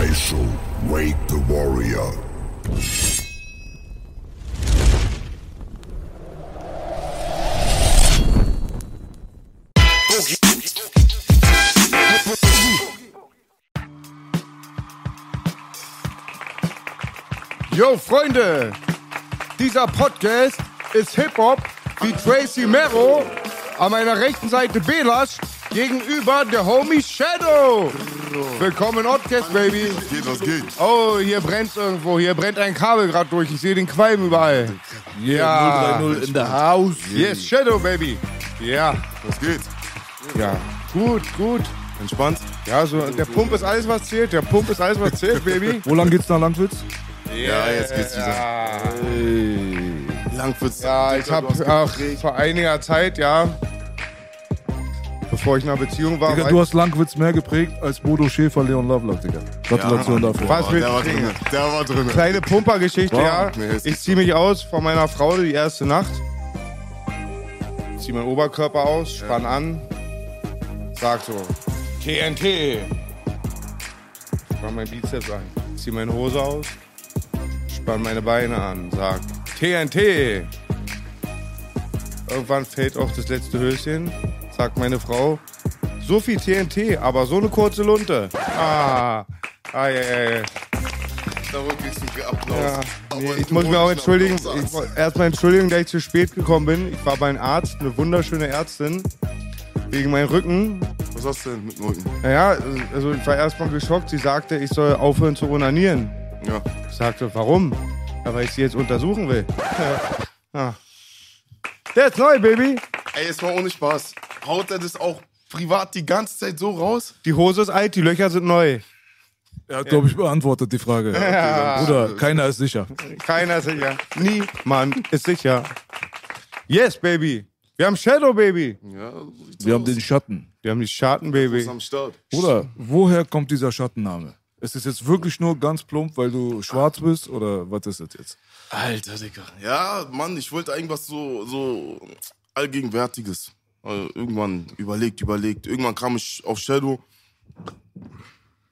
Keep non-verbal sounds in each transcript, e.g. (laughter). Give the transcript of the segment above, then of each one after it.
Daisho, wake the warrior. Yo, Freunde! Dieser Podcast ist Hip-Hop wie Tracy Mero. An meiner rechten Seite Belasch, gegenüber der Homie Shadow. Willkommen Podcast, Baby. Geht, was geht? Oh, hier brennt irgendwo. Hier brennt ein Kabel gerade durch. Ich sehe den Qualm überall. Ja. 030 in der Haus. Yes, Shadow, Baby. Ja. Was geht? Ja. Gut, gut. Entspannt? Ja, so, der Pump ist alles, was zählt. Der Pump ist alles, was zählt, Baby. (laughs) Wo lang geht's nach Langwitz? Ja, jetzt geht's wieder. Ja. Langwitz. Ja, ich habe auch vor einiger Zeit, ja, bevor ich in einer Beziehung war, Digga, du hast Langwitz mehr geprägt als Bodo Schäfer, Leon Lovelock, Digga. Gratulation dafür. Was Oh, mit der war drin. Der war drin. kleine Pumpergeschichte, ja. Ich ziehe mich aus von meiner Frau die erste Nacht. Zieh meinen Oberkörper aus, spann an, sag so, TNT. Spann meinen Bizeps ein. Zieh meine Hose aus, spann meine Beine an, sag TNT. Irgendwann fällt auch das letzte Höschen, sagt meine Frau, so viel TNT, aber so eine kurze Lunte. Ah, ah, ja, ja, ja. Da kriegst du Applaus. Ja, nee, ich muss mich auch entschuldigen. Ich, erstmal entschuldigen, dass ich zu spät gekommen bin. Ich war bei einem Arzt, eine wunderschöne Ärztin, wegen meinem Rücken. Was hast du denn mit dem Rücken? Naja, also ich war erstmal geschockt. Sie sagte, ich soll aufhören zu onanieren. Ja. Ich sagte, warum? Ja, weil ich sie jetzt untersuchen will. Ja. Ah. Der ist neu, Baby. Ey, jetzt mal ohne Spaß. Haut er das auch privat die ganze Zeit so raus? Die Hose ist alt, die Löcher sind neu. Er hat, glaube ich, beantwortet die Frage. Bruder, keiner ist sicher. Keiner ist sicher. Niemand ist sicher. Yes, Baby. Wir haben Shadow, Baby. Ja, Wir haben den Schatten. Wir haben die Schatten, Baby. Am Start. Bruder, woher kommt dieser Schattenname? Ist es jetzt wirklich nur ganz plump, weil du schwarz bist oder was ist das jetzt? Alter, Digga. Ja, Mann, ich wollte irgendwas so, so Allgegenwärtiges. Äh, irgendwann überlegt, überlegt. Irgendwann kam ich auf Shadow.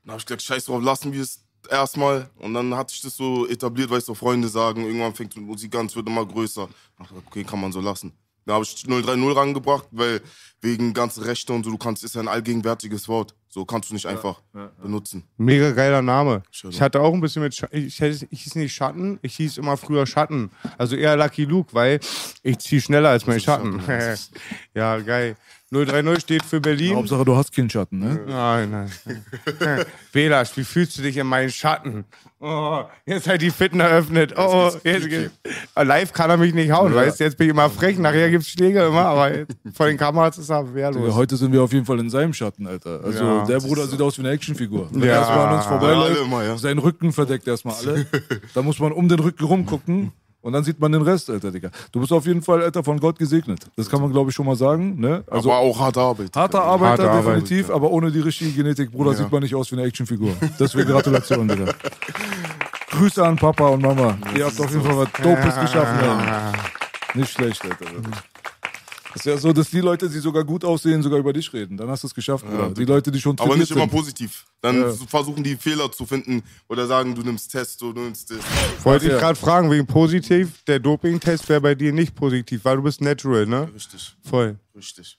Dann hab ich gesagt, scheiß drauf, lassen wir es erstmal. Und dann hat sich das so etabliert, weil es so Freunde sagen. Irgendwann fängt die Musik an, es wird immer größer. Ach, okay, kann man so lassen. Da habe ich 030 rangebracht, weil wegen ganzen Rechte und so, du kannst, ist ja ein allgegenwärtiges Wort. So kannst du nicht einfach benutzen. Mega geiler Name. Ich hatte auch ein bisschen mit, Sch ich, hieß- ich hieß nicht Schatten, ich hieß immer früher Schatten. Also eher Lucky Luke, weil ich ziehe schneller als mein Schatten. Schatten, ja, (laughs) geil. 030 steht für Berlin. Hauptsache, du hast keinen Schatten, ne? Nein, nein. (laughs) Belasch, wie fühlst du dich in meinen Schatten? Oh, jetzt hat die Fitten eröffnet. Oh, jetzt geht's. Live kann er mich nicht hauen, weißt du? Jetzt bin ich immer frech, nachher gibt's Schläge immer, aber (laughs) vor den Kameras ist er Ja, wehrlos. heute sind wir auf jeden Fall in seinem Schatten, Alter. Also Ja. Der Bruder sieht aus wie eine Actionfigur. Wenn Ja. er erstmal an uns Ja, alle vorbeiläuft, immer, ja. sein Rücken verdeckt erstmal alle. (laughs) da muss man um den Rücken rumgucken und dann sieht man den Rest, Alter, Digga. Du bist auf jeden Fall, Alter, von Gott gesegnet. Das kann man, glaube ich, schon mal sagen. Ne? Also Aber auch harte Arbeit. harter Arbeiter, Harte Arbeit. definitiv, aber ohne die richtige Genetik, Bruder, sieht man nicht aus wie eine Actionfigur. Deswegen Gratulation, Digga. Grüße an Papa und Mama. Ihr habt auf jeden Fall was Dopes geschaffen. Alter. Nicht schlecht, Alter. Das ist ja so, dass die Leute, die sogar gut aussehen, sogar über dich reden. Dann hast du es geschafft, Bruder. Die Leute, die schon Aber trainiert nicht immer sind. positiv. Dann Ja. versuchen die Fehler zu finden oder sagen, du nimmst Test, du nimmst das. Wollte ich Ja. gerade fragen, wegen positiv, der Dopingtest wäre bei dir nicht positiv, weil du bist natural, ne? Richtig, Voll. richtig.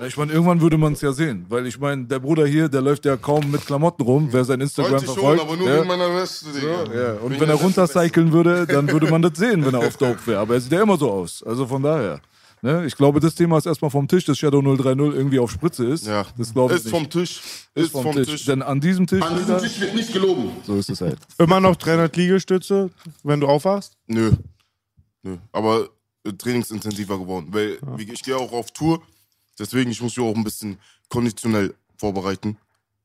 Ja, ich meine, irgendwann würde man es ja sehen. Weil ich meine, der Bruder hier, der läuft ja kaum mit Klamotten rum. Wer sein Instagram Wollte ich schon, verfolgt. aber nur ja, mit meiner Weste, Digga. ja. Und Wegen wenn er runtercyclen würde, dann würde man das sehen, wenn er auf Dope wäre. Aber er sieht ja immer so aus. Also von daher. Ne? Ich glaube, das Thema ist erstmal vom Tisch, dass Shadow 030 irgendwie auf Spritze ist. Ja, Das glaube ich ist nicht. vom Tisch. Ist, vom, Tisch. Denn an diesem Tisch, An diesem Tisch wird nicht gelogen. so ist es halt. Immer noch 300 Liegestütze, wenn du aufwachst? Nö. Nö. Aber äh, trainingsintensiver geworden. Weil wie- ich gehe auch auf Tour. Deswegen, ich muss mich auch ein bisschen konditionell vorbereiten.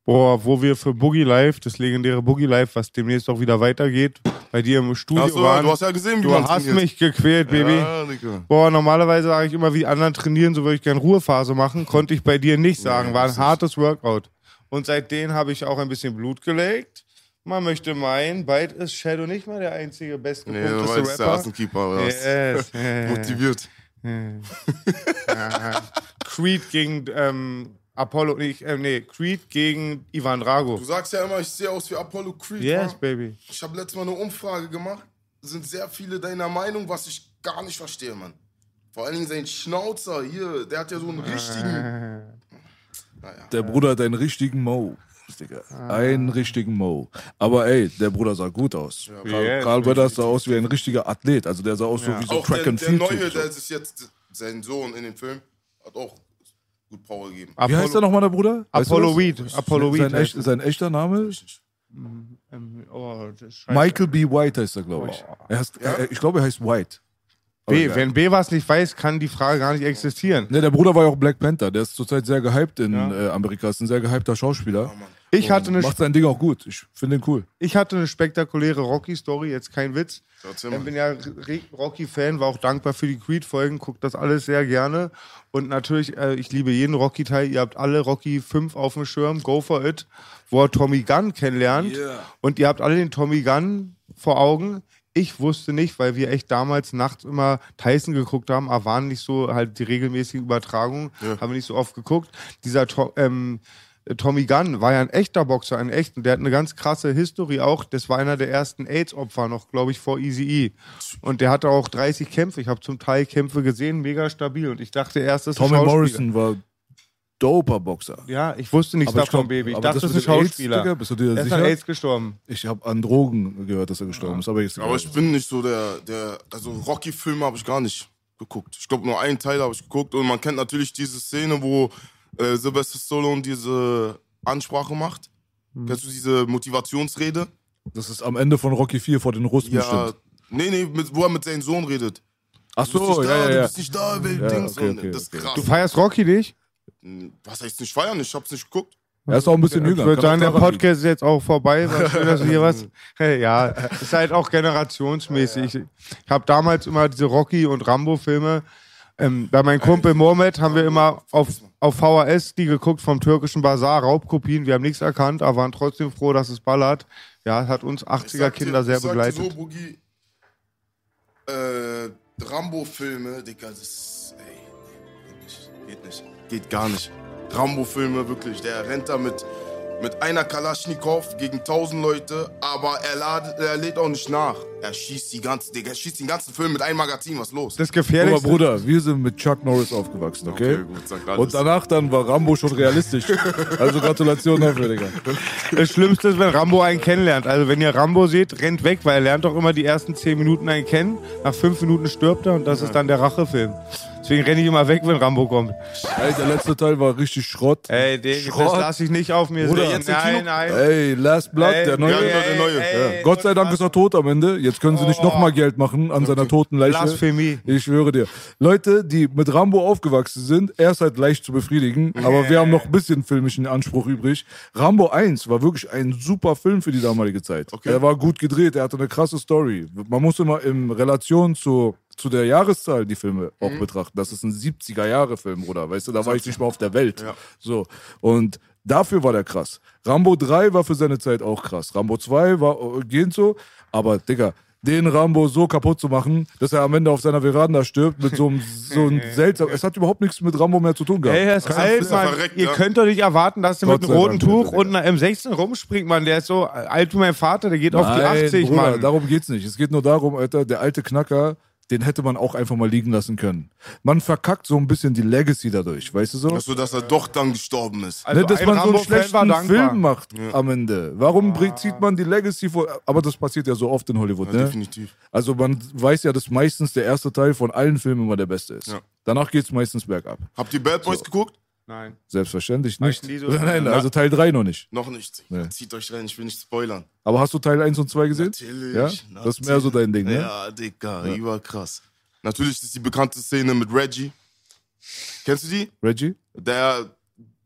Boah, wo wir für Boogie Live, das legendäre Boogie Live, was demnächst auch wieder weitergeht, bei dir im Studio Achso, waren. du hast ja gesehen, wie Du hast trainiert. mich gequält, Baby. Ja, Digga. Boah, normalerweise sage ich immer, wie anderen trainieren, so würde ich gerne Ruhephase machen. Konnte ich bei dir nicht sagen. War ein hartes Workout. Und seitdem habe ich auch ein bisschen Blut gelegt. Man möchte meinen, bald ist Shadow nicht mehr der einzige Nee, bestgepunkteste du weißt, der Rapper. Außenkeeper. oder was? Yes. (laughs) Motiviert. (laughs) Creed gegen ähm, Apollo, nicht, äh, nee, Creed gegen Ivan Drago. Du sagst ja immer, ich sehe aus wie Apollo Creed. Yes, wa? baby. Ich habe letztes Mal eine Umfrage gemacht. Sind sehr viele deiner Meinung, was ich gar nicht verstehe, Mann. Vor allen Dingen sein Schnauzer hier, der hat ja so einen richtigen. (laughs) Naja. Der Bruder hat einen richtigen Mo. Digga. Einen richtigen Mo. Aber ey, der Bruder sah gut aus. Karl, Yes, Karl Weathers sah aus wie ein richtiger Athlet. Also der sah aus so wie so Auch Track der, and der Field. Neue, Typ, so. der ist jetzt sein Sohn in dem Film, hat auch gut Power gegeben. Wie heißt der nochmal, der Bruder? Weißt Apollo? Weed. Apollo Sein, Weed. echt, sein echter Name? Ähm, oh. Michael B. White heißt er, glaube ich. Er heißt, er, ich glaube, er heißt White. B, egal. wenn B was nicht weiß, kann die Frage gar nicht existieren. Ne, der Bruder war ja auch Black Panther. Der ist zurzeit sehr gehypt in Ja. äh, Amerika. Ist ein sehr gehypter Schauspieler. Ich hatte, eine, Macht sein Ding auch gut. Ich finde ihn cool. ich hatte eine spektakuläre Rocky-Story, jetzt kein Witz. Ich bin ja Rocky-Fan, war auch dankbar für die Creed-Folgen, guckt das alles sehr gerne. Und natürlich, äh, ich liebe jeden Rocky-Teil. Ihr habt alle Rocky 5 auf dem Schirm, go for it, wo er Tommy Gunn kennenlernt. Und ihr habt alle den Tommy Gunn vor Augen. Ich wusste nicht, weil wir echt damals nachts immer Tyson geguckt haben, aber waren nicht so halt die regelmäßigen Übertragungen, haben wir nicht so oft geguckt. Dieser to ähm, Tommy Gunn war ja ein echter Boxer, ein echter. Der hat eine ganz krasse History auch. Das war einer der ersten AIDS-Opfer noch, glaube ich, vor Easy E. Und der hatte auch 30 Kämpfe. Ich habe zum Teil Kämpfe gesehen, mega stabil. Und ich dachte erst, das Tommy. Morrison war doper Boxer. Ja, ich wusste nichts Aber ich davon, glaub- Baby. Ich dachte, das ist ein AIDS, Schauspieler. Bist du dir der ist sicher? an AIDS gestorben. Ich habe an Drogen gehört, dass er gestorben ist. Aber Aber ich bin nicht so der, der also Rocky-Filme habe ich gar nicht geguckt. Ich glaube, nur einen Teil habe ich geguckt und man kennt natürlich diese Szene, wo äh, Sylvester Stallone diese Ansprache macht. Hm. Kennst du diese Motivationsrede? das ist am Ende von Rocky 4 vor den Russen Ja, bestimmt. nee, nee, mit, wo er mit seinem Sohn redet. Ach Du bist so, nicht ja, da, ja, du ja. bist nicht da, will Ja, Dings. okay, und okay, das ist okay. krass. Du feierst Rocky nicht? Was heißt nicht feiern? Ich hab's nicht geguckt. Er ist auch ein bisschen Ich jünger. würde Kann sagen, der Podcast ist jetzt auch vorbei. War schön, dass du hier was. Hey, ja, ist halt auch generationsmäßig. Ich habe damals immer diese Rocky- und Rambo-Filme. Ähm, bei meinem Kumpel Mohamed haben wir immer auf, auf VHS die geguckt vom türkischen Bazar, Raubkopien. Wir haben nichts erkannt, aber waren trotzdem froh, dass es ballert. Ja, hat uns Ich sag 80er-Kinder dir- sehr ich begleitet. So, Boogie, äh, Rambo-Filme, Digga, das ist, ey, nee, geht nicht, geht nicht, geht gar nicht. Rambo-Filme, wirklich, der rennt da mit, mit einer Kalaschnikow gegen tausend Leute, aber er, ladet, er lädt auch nicht nach. Er schießt die ganze, er schießt den ganzen Film mit einem Magazin, was ist los? Das Aber Gefährlichste. Bruder, wir sind mit Chuck Norris aufgewachsen, okay? Okay, gut. Und danach dann war Rambo schon realistisch. (laughs) Also Gratulation dafür, Digga. Das Schlimmste ist, wenn Rambo einen kennenlernt. Also wenn ihr Rambo seht, rennt weg, weil er lernt doch immer die ersten 10 Minuten einen kennen. Nach 5 Minuten stirbt er und das ist dann der Rachefilm. Deswegen renne ich immer weg, wenn Rambo kommt. Ey, der letzte Teil war richtig Schrott. Ey, das Schrott. lasse ich nicht auf mir Bruder, sehen. jetzt Nein, nein. Ey, Last Blood, Ey, der neue. Genau, der neue. ey, Gott sei Dank ist er tot am Ende. Jetzt können sie nicht nochmal Geld machen an seiner toten Leiche. Blasphemie. Ich schwöre dir. Leute, die mit Rambo aufgewachsen sind, er ist halt leicht zu befriedigen, aber wir haben noch ein bisschen filmischen Anspruch übrig. Rambo 1 war wirklich ein super Film für die damalige Zeit. Okay. Er war gut gedreht, er hatte eine krasse Story. Man muss immer in Relation zu, zu der Jahreszahl die Filme auch betrachten. Das ist ein 70er-Jahre-Film, Bruder. Weißt du, da war ich nicht mal auf der Welt. Ja. So. Und dafür war der krass. Rambo 3 war für seine Zeit auch krass. Rambo 2 war äh, geht so, aber Digga, den Rambo so kaputt zu machen, dass er am Ende auf seiner Veranda stirbt mit so einem (laughs) so einem seltsamen. Es hat überhaupt nichts mit Rambo mehr zu tun gehabt. Ey, er ist er Mann. verreckt, Ihr ja. könnt doch nicht erwarten, dass der Gott mit einem roten Dank, Tuch und einer M16 rumspringt, Mann. Der ist so alt wie mein Vater, der geht auf die Nein, 80, Bruder, Mann. darum geht's nicht. Es geht nur darum, Alter, der alte Knacker, den hätte man auch einfach mal liegen lassen können. Man verkackt so ein bisschen die Legacy dadurch, weißt du so? Achso, dass er doch dann gestorben ist. Also ne, dass ein man so einen schlechten. Film macht am Ende. Warum bringt, zieht man die Legacy vor? Aber das passiert ja so oft in Hollywood, Ja, ne? definitiv. Also man weiß ja, dass meistens der erste Teil von allen Filmen immer der beste ist. Ja. Danach geht's meistens bergab. Habt ihr Bad Boys geguckt? Nein. Selbstverständlich nicht. ich nie so- Nein, also Teil 3 noch nicht. Noch nicht. Nee. Zieht euch rein, ich will nicht spoilern. Aber hast du Teil 1 und 2 gesehen? Natürlich. Ja? Das ist mehr so dein Ding, ne? Ja, Digga, überkrass. Natürlich ist die bekannte Szene mit Reggie. Kennst du die? Reggie? Der,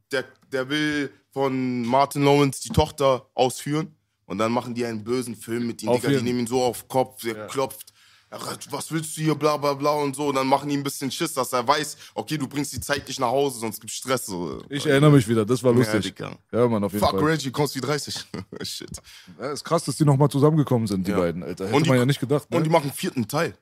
der, der will von Martin Lawrence die Tochter ausführen. Und dann machen die einen bösen Film mit ihm, Digga. Die nehmen ihn so auf den Kopf, der klopft. Ja, was willst du hier, bla bla bla und so. Und dann machen die ein bisschen Schiss, dass er weiß, okay, du bringst die Zeit nicht nach Hause, sonst gibt's Stress. So. Ich erinnere mich wieder, das war Ja, lustig. Digga. Ja, Mann, auf jeden Fuck Fall. Reggie, kommst wie 30. (laughs) Shit. Ja, ist krass, dass die nochmal zusammengekommen sind, die Ja. beiden, Alter. Hätte Und die- man ja nicht gedacht. Ne? Und die machen einen vierten Teil.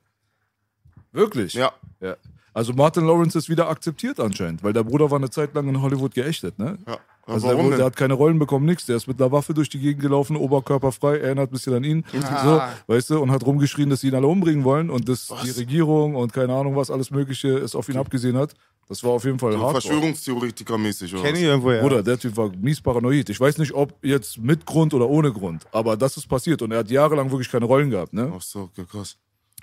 Wirklich? Ja. ja. Also Martin Lawrence ist wieder akzeptiert anscheinend, weil der Bruder war eine Zeit lang in Hollywood geächtet, ne? ja. Also der, Warum der denn? hat keine Rollen bekommen, nix. Der ist mit einer Waffe durch die Gegend gelaufen, oberkörperfrei, erinnert ein bisschen an ihn. So, weißt du, und hat rumgeschrien, dass sie ihn alle umbringen wollen und dass die Regierung und keine Ahnung was, alles Mögliche es auf ihn abgesehen hat. Das war auf jeden Fall So hart. Verschwörungstheoretiker-mäßig, oder? Kenn ich was? irgendwo, ja. Bruder, der Typ war mies paranoid. Ich weiß nicht, ob jetzt mit Grund oder ohne Grund, aber das ist passiert und er hat jahrelang wirklich keine Rollen gehabt, ne? Ach so, okay, krass.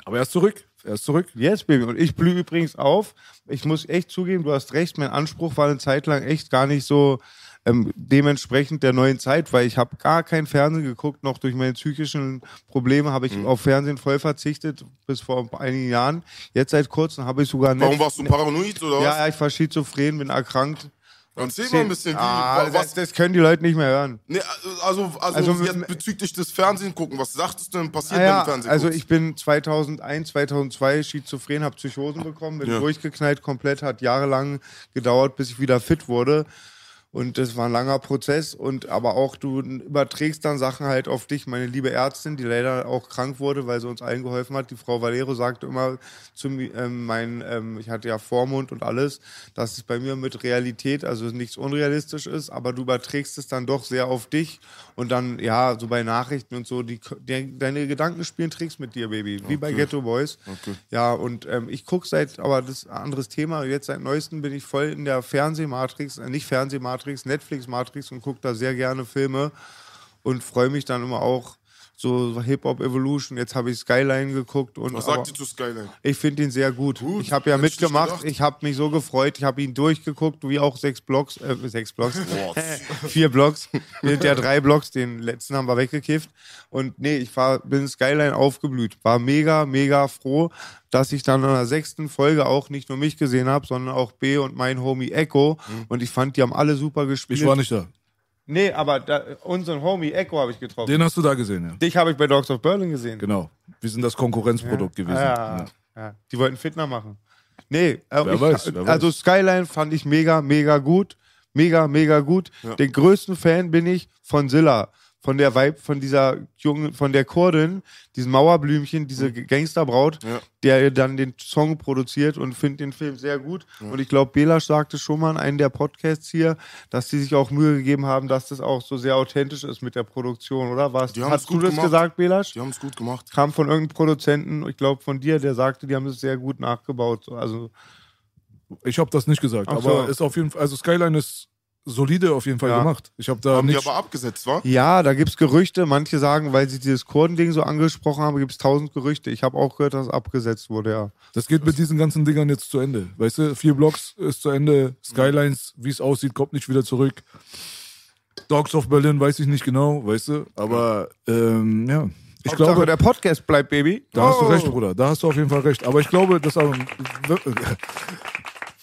Aber er ist zurück. Er ist zurück. Yes, Baby. Und ich blühe übrigens auf. Ich muss echt zugeben, du hast recht, mein Anspruch war eine Zeit lang echt gar nicht so ähm, dementsprechend der neuen Zeit, weil ich habe gar kein Fernsehen geguckt, noch durch meine psychischen Probleme habe ich Mhm. auf Fernsehen voll verzichtet, bis vor einigen Jahren. Jetzt seit kurzem habe ich sogar Warum warst du paranoid, oder was? Ja, ich war schizophren, bin erkrankt. Erzähl mal ein bisschen, ah, wa- das, das können die Leute nicht mehr hören. nee, also, also, Also mit- jetzt bezüglich des Fernsehen gucken, was sagtest du denn passiert, Ah, ja, du Fernsehen also ich bin 2001, 2002 schizophren, habe Psychosen bekommen, bin Ja. durchgeknallt komplett, hat jahrelang gedauert, bis ich wieder fit wurde. Und das war ein langer Prozess. Und aber auch du überträgst dann Sachen halt auf dich. Meine liebe Ärztin, die leider auch krank wurde, weil sie uns allen geholfen hat, die Frau Valero sagte immer zu mir, ähm, mein, ähm, ich hatte ja Vormund und alles, dass es bei mir mit Realität, also nichts unrealistisch ist, aber du überträgst es dann doch sehr auf dich. Und dann, ja, so bei Nachrichten und so, die, die deine Gedanken spielen Tricks mit dir, Baby, wie bei Ghetto Boys. Ja, und ähm, ich gucke seit, aber das ist ein anderes Thema, jetzt seit neuestem bin ich voll in der Fernsehmatrix, äh, nicht Fernsehmatrix, Netflix-Matrix und gucke da sehr gerne Filme und freue mich dann immer auch so Hip-Hop Evolution. Jetzt habe ich Skyline geguckt und was sagt ihr zu Skyline? ich finde ihn sehr gut. Gut, ich habe ja mitgemacht. Ich habe mich so gefreut. Ich habe ihn durchgeguckt, wie auch sechs Blocks, äh, sechs Blocks, (laughs) vier Blocks. Sind ja drei Blocks. Den letzten haben wir weggekifft. Und nee, ich war, bin Skyline aufgeblüht. War mega, mega froh, dass ich dann in der sechsten Folge auch nicht nur mich gesehen habe, sondern auch B und mein Homie Echo. Und ich fand, die haben alle super gespielt. Ich war nicht da. Nee, aber da, unseren Homie Echo habe ich getroffen. Den hast du da gesehen, ja. Dich habe ich bei Dogs of Berlin gesehen. Genau. Wir sind das Konkurrenzprodukt gewesen. Ja, ja. Die wollten Fitner machen. Nee, äh, ich, weiß, also Skyline fand ich mega, mega gut. Mega, mega gut. Den größten Fan bin ich von Silla. Von der Vibe, von dieser jungen, von der Kurdin, diesem Mauerblümchen, diese Gangsterbraut, Ja. der dann den Song produziert und findet den Film sehr gut. Und ich glaube, Belasch sagte schon mal in einem der Podcasts hier, dass die sich auch Mühe gegeben haben, dass das auch so sehr authentisch ist mit der Produktion, oder? Was? Die Hast du das gemacht. gesagt, Belasch? Die haben es gut gemacht. kam von irgendeinem Produzenten, ich glaube von dir, der sagte, die haben es sehr gut nachgebaut. So, Also Ich habe das nicht gesagt, so. aber ist auf jeden Fall, also Skyline ist solide auf jeden Fall Ja. gemacht. Ich habe da Haben die nicht. aber abgesetzt, wa? ja, da gibt's Gerüchte. Manche sagen, weil sie dieses Kurdending so angesprochen haben, gibt's tausend Gerüchte. Ich habe auch gehört, dass es abgesetzt wurde, ja. Das geht mit diesen ganzen Dingern jetzt zu Ende. Weißt du, vier Blocks ist zu Ende. Skylines, wie es aussieht, kommt nicht wieder zurück. Dogs of Berlin weiß ich nicht genau, weißt du, aber ähm, ja. Ich Hauptsache, glaube, der Podcast bleibt, Baby. Da hast du Oh. recht, Bruder. Da hast du auf jeden Fall recht. Aber ich glaube, dass.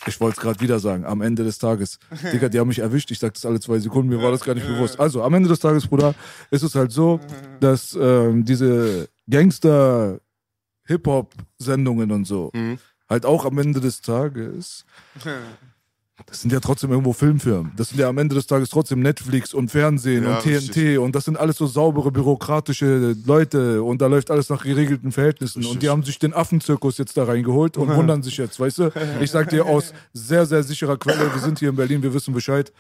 Ich wollte es gerade wieder sagen, am Ende des Tages. (laughs) Digga, die haben mich erwischt. Ich sag das alle zwei Sekunden, mir war das gar nicht bewusst. Also, am Ende des Tages, Bruder, ist es halt so, dass ähm, diese Gangster-Hip-Hop-Sendungen und so halt auch am Ende des Tages. (laughs) Das sind ja trotzdem irgendwo Filmfirmen. Das sind ja am Ende des Tages trotzdem Netflix und Fernsehen Ja, und TNT richtig. und das sind alles so saubere bürokratische Leute und da läuft alles nach geregelten Verhältnissen und die haben sich den Affenzirkus jetzt da reingeholt und (laughs) wundern sich jetzt, weißt du? Ich sag dir aus sehr, sehr sicherer Quelle, wir sind hier in Berlin, wir wissen Bescheid.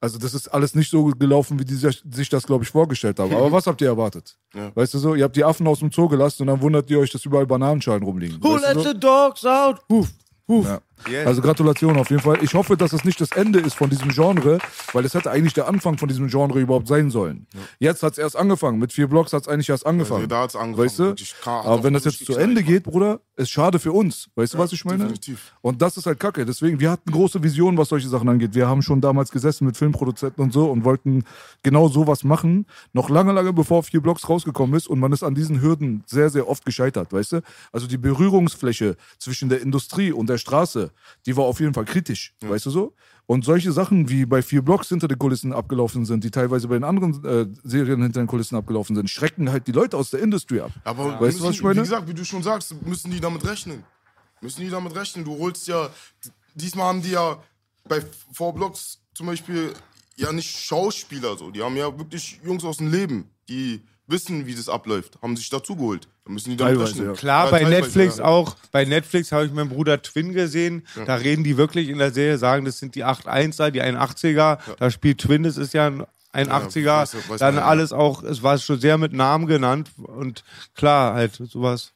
Also das ist alles nicht so gelaufen, wie die sich das, glaube ich, vorgestellt haben. Aber was habt ihr erwartet? Ja. Weißt du so, ihr habt die Affen aus dem Zoo gelassen und dann wundert ihr euch, dass überall Bananenschalen rumliegen. Who weißt let so? the dogs out? Huf, huf. Ja. Yes. Also Gratulation auf jeden Fall. Ich hoffe, dass es nicht das Ende ist von diesem Genre, weil es hätte eigentlich der Anfang von diesem Genre überhaupt sein sollen. Jetzt hat es erst angefangen. Mit vier Blocks hat es eigentlich erst angefangen. Also da hat's angefangen. Weißt du? Aber wenn das jetzt zu Ende geht, Bruder, ist schade für uns. Weißt du, was ich meine? definitiv. Und das ist halt kacke. Deswegen, wir hatten große Visionen, was solche Sachen angeht. Wir haben schon damals gesessen mit Filmproduzenten und so und wollten genau sowas machen. Noch lange, lange bevor vier Blocks rausgekommen ist. Und man ist an diesen Hürden sehr, sehr oft gescheitert, weißt du? Also die Berührungsfläche zwischen der Industrie und der Straße Die war auf jeden Fall kritisch, weißt du so? Und solche Sachen, wie bei vier Blocks hinter den Kulissen abgelaufen sind, die teilweise bei den anderen äh, Serien hinter den Kulissen abgelaufen sind, schrecken halt die Leute aus der Industrie ab. Aber weißt müssen, du, was ich meine? Wie gesagt, wie du schon sagst, müssen die damit rechnen. Müssen die damit rechnen. Du holst ja, diesmal haben die ja bei Four Blocks zum Beispiel ja nicht Schauspieler so. Die haben ja wirklich Jungs aus dem Leben, die wissen, wie das abläuft, haben sich dazu geholt. Da müssen die damit rechnen. ja. Klar, Ja, bei Netflix ja. auch. Bei Netflix habe ich meinen Bruder Twin gesehen. Da reden die wirklich in der Serie, sagen, das sind die 81er, die 81er. Da spielt Twin, das ist ja ein 81er. weiß- weiß Dann man ja. alles auch, es war schon sehr mit Namen genannt. Und klar, halt sowas.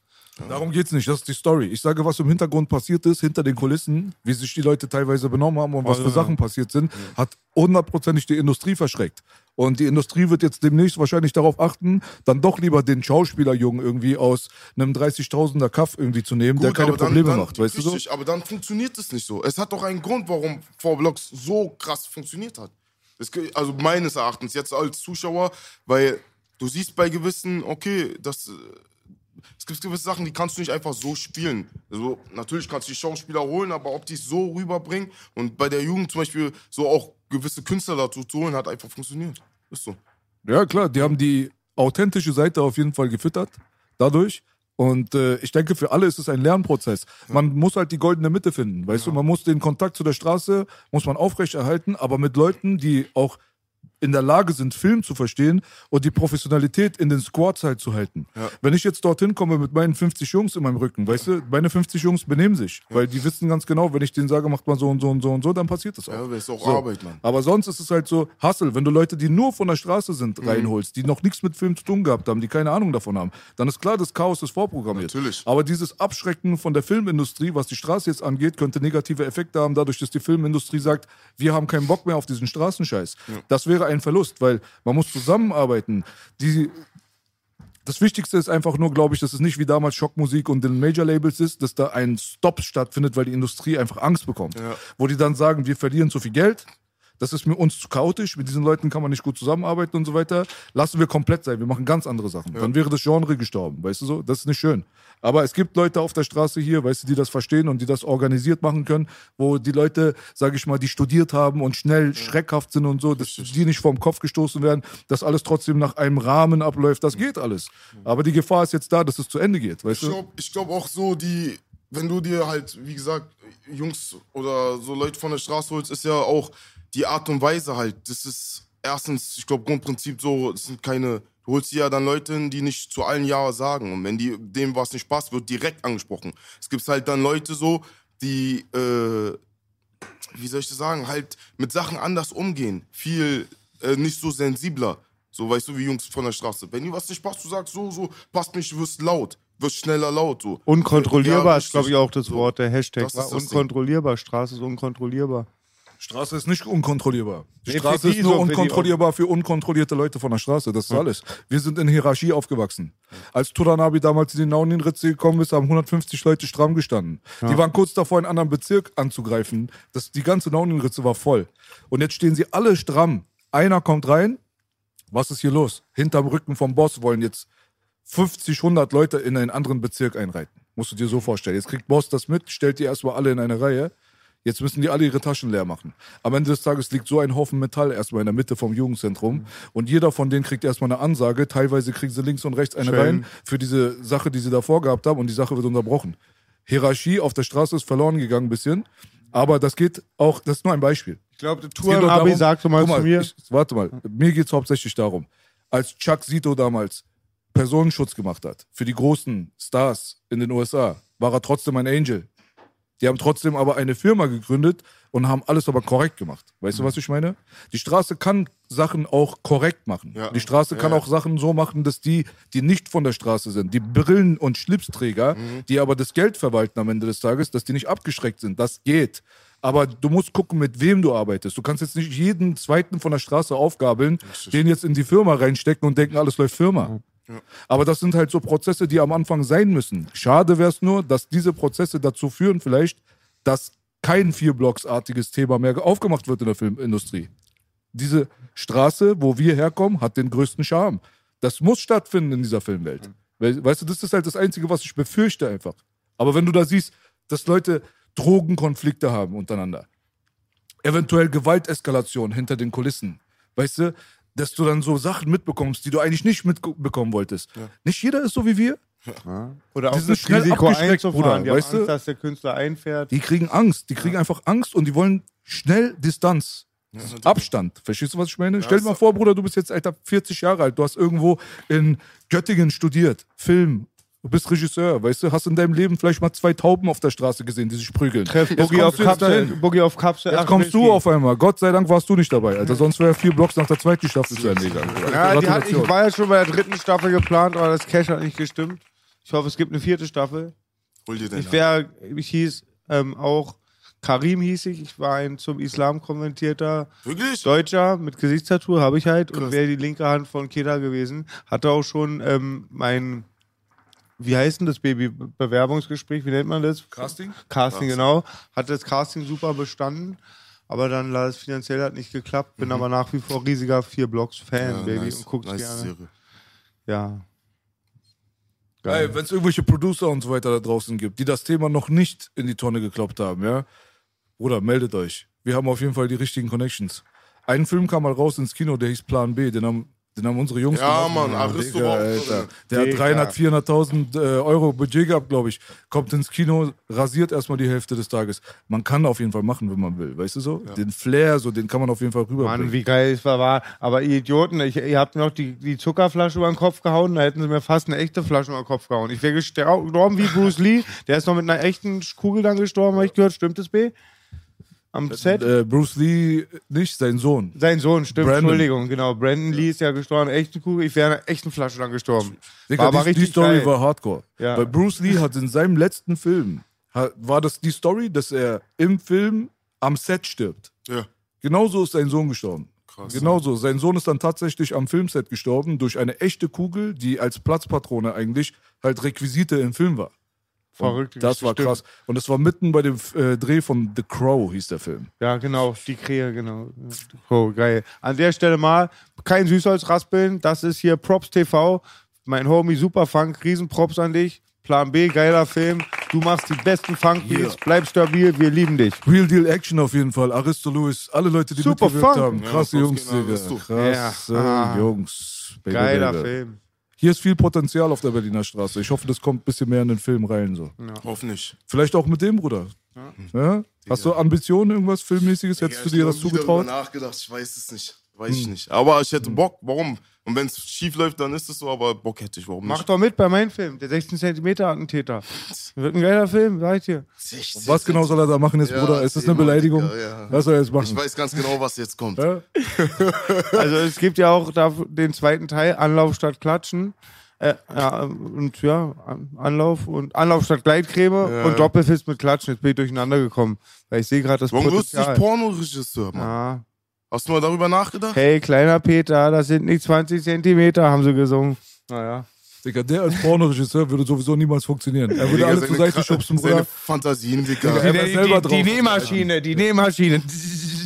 Darum geht's nicht, das ist die Story. Ich sage, was im Hintergrund passiert ist, hinter den Kulissen, wie sich die Leute teilweise benommen haben und was für Sachen passiert sind, hat hundertprozentig die Industrie verschreckt. Und die Industrie wird jetzt demnächst wahrscheinlich darauf achten, dann doch lieber den Schauspielerjungen irgendwie aus einem 30.000er Kaff irgendwie zu nehmen, der Gut, keine aber dann- Probleme dann, macht, weißt du so? richtig, aber dann funktioniert es nicht so. Es hat doch einen Grund, warum Four Blocks so krass funktioniert hat. Es, also meines Erachtens jetzt als Zuschauer, weil du siehst bei gewissen, okay, das, äh, es gibt gewisse Sachen, die kannst du nicht einfach so spielen. Also, natürlich kannst du die Schauspieler holen, aber ob die es so rüberbringen und bei der Jugend zum Beispiel so auch gewisse Künstler dazu zu holen, hat einfach funktioniert. Ist so. Ja, klar, die haben die authentische Seite auf jeden Fall gefüttert dadurch. Und äh, ich denke, für alle ist es ein Lernprozess. Man muss halt die goldene Mitte finden, weißt du? Man muss den Kontakt zu der Straße, muss man aufrechterhalten, aber mit Leuten, die auch in der Lage sind, Film zu verstehen und die Professionalität in den Squads halt zu halten. Wenn ich jetzt dorthin komme mit meinen 50 Jungs in meinem Rücken, weißt du, meine 50 Jungs benehmen sich, weil die wissen ganz genau, wenn ich denen sage, macht mal so und so und so und so, dann passiert das auch. Ja, das ist auch So. Arbeit, Mann. Aber sonst ist es halt so, Hustle, wenn du Leute, die nur von der Straße sind, Mhm. reinholst, die noch nichts mit Film zu tun gehabt haben, die keine Ahnung davon haben, dann ist klar, das Chaos ist vorprogrammiert. Natürlich. Aber dieses Abschrecken von der Filmindustrie, was die Straße jetzt angeht, könnte negative Effekte haben, dadurch, dass die Filmindustrie sagt, wir haben keinen Bock mehr auf diesen Straßenscheiß. Das wäre ein Verlust, weil man muss zusammenarbeiten. Die, das Wichtigste ist einfach nur, glaube ich, dass es nicht wie damals Schockmusik und den Major-Labels ist, dass da ein Stop stattfindet, weil die Industrie einfach Angst bekommt. Wo die dann sagen, wir verlieren zu viel Geld, das ist mir uns zu chaotisch, mit diesen Leuten kann man nicht gut zusammenarbeiten und so weiter. Lassen wir komplett sein, wir machen ganz andere Sachen. Dann wäre das Genre gestorben, weißt du so? Das ist nicht schön. Aber es gibt Leute auf der Straße hier, weißt du, die das verstehen und die das organisiert machen können, wo die Leute, sage ich mal, die studiert haben und schnell schreckhaft sind und so, dass die nicht vom Kopf gestoßen werden, dass alles trotzdem nach einem Rahmen abläuft. Das geht alles. Aber die Gefahr ist jetzt da, dass es zu Ende geht, weißt Ich du? glaube ich glaub auch so, die, wenn du dir halt, wie gesagt, Jungs oder so Leute von der Straße holst, ist ja auch die Art und Weise halt. Das ist erstens, ich glaube, Grundprinzip so, es sind keine, du holst dir ja dann Leute hin, die nicht zu allen Ja sagen. Und wenn die, dem was nicht passt, wird direkt angesprochen. Es gibt halt dann Leute so, die, äh, wie soll ich das sagen, halt mit Sachen anders umgehen. Viel, äh, nicht so sensibler. So, weißt du, wie Jungs von der Straße. Wenn dir was nicht passt, du sagst so, so, passt nicht, du wirst laut. Wirst schneller laut, so. Unkontrollierbar Ja, ist, glaube ich, auch das. Wort, der Hashtag. War das Ding. unkontrollierbar. Straße ist unkontrollierbar. Straße ist nicht unkontrollierbar. Die Nee, Straße für ist nur so, für unkontrollierbar für unkontrollierte Leute von der Straße. Das ist alles. Wir sind in Hierarchie aufgewachsen. Als Turanabi damals in die Naunin-Ritze gekommen ist, haben 150 Leute stramm gestanden. Die waren kurz davor, einen anderen Bezirk anzugreifen. Das, die ganze Naunin-Ritze war voll. Und jetzt stehen sie alle stramm. Einer kommt rein. Was ist hier los? Hinterm Rücken vom Boss wollen jetzt 50, 100 Leute in einen anderen Bezirk einreiten. Musst du dir so vorstellen. Jetzt kriegt Boss das mit, stellt die erstmal alle in eine Reihe. Jetzt müssen die alle ihre Taschen leer machen. Am Ende des Tages liegt so ein Haufen Metall erstmal in der Mitte vom Jugendzentrum. Und jeder von denen kriegt erstmal eine Ansage. Teilweise kriegen sie links und rechts eine Schön. rein für diese Sache, die sie davor gehabt haben. Und die Sache wird unterbrochen. Hierarchie auf der Straße ist verloren gegangen ein bisschen. Aber das geht auch, das ist nur ein Beispiel. Ich glaube, Touren-Abi darum- sagte mal Guck zu mir. Ich, warte mal, mir geht es hauptsächlich darum, als Chuck Zito damals Personenschutz gemacht hat für die großen Stars in den USA, war er trotzdem ein Angel. Die haben trotzdem aber eine Firma gegründet und haben alles aber korrekt gemacht. Weißt Mhm. du, was ich meine? Die Straße kann Sachen auch korrekt machen. Ja. Die Straße kann Ja. auch Sachen so machen, dass die, die nicht von der Straße sind, die Brillen- und Schlipsträger, Mhm. die aber das Geld verwalten am Ende des Tages, dass die nicht abgeschreckt sind. Das geht. Aber du musst gucken, mit wem du arbeitest. Du kannst jetzt nicht jeden zweiten von der Straße aufgabeln, den jetzt in die Firma reinstecken und denken, alles läuft Firma. Aber das sind halt so Prozesse, die am Anfang sein müssen. Schade wäre es nur, dass diese Prozesse dazu führen, vielleicht, dass kein Vierblocksartiges Thema mehr aufgemacht wird in der Filmindustrie. Diese Straße, wo wir herkommen, hat den größten Charme. Das muss stattfinden in dieser Filmwelt. We- Weißt du, das ist halt das Einzige, was ich befürchte einfach. Aber wenn du da siehst, dass Leute Drogenkonflikte haben untereinander. Eventuell Gewalteskalation hinter den Kulissen. Weißt du, dass du dann so Sachen mitbekommst, die du eigentlich nicht mitbekommen wolltest. Nicht jeder ist so wie wir. Oder auch Die sind das schnell Risiko abgeschreckt, einzufahren. Bruder, die haben weißt du? Angst, dass der Künstler einfährt. Die kriegen Angst. Die kriegen einfach Angst und die wollen schnell Distanz. Abstand. Verstehst du, was ich meine? Stell dir mal vor, Bruder, du bist jetzt Alter 40 Jahre alt, du hast irgendwo in Göttingen studiert, Film. Du bist Regisseur, weißt du, hast in deinem Leben vielleicht mal zwei Tauben auf der Straße gesehen, die sich prügeln. Treff Boogie auf kommst du jetzt Kapsel. Boogie auf Kapsel. Jetzt kommst du auf einmal. Gott sei Dank warst du nicht dabei, Alter. Sonst wäre vier Blocks nach der zweiten Staffel zu Ende gegangen. Ja, die hat, Gratulation. ich war ja schon bei der dritten Staffel geplant, aber das Cash hat nicht gestimmt. Ich hoffe, es gibt eine vierte Staffel. Hol dir den. Ich wäre, ich hieß ähm, auch Karim hieß ich. Ich war ein zum Islam konvertierter Wirklich? Deutscher mit Gesichtstattoo, habe ich halt. Und Krass. wäre die linke Hand von Keda gewesen. Hatte auch schon ähm, mein, wie heißt denn das Baby? Bewerbungsgespräch, wie nennt man das? Casting? Casting, genau. Hatte das Casting super bestanden. Aber dann leider finanziell hat nicht geklappt. Bin aber nach wie vor riesiger vier Blocks Fan, Ja, Baby. nice, Und guck's nice gerne. Serie. Ja. Ey, wenn es irgendwelche Producer und so weiter da draußen gibt, die das Thema noch nicht in die Tonne gekloppt haben, ja, Bruder, meldet euch. Wir haben auf jeden Fall die richtigen Connections. Ein Film kam mal raus ins Kino, der hieß Plan B, den haben, den haben unsere Jungs Ja, gemacht. Mann, Aristo Digga, auch Alter. Der Digga. hat 300, 400.000 äh, Euro Budget gehabt, glaube ich. Kommt ins Kino, rasiert erstmal die Hälfte des Tages. Man kann auf jeden Fall machen, wenn man will, weißt du so? Den Flair, so, den kann man auf jeden Fall rüberbringen. Mann, wie geil es war, war. Aber ihr Idioten, ich, ihr habt mir noch die, die Zuckerflasche über den Kopf gehauen, da hätten sie mir fast eine echte Flasche über den Kopf gehauen. Ich wäre gestorben wie Bruce Lee. Der ist noch mit einer echten Kugel dann gestorben, habe ich gehört. Stimmt das, B? Am Set? äh, Bruce Lee nicht, sein Sohn. Sein Sohn, stimmt, Brandon. Entschuldigung, genau. Brandon Lee ist ja gestorben, echte Kugel. Ich wäre einer echten Flasche dann gestorben. Digga, war aber die, die richtig Story geil. war hardcore. Ja. Weil Bruce Lee hat in seinem letzten Film, hat, war das die Story, dass er im Film am Set stirbt. Ja. Genauso ist sein Sohn gestorben. Krass. Genauso. Sein Sohn ist dann tatsächlich am Filmset gestorben durch eine echte Kugel, die als Platzpatrone eigentlich halt Requisite im Film war. Und Verrückt. Das war stimmt. krass. Und das war mitten bei dem äh, Dreh von The Crow, hieß der Film. Ja, genau, die Krähe, genau. Oh, geil. An der Stelle mal, kein Süßholz raspeln, das ist hier Props TV. Mein Homie Superfunk, Riesenprops an dich. Plan B, geiler Film. Du machst die besten Funk-Beats, bleib stabil, wir lieben dich. Real Deal Action auf jeden Fall. Aristo Lewis, alle Leute, die Super mitgewirkt Fun. haben. Ja, Krasse Props Jungs, Digga. Krasse Ja. Jungs. Baby, Geiler baby. Film. Hier ist viel Potenzial auf der Berliner Straße. Ich hoffe, das kommt ein bisschen mehr in den Film rein. So. Hoffentlich. Vielleicht auch mit dem, Bruder. Ja? Hast du Ambitionen, irgendwas Filmmäßiges? Hättest du dir das zugetraut? Ich habe nachgedacht, ich weiß es nicht. Weiß ich nicht. Aber ich hätte Bock. Warum? Und wenn es schief läuft, dann ist es so, aber Bock hätte ich. Warum Mach nicht? doch mit bei meinem Film, der 16 cm Attentäter. Wird ein geiler Film, sag ich dir. Was genau soll er da machen jetzt, Ja, Bruder? Ist das eine Beleidigung? Ja. Was soll er jetzt Ich machen? weiß ganz genau, was jetzt kommt. Ja? (laughs) (laughs) Also es gibt ja auch da den zweiten Teil, Anlauf statt Klatschen. Äh, ja, und ja, An- Anlauf und Anlauf statt Gleitcreme und Doppelfist mit Klatschen. Jetzt bin ich durcheinander gekommen. Weil ich sehe gerade das Warum wirst du nicht Potenzial. Pornoregisseur, Mann? Ja. Hast du mal darüber nachgedacht? Hey, kleiner Peter, das sind nicht 20 Zentimeter, haben sie gesungen. Naja. Digga, der als Pornoregisseur würde sowieso niemals funktionieren. Er würde Digga, alle zur Seite schubsen, Seine Bruder. Fantasien, Er Digga. wär selber drauf. Nähmaschine, die Nähmaschine.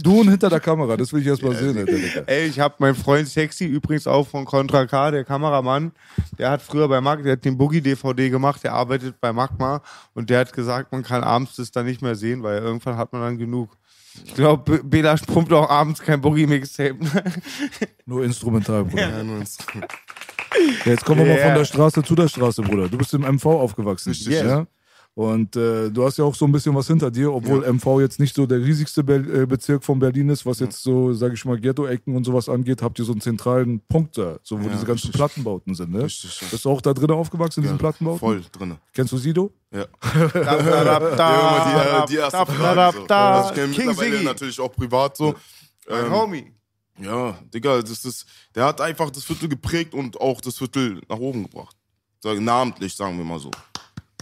Du und hinter der Kamera, das will ich erst mal sehen, Alter, Digga. Ey, ich hab meinen Freund Sexy, übrigens auch von Contra K, der Kameramann, der hat früher bei Mag, der hat den Boogie-DVD gemacht, der arbeitet bei Magma und der hat gesagt, man kann abends das dann nicht mehr sehen, weil irgendwann hat man dann genug. Ich glaube, Bela pumpt auch abends kein Boogie-Mixtape. (laughs) Nur instrumental, Bruder. Ja, nur ins- Ja, jetzt kommen wir mal Yeah. von der Straße zu der Straße, Bruder. Du bist im MV aufgewachsen. Richtig. Ja? Und äh, du hast ja auch so ein bisschen was hinter dir, obwohl MV jetzt nicht so der riesigste Be äh, Bezirk von Berlin ist, was jetzt so, sage ich mal, Ghetto-Ecken und sowas angeht, habt ihr so einen zentralen Punkt da, so wo Ja, diese ganzen richtig. Plattenbauten sind, ne? Richtig, ja. Bist du auch da drin aufgewachsen in diesen Ja, Plattenbauten? Voll drinne. Kennst du Sido? Ja. da, (laughs) Ja, immer die, äh, erste Frage. So. Also ich kenne King mittlerweile natürlich auch privat so. mein Ähm, Homie. Ja, Digga, das ist, der hat einfach das Viertel geprägt und auch das Viertel nach oben gebracht. Namentlich, sagen wir mal so.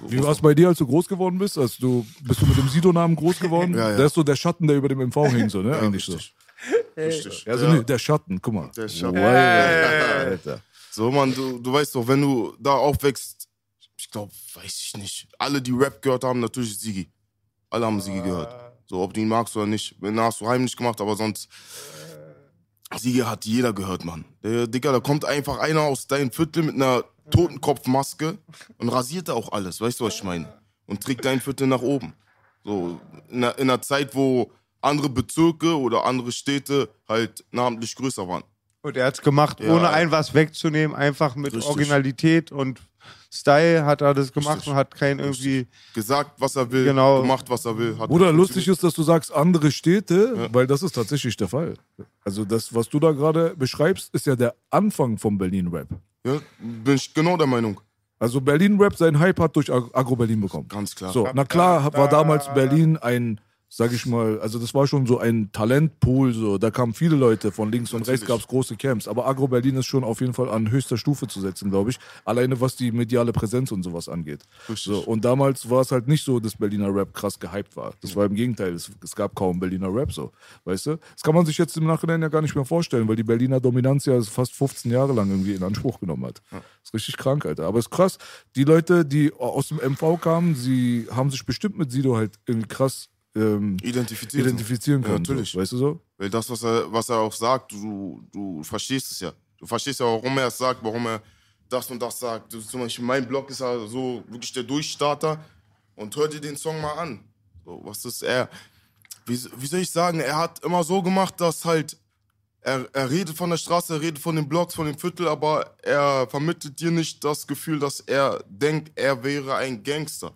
Wie war es bei dir, als du groß geworden bist? Also du, bist du mit dem Sido-Namen groß geworden? (laughs) Ja, ja. Der ist so der Schatten, der über dem MV hing, so, ne? Ja, Eigentlich so. richtig. Richtig. Also ja. nee, der Schatten, guck mal. Der Schatten. Wow, Alter. So, man, du, du weißt doch, wenn du da aufwächst, ich glaube, weiß ich nicht. Alle, die Rap gehört haben, natürlich Sigi. Alle haben Sigi gehört. So, ob du ihn magst oder nicht. Wenn hast du heimlich gemacht, aber sonst. Sigi hat jeder gehört, Mann. Der, Digga, da kommt einfach einer aus deinem Viertel mit einer Totenkopfmaske und rasiert auch alles. Weißt du, was ich meine? Und trägt dein Viertel nach oben. So, in einer, in einer Zeit, wo andere Bezirke oder andere Städte halt namentlich größer waren. Und er hat es gemacht, Ja. ohne ein was wegzunehmen, einfach mit Richtig. Originalität und Style hat er das gemacht Richtig. und hat kein irgendwie. Gesagt, was er will, Genau. gemacht, was er will. Hat Bruder, lustig ist, dass du sagst andere Städte, Ja. weil das ist tatsächlich der Fall. Also das, was du da gerade beschreibst, ist ja der Anfang vom Berlin-Rap. Ja, bin ich genau der Meinung. Also Berlin-Rap seinen Hype hat durch Ag- Agro-Berlin bekommen. Ganz klar. So, na klar war damals Berlin ein, sag ich mal, also das war schon so ein Talentpool, so, da kamen viele Leute von links und rechts, Natürlich. gab es große Camps, aber Agro-Berlin ist schon auf jeden Fall an höchster Stufe zu setzen, glaube ich, alleine was die mediale Präsenz und sowas angeht. Richtig. So, und damals war es halt nicht so, dass Berliner Rap krass gehypt war. Das war im Gegenteil, es, es gab kaum Berliner Rap, so, weißt du? Das kann man sich jetzt im Nachhinein ja gar nicht mehr vorstellen, weil die Berliner Dominanz ja fast 15 Jahre lang irgendwie in Anspruch genommen hat. Das ist richtig krank, Alter. Aber es ist krass, die Leute, die aus dem MV kamen, sie haben sich bestimmt mit Sido halt irgendwie krass ähm, Identifiziert. identifizieren Ja, können. natürlich. So, weißt du so? Weil das, was er, was er auch sagt, du, du verstehst es ja. Du verstehst ja, warum er es sagt, warum er das und das sagt. Zum Beispiel mein Blog ist ja so wirklich der Durchstarter. Und hör dir den Song mal an. So, was ist er? Wie, wie soll ich sagen? Er hat immer so gemacht, dass halt er, er redet von der Straße, er redet von den Blogs, von dem Viertel, aber er vermittelt dir nicht das Gefühl, dass er denkt, er wäre ein Gangster.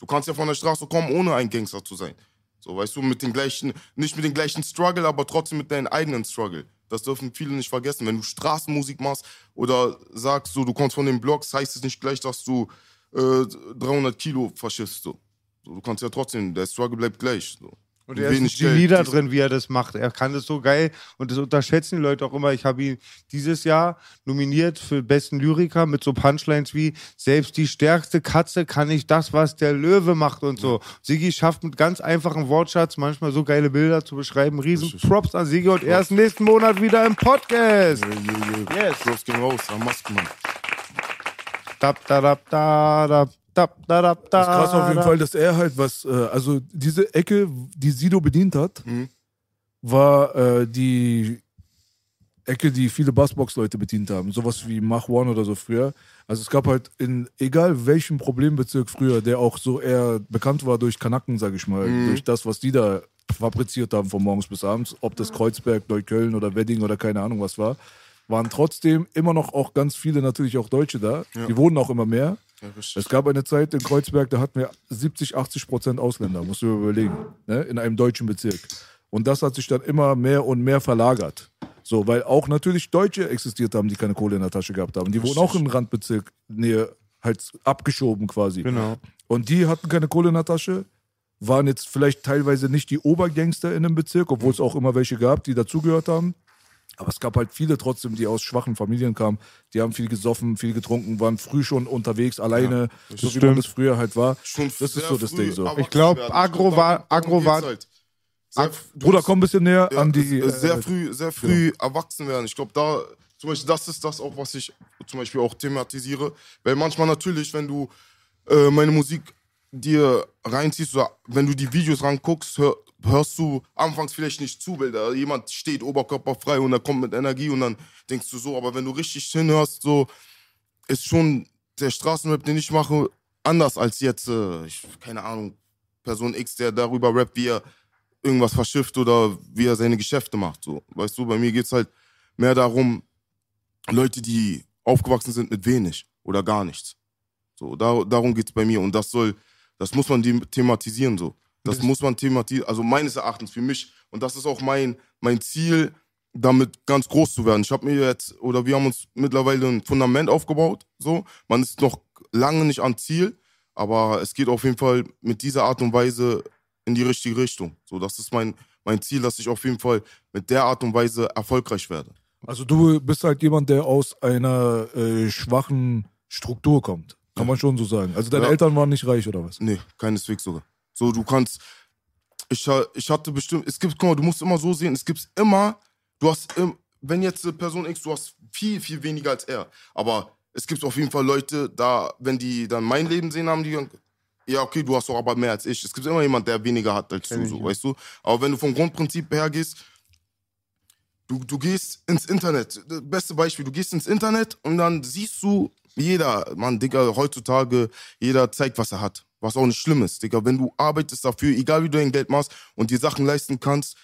Du kannst ja von der Straße kommen, ohne ein Gangster zu sein. So, weißt du, mit den gleichen, nicht mit dem gleichen Struggle, aber trotzdem mit deinem eigenen Struggle. Das dürfen viele nicht vergessen. Wenn du Straßenmusik machst oder sagst so, du kommst von den Blogs, heißt es nicht gleich, dass du äh, 300 Kilo verschiffst. So. So, du kannst ja trotzdem, der Struggle bleibt gleich. So. Und er ist ein Genie da drin, wie er das macht. Er kann das so geil und das unterschätzen die Leute auch immer. Ich habe ihn dieses Jahr nominiert für besten Lyriker mit so Punchlines wie selbst die stärkste Katze kann nicht das, was der Löwe macht und so. Sigi schafft mit ganz einfachem Wortschatz manchmal so geile Bilder zu beschreiben. Riesen Props an Sigi und er ist nächsten Monat wieder im Podcast. Yes. Props gehen raus, am Maskenmann. Dab, da, dab, da, dab, da, dab, da, Das ist krass auf jeden. Fall, dass er halt was, äh, also diese Ecke, die Sido bedient hat, Mhm. war äh, die Ecke, die viele Bassbox-Leute bedient haben. Sowas wie Mach One oder so früher. Also es gab halt in egal welchem Problembezirk früher, der auch so eher bekannt war durch Kanaken, sag ich mal, Mhm. durch das, was die da fabriziert haben von morgens bis abends, ob das Kreuzberg, Neukölln oder Wedding oder keine Ahnung was war, waren trotzdem immer noch auch ganz viele natürlich auch Deutsche da. Die wurden auch immer mehr. Ja, richtig. Es gab eine Zeit in Kreuzberg, da hatten wir 70, 80 Prozent Ausländer, musst du dir überlegen, ne? in einem deutschen Bezirk. Und das hat sich dann immer mehr und mehr verlagert. So, weil auch natürlich Deutsche existiert haben, die keine Kohle in der Tasche gehabt haben. Die wurden auch im Randbezirk Nähe halt abgeschoben quasi. Genau. Und die hatten keine Kohle in der Tasche, waren jetzt vielleicht teilweise nicht die Obergangster in dem Bezirk, obwohl es auch immer welche gab, die dazugehört haben. Aber es gab halt viele trotzdem, die aus schwachen Familien kamen. Die haben viel gesoffen, viel getrunken, waren früh schon unterwegs, alleine, so wie man das früher halt war. Schon das ist so das früh Ding so. Ich glaub, werden. Agro war- Agro war- Halt. Sehr, Bruder, komm ein bisschen näher ja, an die. äh, sehr äh, früh, sehr früh erwachsen werden. Ich glaube, da zum Beispiel, das ist das auch, was ich zum Beispiel auch thematisiere. Weil manchmal natürlich, wenn du äh, meine Musik dir reinziehst oder wenn du die Videos ranguckst, hör, hörst du anfangs vielleicht nicht zu, weil da jemand steht oberkörperfrei und er kommt mit Energie und dann denkst du so, aber wenn du richtig hinhörst, so ist schon der Straßenrap, den ich mache, anders als jetzt, äh, ich, keine Ahnung, Person X, der darüber rappt, wie er irgendwas verschifft oder wie er seine Geschäfte macht. So. Weißt du, bei mir geht es halt mehr darum, Leute, die aufgewachsen sind mit wenig oder gar nichts. So, da, darum geht es bei mir. Und das soll, das muss man thematisieren so. Das muss man thematisieren, also meines Erachtens für mich. Und das ist auch mein, mein Ziel, damit ganz groß zu werden. Ich habe mir jetzt, oder wir haben uns mittlerweile ein Fundament aufgebaut. So. Man ist noch lange nicht am Ziel, aber es geht auf jeden Fall mit dieser Art und Weise in die richtige Richtung. So, das ist mein, mein Ziel, dass ich auf jeden Fall mit der Art und Weise erfolgreich werde. Also du bist halt jemand, der aus einer äh, schwachen Struktur kommt. Kann man schon so sagen. Also deine Ja. Eltern waren nicht reich oder was? Nee, keineswegs sogar. So, du kannst. Ich, ich hatte bestimmt. Es gibt, guck mal, du musst immer so sehen, es gibt immer. Du hast, wenn jetzt Person X, du hast viel, viel weniger als er. Aber es gibt auf jeden Fall Leute, da, wenn die dann mein Leben sehen, haben die. dann, Ja, okay, du hast doch aber mehr als ich. Es gibt immer jemand, der weniger hat als du, so, weißt du? Aber wenn du vom Grundprinzip her gehst, du, du gehst ins Internet. Das beste Beispiel, du gehst ins Internet und dann siehst du, jeder, Mann, Digga, heutzutage, jeder zeigt, was er hat. Was auch nicht schlimm ist, Digga. Wenn du arbeitest dafür, egal wie du dein Geld machst und dir Sachen leisten kannst,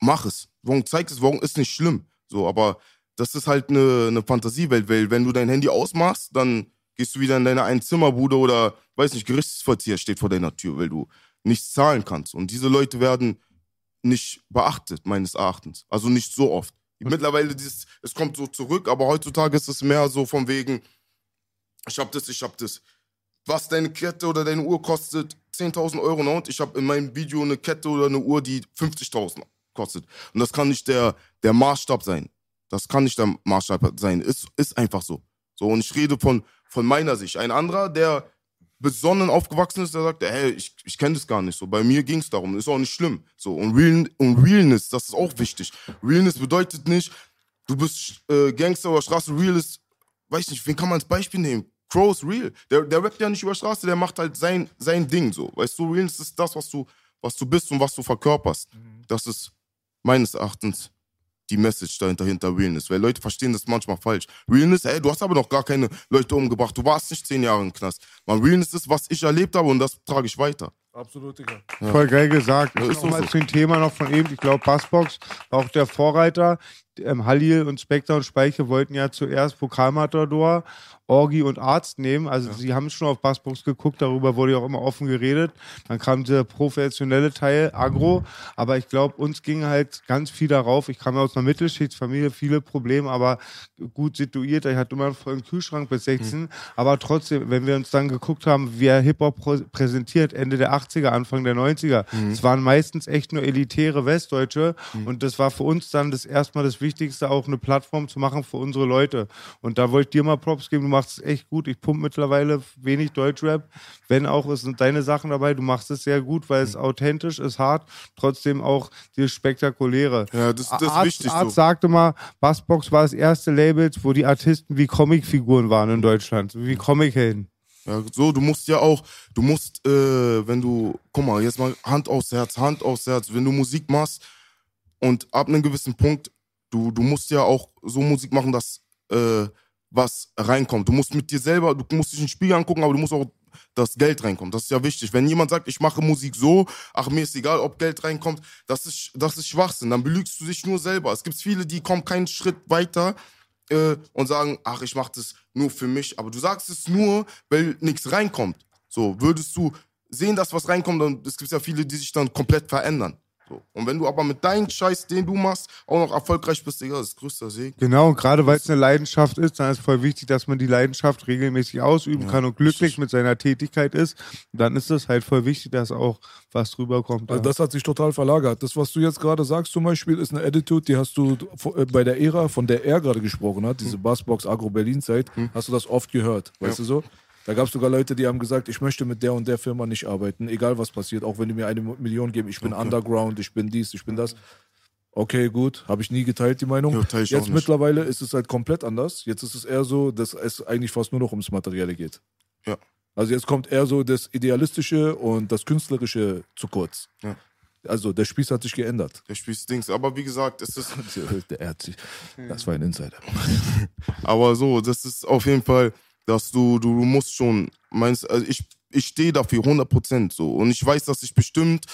mach es. Warum zeig es, warum ist nicht schlimm. So, aber das ist halt eine, eine Fantasiewelt, weil wenn du dein Handy ausmachst, dann gehst du wieder in deine Einzimmerbude oder, weiß nicht, Gerichtsvollzieher steht vor deiner Tür, weil du nichts zahlen kannst. Und diese Leute werden nicht beachtet, meines Erachtens. Also nicht so oft. Mittlerweile, dieses, es kommt so zurück, aber heutzutage ist es mehr so von wegen, ich hab das, ich hab das. Was deine Kette oder deine Uhr kostet, 10.000 Euro und ich habe in meinem Video eine Kette oder eine Uhr, die 50.000 kostet. Und das kann nicht der, der Maßstab sein. Das kann nicht der Maßstab sein. Ist, ist einfach so. So, und ich rede von, von meiner Sicht. Ein anderer, der besonnen aufgewachsen ist, der sagt, hey, ich, ich kenne das gar nicht so. Bei mir ging es darum, ist auch nicht schlimm. So, und, Real, und Realness, das ist auch wichtig. Realness bedeutet nicht, du bist äh, Gangster oder Straße, Real weiß nicht, wen kann man als Beispiel nehmen? Crow ist real. Der, der rappt ja nicht über Straße, der macht halt sein, sein Ding so. Weißt du, Realness ist das, was du, was du bist und was du verkörperst. Das ist meines Erachtens die Message dahinter hinter Realness. Weil Leute verstehen das manchmal falsch. Realness, ey, du hast aber noch gar keine Leute umgebracht. Du warst nicht zehn Jahre im Knast. Man, Realness ist, was ich erlebt habe und das trage ich weiter. Absolut, Digga. Voll geil gesagt. Ja, Ja, ist Nochmal so. zu dem Thema noch von eben. Ich glaube, Bassbox war auch der Vorreiter. Ähm, Halil und Spectre und Speiche wollten ja zuerst Pokalmatador, Orgi und Arzt nehmen. Also sie haben schon auf Bassbox geguckt, darüber wurde ja auch immer offen geredet. Dann kam der professionelle Teil, Agro. Aber ich glaube, uns ging halt ganz viel darauf. Ich kam ja aus einer Mittelschichtsfamilie, viele Probleme, aber gut situiert. Ich hatte immer einen vollen Kühlschrank bis 16. Aber trotzdem, wenn wir uns dann geguckt haben, wie er Hip-Hop prä- präsentiert, Ende der 80er, Anfang der 90er, es waren meistens echt nur elitäre Westdeutsche. Und das war für uns dann das erstmal das Wichtigste, auch eine Plattform zu machen für unsere Leute. Und da wollte ich dir mal Props geben, du machst es echt gut. Ich pumpe mittlerweile wenig Deutschrap. Wenn auch, es sind deine Sachen dabei. Du machst es sehr gut, weil es authentisch ist, hart, trotzdem auch dieses Spektakuläre. Ja, das, das ist Arzt, wichtig Arzt so. sagte mal, Bassbox war das erste Label, wo die Artisten wie Comicfiguren waren in Deutschland, wie Comichelden. Ja, so, du musst ja auch, du musst, äh, wenn du, guck mal, jetzt mal Hand aufs Herz, Hand aufs Herz, wenn du Musik machst und ab einem gewissen Punkt, du, du musst ja auch so Musik machen, dass äh, was reinkommt. Du musst mit dir selber, du musst dich in den Spiegel angucken, aber du musst auch das Geld reinkommt. Das ist ja wichtig. Wenn jemand sagt, ich mache Musik so, ach, mir ist egal, ob Geld reinkommt, das ist, das ist Schwachsinn. Dann belügst du dich nur selber. Es gibt viele, die kommen keinen Schritt weiter äh, und sagen, ach, ich mache das nur für mich. Aber du sagst es nur, weil nichts reinkommt. So, würdest du sehen, dass was reinkommt, dann es gibt ja viele, die sich dann komplett verändern. So. Und wenn du aber mit deinem Scheiß, den du machst, auch noch erfolgreich bist, Digga, das ist größter Segen. Genau, und gerade weil es eine Leidenschaft ist, dann ist voll wichtig, dass man die Leidenschaft regelmäßig ausüben kann und glücklich mit seiner Tätigkeit ist. Dann ist es halt voll wichtig, dass auch was rüberkommt. Also ja. das hat sich total verlagert. Das, was du jetzt gerade sagst zum Beispiel, ist eine Attitude, die hast du äh, bei der Ära, von der er gerade gesprochen hat, diese Bassbox Agro-Berlin-Zeit, hast du das oft gehört, weißt du so? Da gab es sogar Leute, die haben gesagt, ich möchte mit der und der Firma nicht arbeiten, egal was passiert, auch wenn die mir eine Million geben, ich bin Underground, ich bin dies, ich bin das. Okay, gut, habe ich nie geteilt, die Meinung. Ja, Jetzt mittlerweile ist es halt komplett anders. Jetzt ist es eher so, dass es eigentlich fast nur noch ums Materielle geht. Ja. Also jetzt kommt eher so das Idealistische und das Künstlerische zu kurz. Ja. Also der Spieß hat sich geändert. Der spielt Dings. Aber wie gesagt, es ist, (laughs) Der hat sich, das war ein Insider. aber so, das ist auf jeden Fall, dass du, du, musst schon, meinst, also ich, ich stehe dafür 100% so. Und ich weiß, dass ich bestimmt,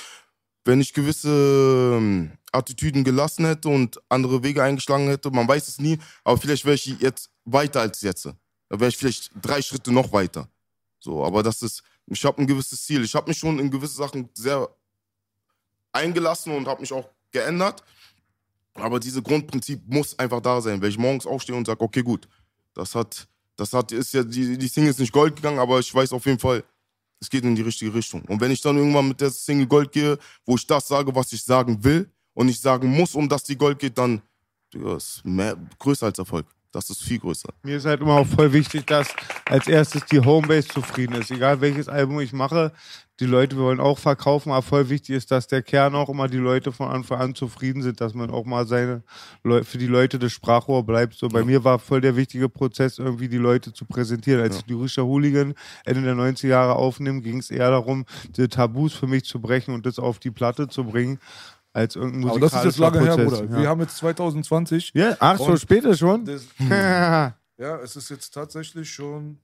wenn ich gewisse ähm, Attitüden gelassen hätte und andere Wege eingeschlagen hätte, man weiß es nie, aber vielleicht wäre ich jetzt weiter als jetzt. Da wäre ich vielleicht drei Schritte noch weiter. So, aber das ist, ich habe ein gewisses Ziel. Ich habe mich schon in gewisse Sachen sehr eingelassen und habe mich auch geändert. Aber dieses Grundprinzip muss einfach da sein, weil ich morgens aufstehe und sage, okay, gut, das hat, das hat, ist ja, die, die Single ist nicht Gold gegangen, aber ich weiß auf jeden Fall, es geht in die richtige Richtung. Und wenn ich dann irgendwann mit der Single Gold gehe, wo ich das sage, was ich sagen will und nicht sagen muss, um dass die Gold geht, dann, Digga, ist mehr, größer als Erfolg. Das ist viel größer. Mir ist halt immer auch voll wichtig, dass als erstes die Homebase zufrieden ist. Egal welches Album ich mache, die Leute wollen auch verkaufen, aber voll wichtig ist, dass der Kern auch immer die Leute von Anfang an zufrieden sind, dass man auch mal seine Leu für die Leute das Sprachrohr bleibt. So bei mir war voll der wichtige Prozess, irgendwie die Leute zu präsentieren. Als ich die Rischer Hooligan Ende der 90er Jahre aufnehme, ging es eher darum, die Tabus für mich zu brechen und das auf die Platte zu bringen, als irgendein Aber das ist jetzt lange musikalischer her, Prozess. Bruder. Ja. Wir haben jetzt 2020. ja, ach so, später schon? Das, ja, (laughs) ja, es ist jetzt tatsächlich schon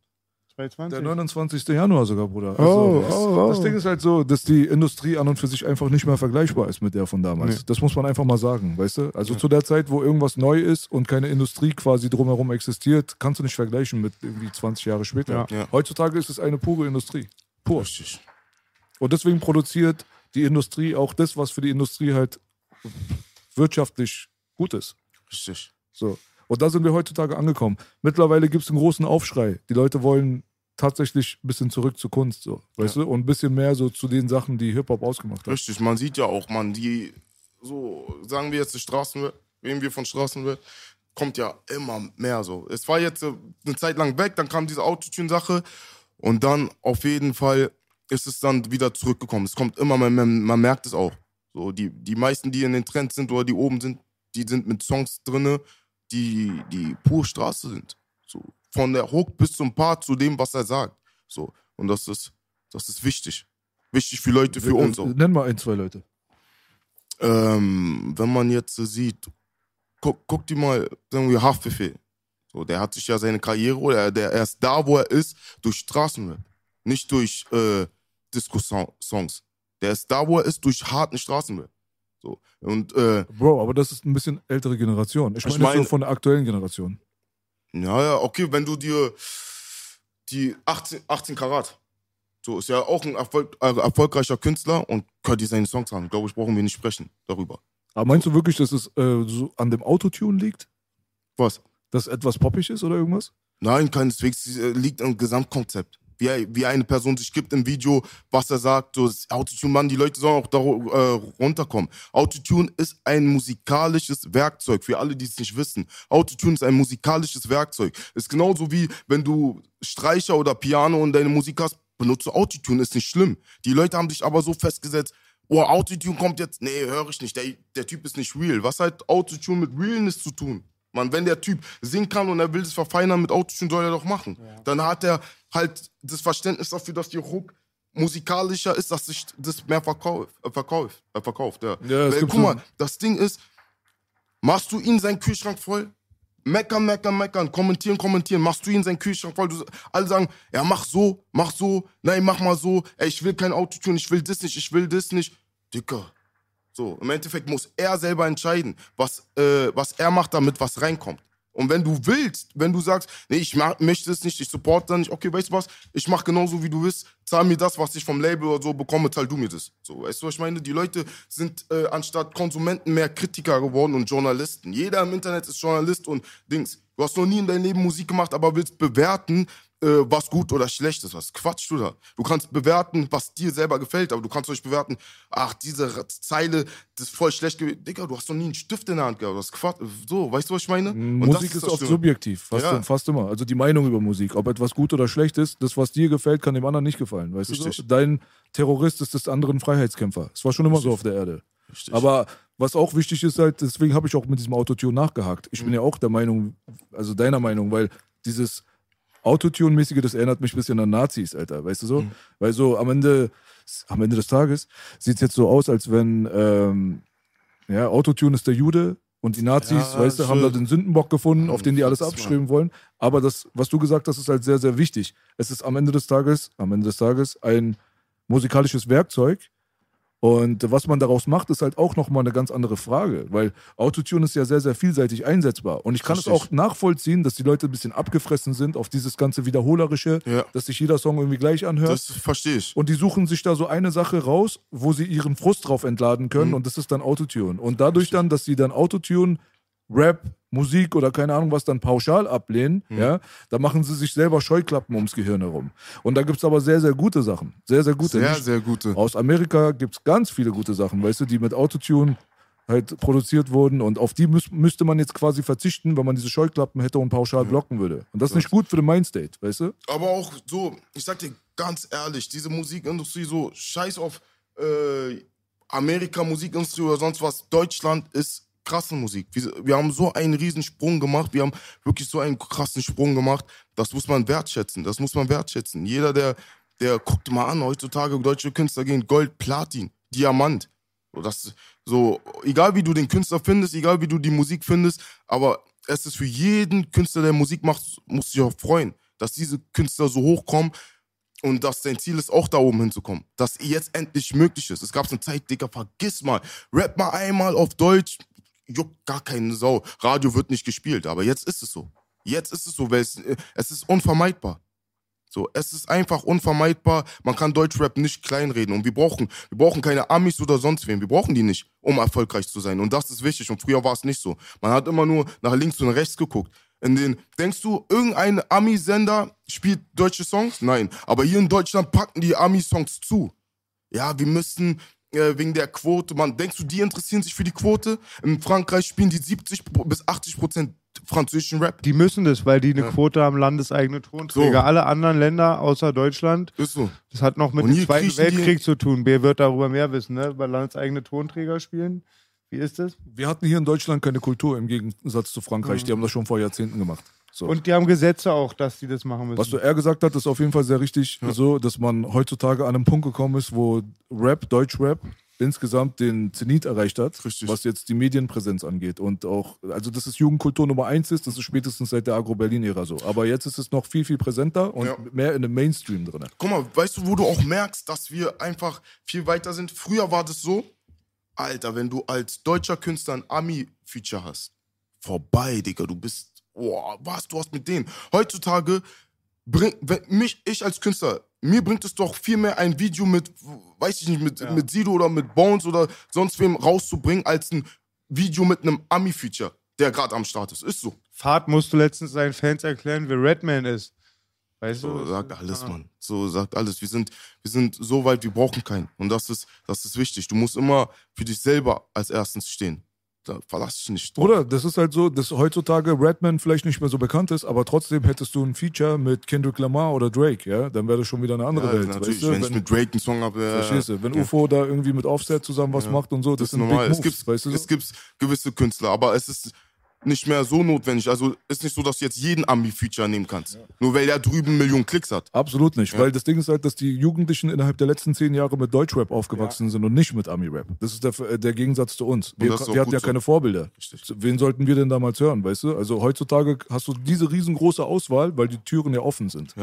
220. Der 29. Januar sogar, Bruder. Oh, das, oh, oh. das Ding ist halt so, dass die Industrie an und für sich einfach nicht mehr vergleichbar ist mit der von damals. Nee. Das muss man einfach mal sagen, weißt du? Also zu der Zeit, wo irgendwas neu ist und keine Industrie quasi drumherum existiert, kannst du nicht vergleichen mit irgendwie 20 Jahre später. Ja. Ja. Heutzutage ist es eine pure Industrie. Pur. Richtig. Und deswegen produziert die Industrie auch das, was für die Industrie halt wirtschaftlich gut ist. Richtig. So. Und da sind wir heutzutage angekommen. Mittlerweile gibt es einen großen Aufschrei. Die Leute wollen tatsächlich ein bisschen zurück zur Kunst, so, weißt du? Und ein bisschen mehr so zu den Sachen, die Hip-Hop ausgemacht hat. Richtig, man sieht ja auch, man, die, so, sagen wir jetzt die Straßenwelt, reden wir von Straßenwelt, kommt ja immer mehr so. Es war jetzt eine Zeit lang weg, dann kam diese Autotune-Sache und dann auf jeden Fall ist es dann wieder zurückgekommen. Es kommt immer mehr, man, man merkt es auch. So, die, die meisten, die in den Trends sind oder die oben sind, die sind mit Songs drinne, die, die pure Straße sind. So, von der Hook bis zum Part zu dem, was er sagt. So, und das ist, das ist wichtig. Wichtig für Leute, für uns auch. Äh, Nenn mal ein, zwei Leute. Ähm, wenn man jetzt sieht, guck, guck dir mal, sagen wir, Haftbefehl. So, der hat sich ja seine Karriere, oder der er ist da, wo er ist, durch Straßenrap. Nicht durch äh, Disco-Songs. Der ist da, wo er ist, durch harten Straßenrap. So. Und äh, Bro, aber das ist ein bisschen ältere Generation. Ich Ich meine, so von der aktuellen Generation. ja, ja, okay, wenn du dir die 18, 18 Karat, so ist ja auch ein Erfolg, äh, erfolgreicher Künstler und dir seine Songs an. Glaube ich, brauchen wir nicht sprechen darüber. Aber meinst du wirklich, dass es äh, so an dem Autotune liegt? Was? Dass etwas poppig ist oder irgendwas? Nein, keineswegs. Es äh, liegt am Gesamtkonzept. Wie, wie eine Person sich gibt im Video, was er sagt. So, Autotune, Mann, die Leute sollen auch da äh, runterkommen. Autotune ist ein musikalisches Werkzeug, für alle, die es nicht wissen. Autotune ist ein musikalisches Werkzeug. Ist genauso wie, wenn du Streicher oder Piano in deine Musik hast, benutze Autotune, ist nicht schlimm. Die Leute haben sich aber so festgesetzt, oh, Autotune kommt jetzt, nee, höre ich nicht, der, der Typ ist nicht real. Was hat Autotune mit Realness zu tun? Man, wenn der Typ singen kann und er will das verfeinern mit Autotune, soll er doch machen. Dann hat er halt das Verständnis dafür, dass die Hook musikalischer ist, dass sich das mehr verkauft. Äh, verkauft, äh, verkauft ja. Ja, es Weil, guck mal, das Ding ist, machst du ihn seinen Kühlschrank voll? Meckern, meckern, meckern, kommentieren, kommentieren. Machst du ihn seinen Kühlschrank voll? Du, alle sagen, ja, mach so, mach so, nein, mach mal so. Ey, ich will kein Autotune, ich will das nicht, ich will das nicht. Dicker. So, im Endeffekt muss er selber entscheiden, was, äh, was er macht, damit was reinkommt. Und wenn du willst, wenn du sagst, nee, ich möchte es nicht, ich supporte dann nicht, okay, weißt du was, ich mach genauso wie du willst, zahl mir das, was ich vom Label oder so bekomme, zahl du mir das. So, weißt du, ich meine? Die Leute sind äh, anstatt Konsumenten mehr Kritiker geworden und Journalisten. Jeder im Internet ist Journalist und Dings. Du hast noch nie in deinem Leben Musik gemacht, aber willst bewerten, äh, was gut oder schlecht ist. Was quatschst du da? Du kannst bewerten, was dir selber gefällt, aber du kannst nicht bewerten, ach, diese Zeile, das ist voll schlecht gewesen. Digga, du hast noch nie einen Stift in der Hand gehabt. Das ist Quatsch. So, weißt du, was ich meine? Und das Musik ist, das oft subjektiv, fast, Ja. fast immer. Also die Meinung über Musik, ob etwas gut oder schlecht ist, das, was dir gefällt, kann dem anderen nicht gefallen. Weißt du? Richtig. So? Dein Terrorist ist des anderen Freiheitskämpfer. Es war schon immer so auf der Erde. Richtig. Aber was auch wichtig ist, halt, deswegen habe ich auch mit diesem Autotune nachgehakt. Ich bin ja auch der Meinung, also deiner Meinung, weil dieses Autotune-mäßige, das erinnert mich ein bisschen an Nazis, Alter, weißt du so? Weil so am Ende, am Ende des Tages sieht es jetzt so aus, als wenn ähm, ja, Autotune ist der Jude und die Nazis, Ja, weißt du, haben da den Sündenbock gefunden, auf den die alles abstreben wollen. Aber das, was du gesagt hast, ist halt sehr, sehr wichtig. Es ist am Ende des Tages, am Ende des Tages ein musikalisches Werkzeug. Und was man daraus macht, ist halt auch nochmal eine ganz andere Frage, weil Autotune ist ja sehr, sehr vielseitig einsetzbar. Und ich kann Richtig. es auch nachvollziehen, dass die Leute ein bisschen abgefressen sind auf dieses ganze Wiederholerische, Ja. dass sich jeder Song irgendwie gleich anhört. Das verstehe ich. Und die suchen sich da so eine Sache raus, wo sie ihren Frust drauf entladen können und das ist dann Autotune. Und dadurch dann, dass sie dann Autotune, Rap, Musik oder keine Ahnung was dann pauschal ablehnen, ja, da machen sie sich selber Scheuklappen ums Gehirn herum. Und da gibt es aber sehr, sehr gute Sachen. Sehr, sehr gute. Sehr, Nicht- sehr gute. Aus Amerika gibt es ganz viele gute Sachen, weißt du, die mit Autotune halt produziert wurden und auf die müß, müsste man jetzt quasi verzichten, wenn man diese Scheuklappen hätte und pauschal blocken würde. Und das ist nicht gut für den Mindstate, weißt du? Aber auch so, ich sag dir ganz ehrlich, diese Musikindustrie, so scheiß auf äh, Amerika, Musikindustrie oder sonst was. Deutschland ist krasse Musik. Wir, wir haben so einen riesen Sprung gemacht. Wir haben wirklich so einen krassen Sprung gemacht. Das muss man wertschätzen. Das muss man wertschätzen. Jeder, der, der guckt mal an, heutzutage deutsche Künstler gehen Gold, Platin, Diamant. So, das, so, egal wie du den Künstler findest, egal wie du die Musik findest, aber es ist für jeden Künstler, der Musik macht, muss sich auch freuen. dass diese Künstler so hochkommen und dass dein Ziel ist, auch da oben hinzukommen. Dass jetzt endlich möglich ist. Es gab eine Zeit, Digga, vergiss mal. Rap mal einmal auf Deutsch, juckt gar keine Sau. Radio wird nicht gespielt, aber jetzt ist es so. Jetzt ist es so, weil es, äh, es ist unvermeidbar. So, es ist einfach unvermeidbar. Man kann Deutschrap nicht kleinreden. Und wir brauchen, wir brauchen keine Amis oder sonst wen. Wir brauchen die nicht, um erfolgreich zu sein. Und das ist wichtig. Und früher war es nicht so. Man hat immer nur nach links und rechts geguckt. In den, denkst du, irgendein Ami-Sender spielt deutsche Songs? Nein. Aber hier in Deutschland packen die Ami-Songs zu. Ja, wir müssen äh, wegen der Quote, man, denkst du, die interessieren sich für die Quote? In Frankreich spielen die 70 bis 80 Prozent französischen Rap. Die müssen das, weil die eine Ja. Quote haben, landeseigene Tonträger. So. Alle anderen Länder außer Deutschland, Ist so. das hat noch mit dem Zweiten Weltkrieg zu tun. Wer wird darüber mehr wissen, ne? Über landeseigene Tonträger spielen. Wie ist das? Wir hatten hier in Deutschland keine Kultur im Gegensatz zu Frankreich. Die haben das schon vor Jahrzehnten gemacht. So. Und die haben Gesetze auch, dass die das machen müssen. Was du eher gesagt hast, ist auf jeden Fall sehr richtig. So, dass man heutzutage an einem Punkt gekommen ist, wo Rap, Deutschrap, insgesamt den Zenit erreicht hat, Richtig. was jetzt die Medienpräsenz angeht. Und auch, also dass es Jugendkultur Nummer eins ist, das ist spätestens seit der Agro-Berlin-Ära so. Aber jetzt ist es noch viel, viel präsenter und Ja. mehr in dem Mainstream drin. Guck mal, weißt du, wo du auch merkst, dass wir einfach viel weiter sind? Früher war das so, Alter, wenn du als deutscher Künstler ein Ami-Feature hast, vorbei, Digga, du bist, boah, was, du hast mit denen. Heutzutage, bring, mich, ich als Künstler, mir bringt es doch viel mehr ein Video mit, weiß ich nicht, mit, mit Sido oder mit Bones oder sonst wem rauszubringen, als ein Video mit einem Ami-Feature, der gerade am Start ist. Ist so. Fahrt musst du letztens seinen Fans erklären, wer Redman ist. Weißt So du? sagt alles, Mann. So sagt alles. Wir sind, wir sind so weit, wir brauchen keinen. Und das ist, das ist wichtig. Du musst immer für dich selber als erstens stehen. Da verlass dich nicht. drauf. Bruder, das ist halt so, dass heutzutage Redman vielleicht nicht mehr so bekannt ist, aber trotzdem hättest du ein Feature mit Kendrick Lamar oder Drake, ja, dann wäre das schon wieder eine andere Ja, Welt. natürlich. Weißt du? Wenn ich mit Drake einen Song habe, äh, Verstehst du? Wenn ja. UFO da irgendwie mit Offset zusammen was macht und so, das, das ist sind normal. Big Es Moves, gibt, weißt du? so? es gibt gewisse Künstler, aber es ist nicht mehr so notwendig. Also ist nicht so, dass du jetzt jeden Ami-Feature nehmen kannst. Nur weil der drüben Millionen Klicks hat. Absolut nicht, weil das Ding ist halt, dass die Jugendlichen innerhalb der letzten zehn Jahre mit Deutschrap aufgewachsen sind und nicht mit Ami-Rap. Das ist der, äh, der Gegensatz zu uns. Wir, wir hatten ja so. keine Vorbilder. Richtig. Wen sollten wir denn damals hören, weißt du? Also heutzutage hast du diese riesengroße Auswahl, weil die Türen ja offen sind.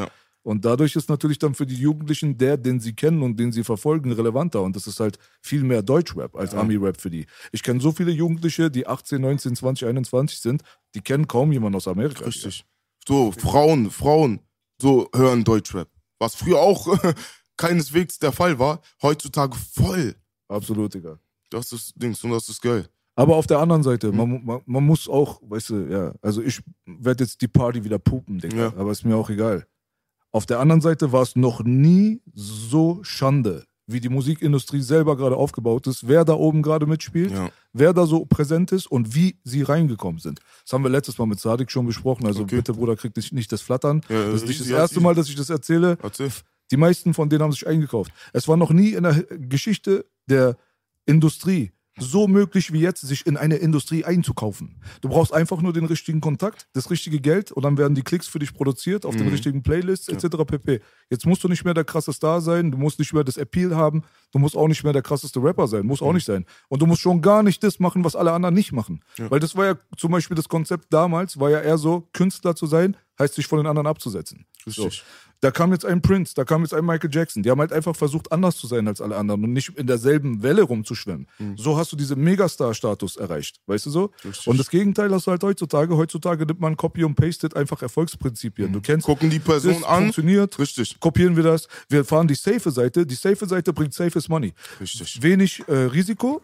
Ja. Und dadurch ist natürlich dann für die Jugendlichen der, den sie kennen und den sie verfolgen, relevanter. Und das ist halt viel mehr Deutschrap als Ami-Rap für die. Ich kenne so viele Jugendliche, die 18, 19, 20, 21 sind, die kennen kaum jemanden aus Amerika. Richtig. So, Frauen, Frauen, so hören Deutschrap. Was früher auch (laughs) keineswegs der Fall war, heutzutage voll. Absolut, Digga. Das ist Dings und das ist geil. Aber auf der anderen Seite, Mhm. man, man, man muss auch, weißt du, ja, also ich werde jetzt die Party wieder pupen, Digga, Ja. aber ist mir auch egal. Auf der anderen Seite war es noch nie so Schande, wie die Musikindustrie selber gerade aufgebaut ist, wer da oben gerade mitspielt, Ja. wer da so präsent ist und wie sie reingekommen sind. Das haben wir letztes Mal mit Sadik schon besprochen, also Okay. bitte, Bruder, krieg dich nicht das Flattern. Ja, das ist nicht das erste. Mal, dass ich das erzähle. Erzähl. Die meisten von denen haben sich eingekauft. Es war noch nie in der Geschichte der Industrie so möglich wie jetzt, sich in eine Industrie einzukaufen. Du brauchst einfach nur den richtigen Kontakt, das richtige Geld und dann werden die Klicks für dich produziert auf den richtigen Playlists etc. pp. Jetzt musst du nicht mehr der krasse Star sein, du musst nicht mehr das Appeal haben, du musst auch nicht mehr der krasseste Rapper sein, muss auch nicht sein. Und du musst schon gar nicht das machen, was alle anderen nicht machen. Weil das war ja zum Beispiel das Konzept damals, war ja eher so, Künstler zu sein, heißt sich von den anderen abzusetzen. So. Da kam jetzt ein Prince, da kam jetzt ein Michael Jackson. Die haben halt einfach versucht, anders zu sein als alle anderen und nicht in derselben Welle rumzuschwimmen. So hast du diese Megastar-Status erreicht, weißt du so? Richtig. Und das Gegenteil hast du halt heutzutage. Heutzutage nimmt man Copy und Pasted einfach Erfolgsprinzipien. Du kennst, Gucken die Person das an. funktioniert, Richtig. kopieren wir das. Wir fahren die safe Seite. Die safe Seite bringt safes Money. Richtig. Wenig äh, Risiko,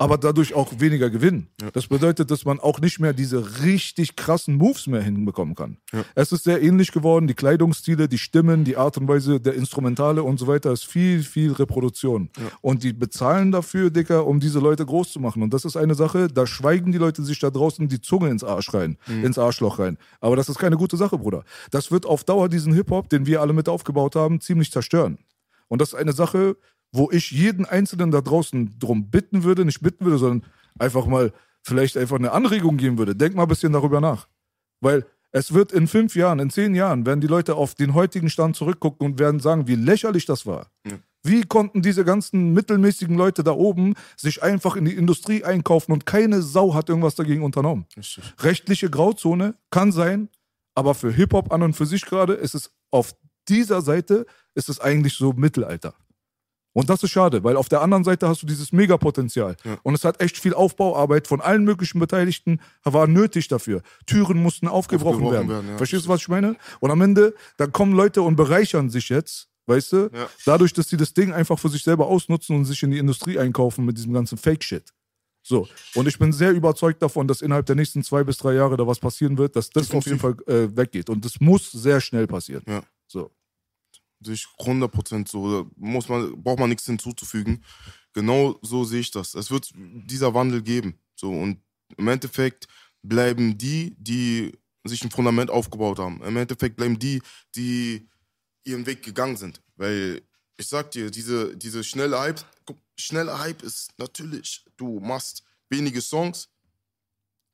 aber dadurch auch weniger Gewinn. Das bedeutet, dass man auch nicht mehr diese richtig krassen Moves mehr hinbekommen kann. Es ist sehr ähnlich geworden. Die Kleidungsstile, die Stimmen, die Art und Weise der Instrumentale und so weiter ist viel, viel Reproduktion. Und die bezahlen dafür, Dicker, um diese Leute groß zu machen. Und das ist eine Sache, da schweigen die Leute sich da draußen die Zunge ins Arsch rein, ins Arschloch rein. Aber das ist keine gute Sache, Bruder. Das wird auf Dauer diesen Hip-Hop, den wir alle mit aufgebaut haben, ziemlich zerstören. Und das ist eine Sache, wo ich jeden Einzelnen da draußen drum bitten würde, nicht bitten würde, sondern einfach mal vielleicht einfach eine Anregung geben würde. Denk mal ein bisschen darüber nach. Weil es wird in fünf Jahren, in zehn Jahren, werden die Leute auf den heutigen Stand zurückgucken und werden sagen, wie lächerlich das war. Wie konnten diese ganzen mittelmäßigen Leute da oben sich einfach in die Industrie einkaufen und keine Sau hat irgendwas dagegen unternommen? Rechtliche Grauzone kann sein, Aber für Hip-Hop an und für sich gerade ist es auf dieser Seite ist es eigentlich so Mittelalter. Und das ist schade, weil auf der anderen Seite hast du dieses Megapotenzial. Ja. Und es hat echt viel Aufbauarbeit von allen möglichen Beteiligten, war nötig dafür. Türen mussten aufgebrochen, Aufgebrochen werden. werden, ja. Verstehst du, was ich meine? Und am Ende, dann kommen Leute und bereichern sich jetzt, weißt du, Ja. dadurch, dass sie das Ding einfach für sich selber ausnutzen und sich in die Industrie einkaufen mit diesem ganzen Fake-Shit. So. Und ich bin sehr überzeugt davon, dass innerhalb der nächsten zwei bis drei Jahre da was passieren wird, dass das auf jeden Fall äh, weggeht. Und das muss sehr schnell passieren. Ja. So. Sehe ich 100% so. Muss man, braucht man nichts hinzuzufügen. Genau so sehe ich das. Es wird dieser Wandel geben. So, und im Endeffekt bleiben die, die sich ein Fundament aufgebaut haben. Im Endeffekt bleiben die, die ihren Weg gegangen sind. Weil ich sag dir, diese, diese schnelle Hype, schnelle Hype ist natürlich, du machst wenige Songs,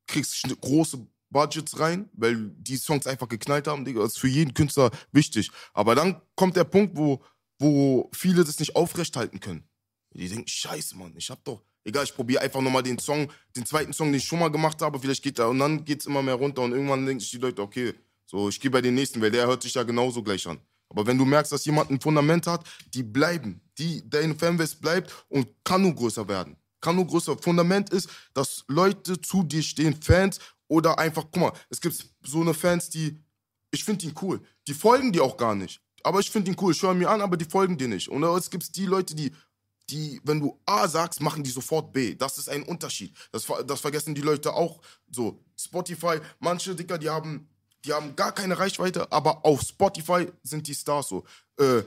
kriegst große Budgets rein, weil die Songs einfach geknallt haben, Digga. Das ist für jeden Künstler wichtig. Aber dann kommt der Punkt, wo, wo viele das nicht aufrechthalten können. Die denken, scheiße, Mann, ich hab doch, egal, ich probiere einfach nochmal den Song, den zweiten Song, den ich schon mal gemacht habe, vielleicht geht da, und dann geht's immer mehr runter und irgendwann denken sich die Leute, okay, so, ich gehe bei den nächsten, weil der hört sich ja genauso gleich an. Aber wenn du merkst, dass jemand ein Fundament hat, die bleiben, die, deine Fanbase bleibt und kann nur größer werden. Kann nur größer. Fundament ist, dass Leute zu dir stehen, Fans oder einfach, guck mal, es gibt so eine Fans, die, ich finde ihn cool. Die folgen dir auch gar nicht. Aber ich finde ihn cool. Ich höre mir an, aber die folgen dir nicht. Und es gibt die Leute, die, die, wenn du A sagst, machen die sofort B. Das ist ein Unterschied. Das, das vergessen die Leute auch so. Spotify, manche Dicker, die haben, die haben gar keine Reichweite, aber auf Spotify sind die Stars so. Äh,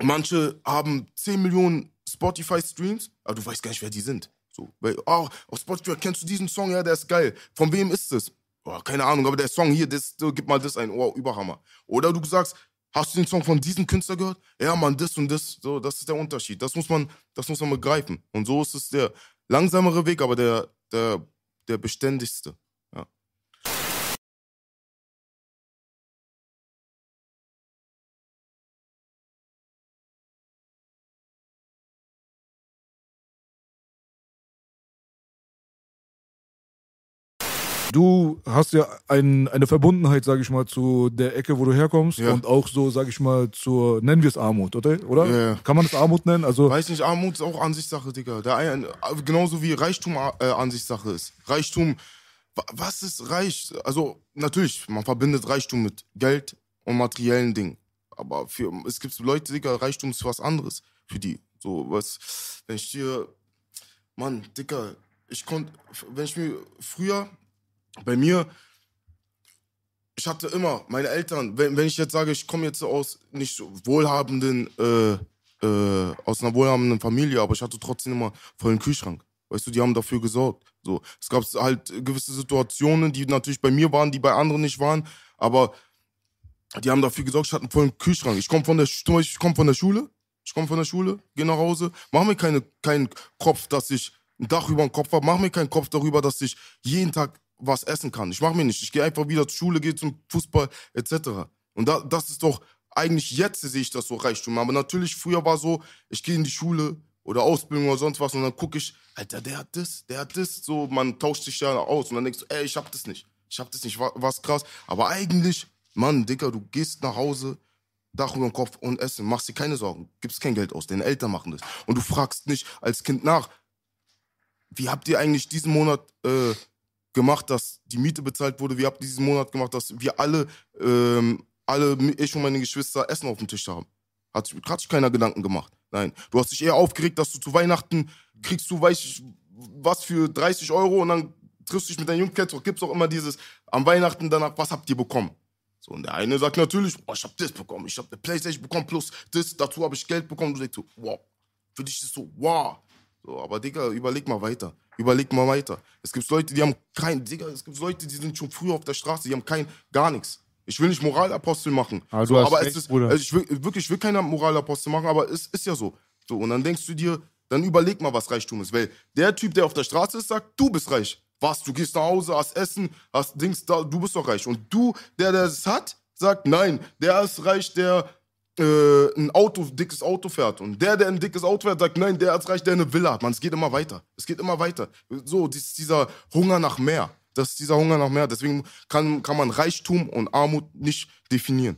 manche haben 10 Millionen Spotify-Streams, aber du weißt gar nicht, wer die sind. So, weil, oh, auf Spotify kennst du diesen Song, ja, der ist geil. Von wem ist es? Oh, keine Ahnung, aber der Song hier, das, so, gib mal das ein, oh, Überhammer. Oder du sagst, hast du den Song von diesem Künstler gehört? Ja, Mann, das und das, so, das ist der Unterschied. Das muss man, das muss man begreifen. Und so ist es der langsamere Weg, aber der, der, der beständigste. Du hast ja ein, eine Verbundenheit, sag ich mal, zu der Ecke, wo du herkommst Ja. und auch so, sag ich mal, zur, nennen wir es Armut, oder? oder? Ja. Kann man das Armut nennen? Also, Weiß nicht, Armut ist auch Ansichtssache, Digga. Der ein, genauso wie Reichtum äh, Ansichtssache ist. Reichtum, wa- was ist reich? Also, natürlich, man verbindet Reichtum mit Geld und materiellen Dingen. Aber für, es gibt Leute, Digga, Reichtum ist was anderes für die. So, was, wenn ich dir, Mann, Digga, ich konnte, wenn ich mir früher, bei mir, ich hatte immer, meine Eltern, wenn, wenn ich jetzt sage, ich komme jetzt aus nicht wohlhabenden, äh, äh, aus einer wohlhabenden Familie, aber ich hatte trotzdem immer vollen Kühlschrank. Weißt du, die haben dafür gesorgt. So, es gab halt gewisse Situationen, die natürlich bei mir waren, die bei anderen nicht waren, aber die haben dafür gesorgt, ich hatte einen vollen Kühlschrank. Ich komme von der, ich komm von der Schule, ich komme von der Schule, gehe nach Hause, mach mir keine, keinen Kopf, dass ich ein Dach über dem Kopf habe, mach mir keinen Kopf darüber, dass ich jeden Tag was essen kann. Ich mach mir nicht. Ich gehe einfach wieder zur Schule, gehe zum Fußball etc. Und da, das ist doch eigentlich jetzt sehe ich das so Reichtum. Aber natürlich früher war so, ich gehe in die Schule oder Ausbildung oder sonst was und dann gucke ich, Alter, der hat das, der hat das. So, man tauscht sich ja aus und dann denkst du, ey, ich hab das nicht. Ich hab das nicht, wa- was krass. Aber eigentlich, Mann, Dicker, du gehst nach Hause, Dach über dem Kopf und Essen, machst dir keine Sorgen, gibst kein Geld aus, deine Eltern machen das. Und du fragst nicht als Kind nach, wie habt ihr eigentlich diesen Monat äh, gemacht, dass die Miete bezahlt wurde? Wie habt ihr diesen Monat gemacht, dass wir alle, ähm, alle, ich und meine Geschwister Essen auf dem Tisch haben? Hat, sich- hat sich keiner Gedanken gemacht. Nein. Du hast dich eher aufgeregt, dass du zu Weihnachten kriegst du, weiß ich, was für 30 Euro und dann triffst du dich mit deinen Jungs, gibt's auch immer dieses, am Weihnachten danach, was habt ihr bekommen? So, und der eine sagt natürlich, oh, ich hab das bekommen, ich hab eine Playstation bekommen, plus das, dazu habe ich Geld bekommen. Du denkst so, wow. Für dich ist es so, wow. So, aber Digga, überleg mal weiter. Überleg mal weiter. Es gibt Leute, die haben kein, Digga, es gibt Leute, die sind schon früher auf der Straße, die haben kein, gar nichts. Ich will nicht Moralapostel machen. Aber du so, aber recht, es ist, Bruder. also ich will, wirklich, ich will keine Moralapostel machen, aber es ist ja so. So, und dann denkst du dir, dann überleg mal, was Reichtum ist. Weil der Typ, der auf der Straße ist, sagt, du bist reich. Was, du gehst nach Hause, hast Essen, hast Dings da, du bist doch reich. Und du, der, der es hat, sagt, nein, der ist reich, der äh, ein Auto, dickes Auto fährt. Und der, der ein dickes Auto fährt, sagt, nein, der ist reich, der eine Villa hat. Man, es geht immer weiter. Es geht immer weiter. So, dies, dieser Hunger nach mehr. Das ist dieser Hunger nach mehr. Deswegen kann, kann man Reichtum und Armut nicht definieren.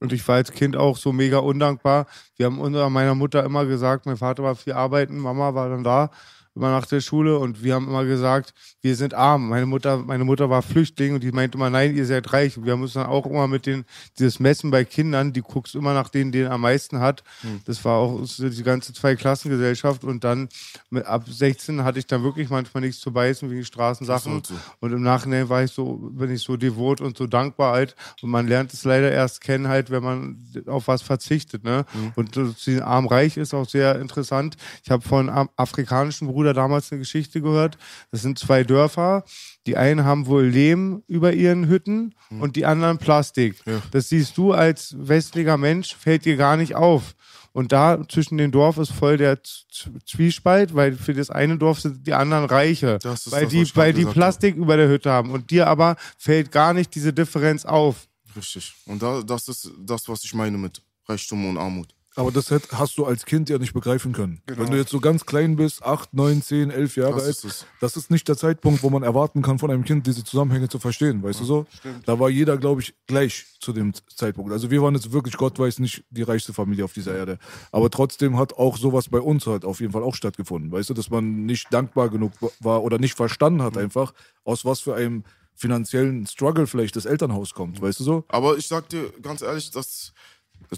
Und ich war als Kind auch so mega undankbar. Wir haben unter meiner Mutter immer gesagt, mein Vater war viel arbeiten, Mama war dann da immer nach der Schule und wir haben immer gesagt, wir sind arm. Meine Mutter, meine Mutter war Flüchtling und die meinte immer, nein, ihr seid reich. Und wir haben uns dann auch immer mit den, dieses Messen bei Kindern, die guckst immer nach denen, den am meisten hat. Hm. Das war auch die ganze Zweiklassengesellschaft und dann mit, ab 16 hatte ich dann wirklich manchmal nichts zu beißen wegen Straßensachen. So. Und im Nachhinein war ich so, bin ich so devot und so dankbar halt. Und man lernt es leider erst kennen halt, wenn man auf was verzichtet. Ne? Mhm. Und das arm-reich ist auch sehr interessant. Ich habe von afrikanischen Brüdern Bruder damals eine Geschichte gehört. Das sind zwei Dörfer. Die einen haben wohl Lehm über ihren Hütten mhm. und die anderen Plastik. Ja. Das siehst du als westlicher Mensch, fällt dir gar nicht auf. Und da zwischen den Dorf ist voll der Zwiespalt, weil für das eine Dorf sind die anderen Reiche, weil die, weil die Plastik über der Hütte haben. Und dir aber fällt gar nicht diese Differenz auf. Richtig. Und da, das ist das, was ich meine mit Reichtum und Armut. Aber das hast du als Kind ja nicht begreifen können. Genau. Wenn du jetzt so ganz klein bist, 8, 9, 10, 11 Jahre das alt, ist das ist nicht der Zeitpunkt, wo man erwarten kann, von einem Kind diese Zusammenhänge zu verstehen, weißt ja, du so? Stimmt. Da war jeder, glaube ich, gleich zu dem Zeitpunkt. Also wir waren jetzt wirklich, Gott weiß nicht, die reichste Familie auf dieser Erde. Aber trotzdem hat auch sowas bei uns halt auf jeden Fall auch stattgefunden, weißt du, dass man nicht dankbar genug war oder nicht verstanden hat einfach, aus was für einem finanziellen Struggle vielleicht das Elternhaus kommt, weißt du so? Aber ich sag dir ganz ehrlich, dass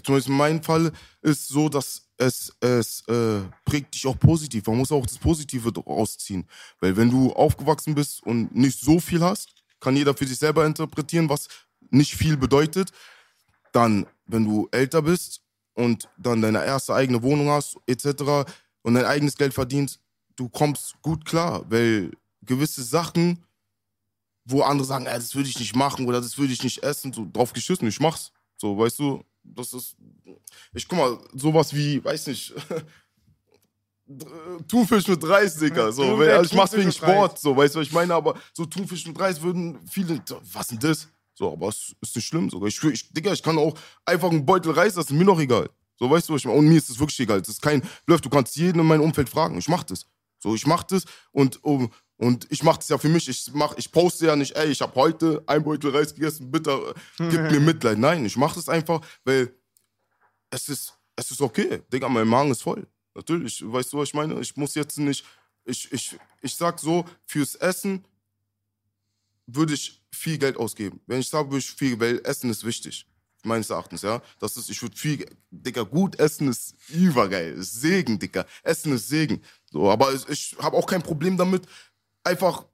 Zumindest in meinem Fall ist so, dass es, es äh, prägt dich auch positiv. Man muss auch das Positive rausziehen. Weil wenn du aufgewachsen bist und nicht so viel hast, kann jeder für sich selber interpretieren, was nicht viel bedeutet. Dann, wenn du älter bist und dann deine erste eigene Wohnung hast, etc. und dein eigenes Geld verdienst, du kommst gut klar, weil gewisse Sachen, wo andere sagen, das würde ich nicht machen oder das würde ich nicht essen, so drauf geschissen, ich mach's. So, weißt du, das ist. Ich guck mal, sowas wie, weiß nicht. (laughs) Thunfisch mit Reis, Digga. So, ja, also ich mach's wegen Sport, so, weißt du, was ich meine? Aber so Thunfisch mit Reis würden viele, was denn das? So, aber es ist nicht schlimm sogar. Ich, ich, Digga, ich kann auch einfach einen Beutel Reis, das ist mir noch egal. So, weißt du, was ich meine? Und mir ist es wirklich egal. Das ist kein Bluff. Du kannst jeden in meinem Umfeld fragen. Ich mach das. So, ich mach das und, um, und ich mache das ja für mich. Ich, mach, ich poste ja nicht, ey, ich habe heute ein Beutel Reis gegessen, bitte gib mir (laughs) Mitleid. Nein, ich mache das einfach, weil es ist, es ist okay. Digga, mein Magen ist voll. Natürlich, weißt du, was ich meine? Ich muss jetzt nicht, ich, ich, ich sag so, fürs Essen würde ich viel Geld ausgeben. Wenn ich sage, würde ich viel, weil Essen ist wichtig. Meines Erachtens, ja. Das ist, ich würde viel, Digga, gut essen ist übergeil. Ist Segen, Digga. Essen ist Segen. So, aber ich, ich habe auch kein Problem damit, einfach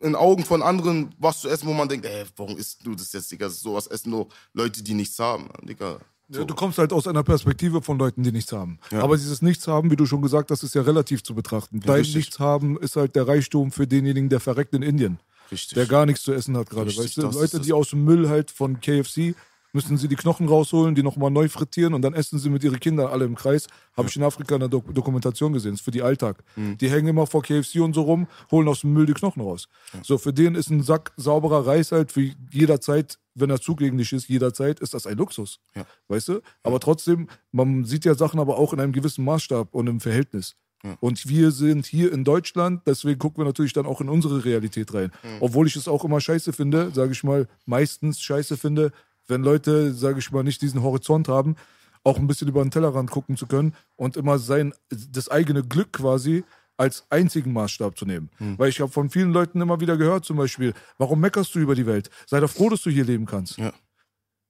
in Augen von anderen was zu essen, wo man denkt, ey, warum isst du das jetzt, Digga? Sowas essen nur Leute, die nichts haben, Digga. So. Ja, du kommst halt aus einer Perspektive von Leuten, die nichts haben. Ja. Aber dieses Nichts haben, wie du schon gesagt hast, ist ja relativ zu betrachten. Dein Richtig. Nichts haben ist halt der Reichtum für denjenigen, der verreckt in Indien. Richtig. Der gar nichts zu essen hat gerade. Weißt du, Leute, die aus dem Müll halt von KFC müssen sie die Knochen rausholen, die nochmal neu frittieren und dann essen sie mit ihren Kindern alle im Kreis. Habe ich in Afrika in der Dok Dokumentation gesehen, das ist für die Alltag. Mhm. Die hängen immer vor KFC und so rum, holen aus dem Müll die Knochen raus. Ja. So, für den ist ein Sack sauberer Reis halt für jederzeit, wenn er zugänglich ist, jederzeit, ist das ein Luxus. Ja. Weißt du? Aber trotzdem, man sieht ja Sachen aber auch in einem gewissen Maßstab und im Verhältnis. Und wir sind hier in Deutschland, deswegen gucken wir natürlich dann auch in unsere Realität rein. Mhm. Obwohl ich es auch immer scheiße finde, sage ich mal, meistens scheiße finde, wenn Leute, sage ich mal, nicht diesen Horizont haben, auch ein bisschen über den Tellerrand gucken zu können und immer sein, das eigene Glück quasi als einzigen Maßstab zu nehmen. Hm. Weil ich habe von vielen Leuten immer wieder gehört, zum Beispiel, warum meckerst du über die Welt? Sei doch froh, dass du hier leben kannst. Ja.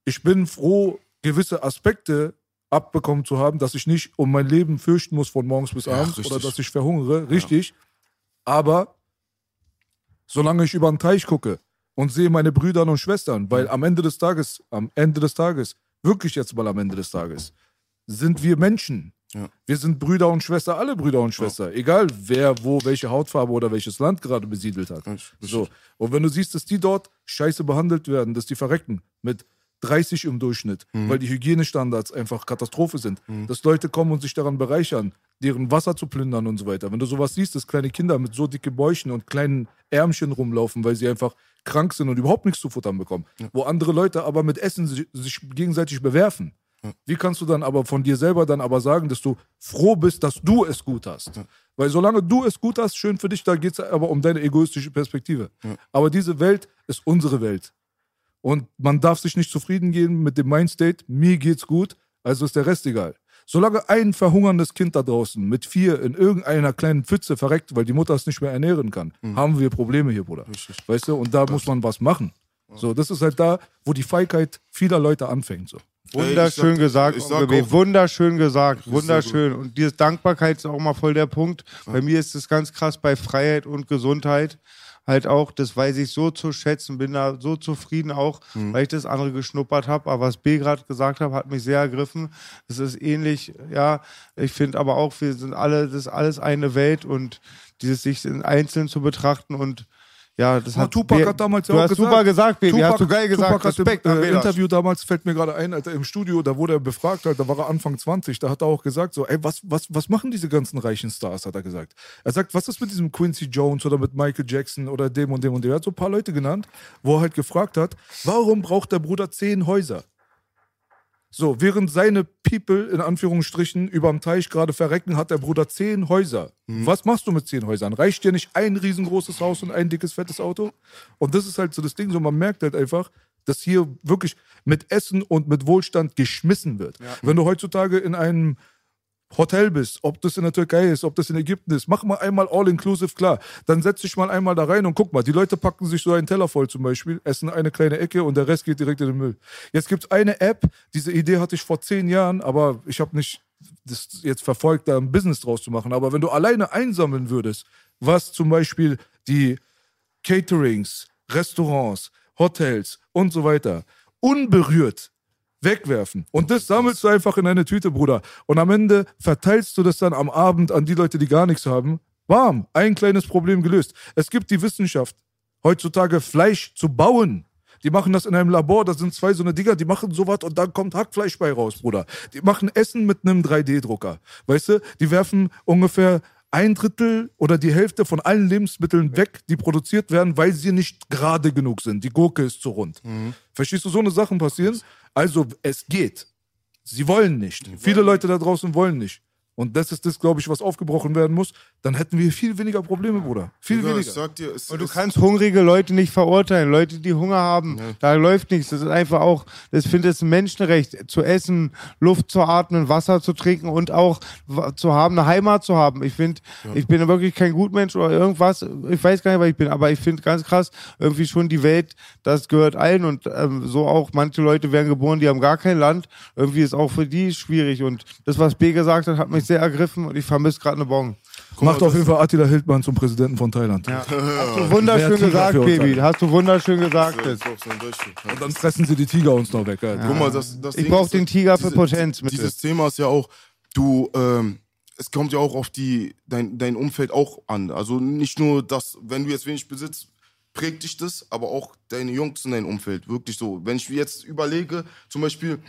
Ich bin froh, gewisse Aspekte abbekommen zu haben, dass ich nicht um mein Leben fürchten muss von morgens bis abends ja, oder dass ich verhungere. Richtig. Ja. Aber solange ich über den Teich gucke, und sehe meine Brüder und Schwestern, weil am Ende des Tages, am Ende des Tages, wirklich jetzt mal am Ende des Tages, sind wir Menschen. Ja. Wir sind Brüder und Schwester, alle Brüder und Schwester. Ja. Egal wer, wo, welche Hautfarbe oder welches Land gerade besiedelt hat. So. Und wenn du siehst, dass die dort scheiße behandelt werden, dass die verrecken mit 30 im Durchschnitt, mhm. weil die Hygienestandards einfach Katastrophe sind. Mhm. Dass Leute kommen und sich daran bereichern, deren Wasser zu plündern und so weiter. Wenn du sowas siehst, dass kleine Kinder mit so dicke Bäuchen und kleinen Ärmchen rumlaufen, weil sie einfach krank sind und überhaupt nichts zu futtern bekommen. Ja. Wo andere Leute aber mit Essen sich, sich gegenseitig bewerfen. Wie kannst du dann aber von dir selber dann aber sagen, dass du froh bist, dass du es gut hast? Weil solange du es gut hast, schön für dich, da geht es aber um deine egoistische Perspektive. Aber diese Welt ist unsere Welt. Und man darf sich nicht zufrieden geben mit dem Mindstate, mir geht's gut, also ist der Rest egal. Solange ein verhungerndes Kind da draußen mit vier in irgendeiner kleinen Pfütze verreckt, weil die Mutter es nicht mehr ernähren kann, haben wir Probleme hier, Bruder. Weißt du? Und da muss man was machen. So, das ist halt da, wo die Feigheit vieler Leute anfängt. So. Wunderschön Ey, ich sag- gesagt, ich sag auch- Wunderschön gesagt, wunderschön. Und diese Dankbarkeit ist auch mal voll der Punkt. Bei mir ist es ganz krass bei Freiheit und Gesundheit. Halt auch, das weiß ich so zu schätzen, bin da so zufrieden auch, Mhm. weil ich das andere geschnuppert habe. Aber was B gerade gesagt hat, hat mich sehr ergriffen. Es ist ähnlich, ja. Ich finde aber auch, wir sind alle, das ist alles eine Welt und dieses sich in Einzelnen zu betrachten und ja, das hat Tupac B- hat damals ja auch hast gesagt. super gesagt, Baby, hast du geil gesagt. Tupac hat Respekt im äh. Interview damals, fällt mir gerade ein, Alter, im Studio, da wurde er befragt, halt, da war er Anfang 20, da hat er auch gesagt, so, ey, was, was, was machen diese ganzen reichen Stars, hat er gesagt. Er sagt, was ist mit diesem Quincy Jones oder mit Michael Jackson oder dem und dem und dem. Er hat so ein paar Leute genannt, wo er halt gefragt hat, warum braucht der Bruder zehn Häuser? So, während seine People in Anführungsstrichen überm Teich gerade verrecken, hat der Bruder zehn Häuser. Was machst du mit zehn Häusern? Reicht dir nicht ein riesengroßes Haus und ein dickes, fettes Auto? Und das ist halt so das Ding, so man merkt halt einfach, dass hier wirklich mit Essen und mit Wohlstand geschmissen wird. Wenn du heutzutage in einem Hotel bist, ob das in der Türkei ist, ob das in Ägypten ist, mach mal einmal all-inclusive klar. Dann setz dich mal einmal da rein und guck mal, die Leute packen sich so einen Teller voll zum Beispiel, essen eine kleine Ecke und der Rest geht direkt in den Müll. Jetzt gibt es eine App, diese Idee hatte ich vor zehn Jahren, aber ich habe nicht das jetzt verfolgt, da ein Business draus zu machen. Aber wenn du alleine einsammeln würdest, was zum Beispiel die Caterings, Restaurants, Hotels und so weiter unberührt wegwerfen. Und das sammelst du einfach in eine Tüte, Bruder. Und am Ende verteilst du das dann am Abend an die Leute, die gar nichts haben. Bam, ein kleines Problem gelöst. Es gibt die Wissenschaft, heutzutage Fleisch zu bauen. Die machen das in einem Labor, da sind zwei so eine Dinger, die machen sowas und dann kommt Hackfleisch bei raus, Bruder. Die machen Essen mit einem 3D-Drucker. Weißt du, die werfen ungefähr ein Drittel oder die Hälfte von allen Lebensmitteln weg, die produziert werden, weil sie nicht gerade genug sind. Die Gurke ist zu rund. Verstehst du, so eine Sachen passieren? Also, es geht. Sie wollen nicht. Viele Leute da draußen wollen nicht. Und das ist das, glaube ich, was aufgebrochen werden muss. Dann hätten wir viel weniger Probleme, Bruder. Viel Digga, ich weniger. sag dir, es, Und du es, kannst hungrige Leute nicht verurteilen. Leute, die Hunger haben, da läuft nichts. Das ist einfach auch, das finde ich ein Menschenrecht, zu essen, Luft zu atmen, Wasser zu trinken und auch zu haben, eine Heimat zu haben. Ich finde, ich bin wirklich kein Gutmensch oder irgendwas. Ich weiß gar nicht, was ich bin, aber ich finde ganz krass, irgendwie schon die Welt, das gehört allen und ähm, so auch manche Leute werden geboren, die haben gar kein Land. Irgendwie ist auch für die schwierig und das, was B gesagt hat, hat mich sehr ergriffen und ich vermisse gerade eine Bon. Macht auf jeden Fall Attila Hildmann zum Präsidenten von Thailand. Hast du wunderschön gesagt, Baby. Hast du wunderschön gesagt. das jetzt. ist auch so ein Beispiel. Ja. Und dann fressen sie die Tiger uns noch weg, Alter. Guck mal, das, das Ich Ding brauch ist, den Tiger für Potenz, bitte. Dieses Thema ist ja auch, du, ähm, es kommt ja auch auf die, dein, dein Umfeld auch an. Also nicht nur das, wenn du jetzt wenig besitzt, prägt dich das, aber auch deine Jungs in deinem Umfeld. Wirklich so. Wenn ich jetzt überlege, zum Beispiel,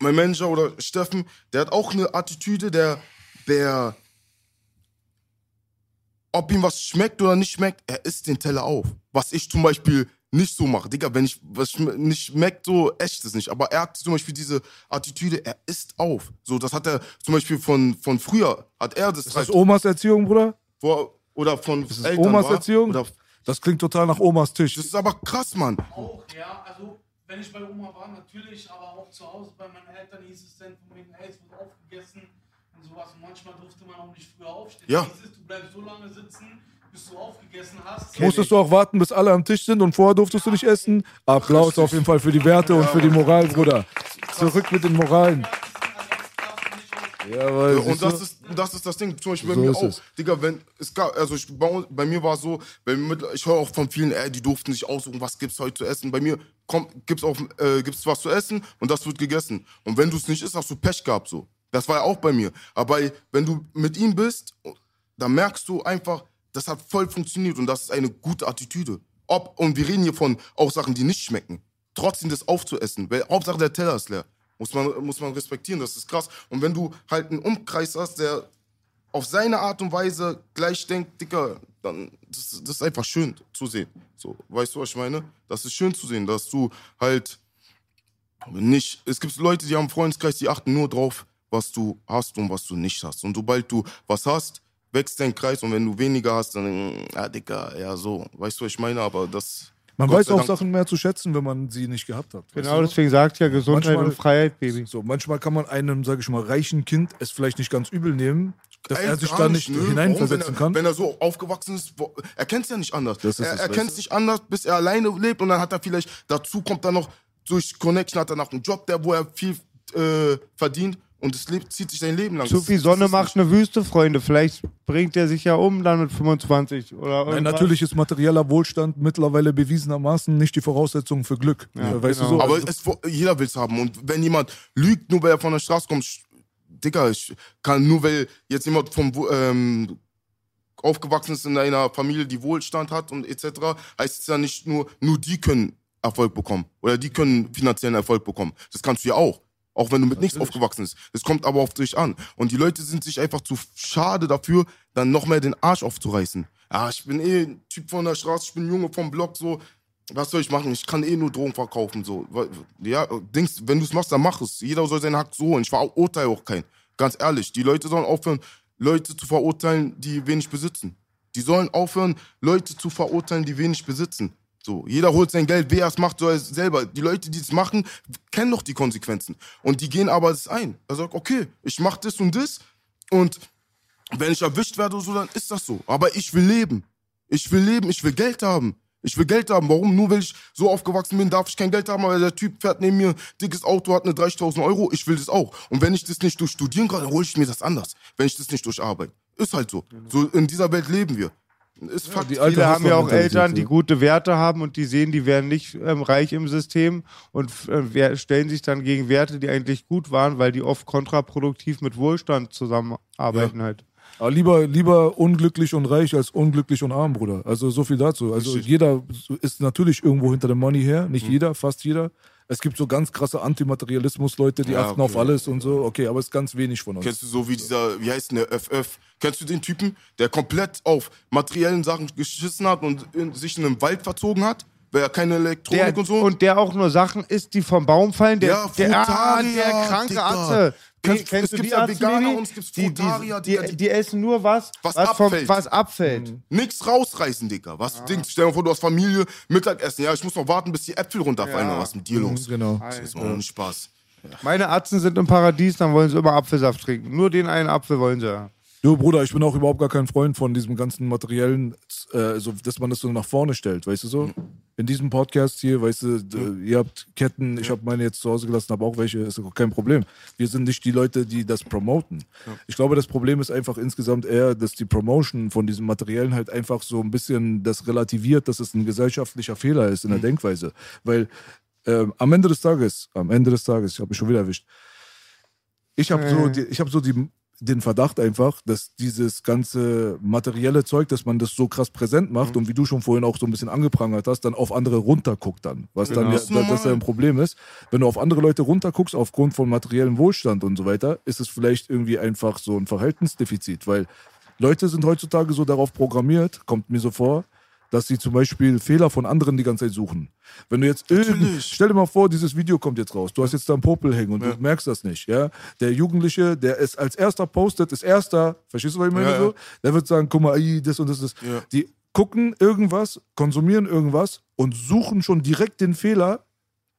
mein Manager oder Steffen, der hat auch eine Attitüde, der, der, ob ihm was schmeckt oder nicht schmeckt, er isst den Teller auf. Was ich zum Beispiel nicht so mache. Digga, wenn ich was nicht schmeckt, so echt es nicht. Aber er hat zum Beispiel diese Attitüde, er isst auf. So, das hat er zum Beispiel von, von früher, hat er das, Ist das Omas Erziehung, Bruder? vor, oder von Ist das Eltern, Omas wa? Erziehung? Oder, Das klingt total nach Omas Tisch. das ist aber krass, Mann. Auch, ja, also wenn ich bei Oma war, natürlich, aber auch zu Hause bei meinen Eltern hieß es dann von wegen, ey, es wird aufgegessen und sowas. Und manchmal durfte man auch nicht früher aufstehen. Ja. Hieß es, du bleibst so lange sitzen, bis du aufgegessen hast. Musstest du auch warten, bis alle am Tisch sind und vorher durftest du nicht essen? Applaus auf jeden Fall für die Werte und für die Moral, Bruder. Zurück mit den Moralen. Jawohl, und siehst du? das ist, das ist das Ding, zum Beispiel bei So mir auch. es. Digga, wenn, es gab, also ich, bei, bei mir war es so, mit, ich höre auch von vielen, ey, die durften sich aussuchen, was gibt's heute zu essen. Bei mir kommt, gibt's auch, äh, gibt's was zu essen und das wird gegessen. Und wenn du es nicht isst, hast du Pech gehabt, so. Das war ja auch bei mir. Aber wenn du mit ihm bist, dann merkst du einfach, das hat voll funktioniert und das ist eine gute Attitüde. Ob, und wir reden hier von auch Sachen, die nicht schmecken. Trotzdem das aufzuessen, weil Hauptsache der Teller ist leer. Muss man, muss man respektieren, das ist krass. Und wenn du halt einen Umkreis hast, der auf seine Art und Weise gleich denkt, Dicker, dann das, das ist einfach schön zu sehen. So, weißt du, was ich meine? Das ist schön zu sehen, dass du halt nicht, es gibt Leute, die haben einen Freundeskreis, die achten nur drauf, was du hast und was du nicht hast. Und sobald du was hast, wächst dein Kreis und wenn du weniger hast, dann, ja, Dicker, ja, so. Weißt du, was ich meine? Aber das. Man Gott weiß auch Dank- Sachen mehr zu schätzen, wenn man sie nicht gehabt hat. Genau, deswegen sagt ja Gesundheit Manchmal- und Freiheit, Baby. So, manchmal kann man einem, sage ich mal, reichen Kind es vielleicht nicht ganz übel nehmen, dass er Ey, sich da nicht nö. hineinversetzen kann. wenn er, er so aufgewachsen ist, er kennt es ja nicht anders. Das ist er er kennt es nicht anders, bis er alleine lebt und dann hat er vielleicht, dazu kommt er noch, durch Connection hat er noch einen Job, der, wo er viel äh, verdient und es lebt, zieht sich sein Leben lang. Zu viel Sonne macht eine Wüste, Freunde. Vielleicht bringt er sich ja um dann mit 25 oder Nein, natürlich ist materieller Wohlstand mittlerweile bewiesenermaßen nicht die Voraussetzung für Glück. Ja, weißt genau. du so? Aber Also, es, jeder will es haben. Und wenn jemand lügt, nur weil er von der Straße kommt, Digga, ich kann nur weil jetzt jemand vom ähm, aufgewachsen ist in einer Familie, die Wohlstand hat und etc., heißt es ja nicht nur, nur die können Erfolg bekommen oder die können finanziellen Erfolg bekommen. Das kannst du ja auch. Auch wenn du mit nichts aufgewachsen bist. Es kommt aber auf dich an. Und die Leute sind sich einfach zu schade dafür, dann noch mehr den Arsch aufzureißen. Ja, ich bin eh ein Typ von der Straße, ich bin ein Junge vom Block, so. Was soll ich machen? Ich kann eh nur Drogen verkaufen, so. Ja, Dings, wenn du es machst, dann mach es. Jeder soll seinen Hack so holen. Ich verurteile auch keinen. Ganz ehrlich, die Leute sollen aufhören, Leute zu verurteilen, die wenig besitzen. Die sollen aufhören, Leute zu verurteilen, die wenig besitzen. So, jeder holt sein Geld, wer es macht, soll es selber. Die Leute, die es machen, kennen doch die Konsequenzen. Und die gehen aber das ein. Er sagt, okay, ich mach das und das und wenn ich erwischt werde oder so, dann ist das so. Aber ich will leben. Ich will leben, ich will Geld haben. Ich will Geld haben. Warum? Nur weil ich so aufgewachsen bin, darf ich kein Geld haben, aber der Typ fährt neben mir, dickes Auto, hat eine 30.000 Euro. Ich will das auch. Und wenn ich das nicht durch Studieren kann, dann hole ich mir das anders. Wenn ich das nicht durch Arbeit. Ist halt so. So in dieser Welt leben wir. Ist Fakt. alte Viele haben ja auch Eltern, die gute Werte haben und die sehen, die werden nicht ähm, reich im System und äh, stellen sich dann gegen Werte, die eigentlich gut waren, weil die oft kontraproduktiv mit Wohlstand zusammenarbeiten halt. Aber lieber, lieber unglücklich und reich als unglücklich und arm, Bruder. Also so viel dazu. Also Richtig. jeder ist natürlich irgendwo hinter dem Money her. Nicht Mhm. jeder, fast jeder. Es gibt so ganz krasse Antimaterialismus-Leute, die Ja, achten okay. auf alles und so. Okay, aber es ist ganz wenig von uns. Kennst du so wie dieser, wie heißt denn der FF? Kennst du den Typen, der komplett auf materiellen Sachen geschissen hat und in, sich in einen Wald verzogen hat? Weil er keine Elektronik Der, und so. und der auch nur Sachen isst, die vom Baum fallen. Der, Ja, der, ah, der kranke Digga. Atze. Kennst- Nee, kennst es du gibt die ja Veganer und es gibt die, Frutarier, die, die, die- die essen nur was, Was vom, abfällt. Mhm. was abfällt. Nix rausreißen, Digga. Was du denkst, stell dir mal vor, du hast Familie, Mittagessen. Ja, ich muss noch warten, bis die Äpfel runterfallen. Ja. Was ist mit dir los? Genau. Das ist auch nicht Spaß. Meine Atzen sind im Paradies, dann wollen sie immer Apfelsaft trinken. Nur den einen Apfel wollen sie. Du, Bruder, ich bin auch überhaupt gar kein Freund von diesem ganzen materiellen, äh, so, dass man das so nach vorne stellt, weißt du so? In diesem Podcast hier, weißt du, d- ihr habt Ketten, ich habe meine jetzt zu Hause gelassen, habe auch welche, ist auch kein Problem. Wir sind nicht die Leute, die das promoten. Ich glaube, das Problem ist einfach insgesamt eher, dass die Promotion von diesem Materiellen halt einfach so ein bisschen das relativiert, dass es ein gesellschaftlicher Fehler ist in der Denkweise. Weil ähm, am Ende des Tages, am Ende des Tages, ich habe mich schon wieder erwischt, ich habe so, die, ich hab so die, den Verdacht einfach, dass dieses ganze materielle Zeug, dass man das so krass präsent macht und wie du schon vorhin auch so ein bisschen angeprangert hast, dann auf andere runterguckt dann. Was dann Genau. ja, Das ja ein Problem ist. Wenn du auf andere Leute runterguckst aufgrund von materiellem Wohlstand und so weiter, ist es vielleicht irgendwie einfach so ein Verhaltensdefizit, weil Leute sind heutzutage so darauf programmiert, kommt mir so vor, dass sie zum Beispiel Fehler von anderen die ganze Zeit suchen. Wenn du jetzt irgend, stell dir mal vor, dieses Video kommt jetzt raus. Du hast jetzt da einen Popel hängen und du merkst das nicht, ja? Der Jugendliche, der es als erster postet, ist erster, verstehst du, was ich meine? Ja, ja. So? Der wird sagen, guck mal, ey, das und das, das. Ja. Die gucken irgendwas, konsumieren irgendwas und suchen schon direkt den Fehler.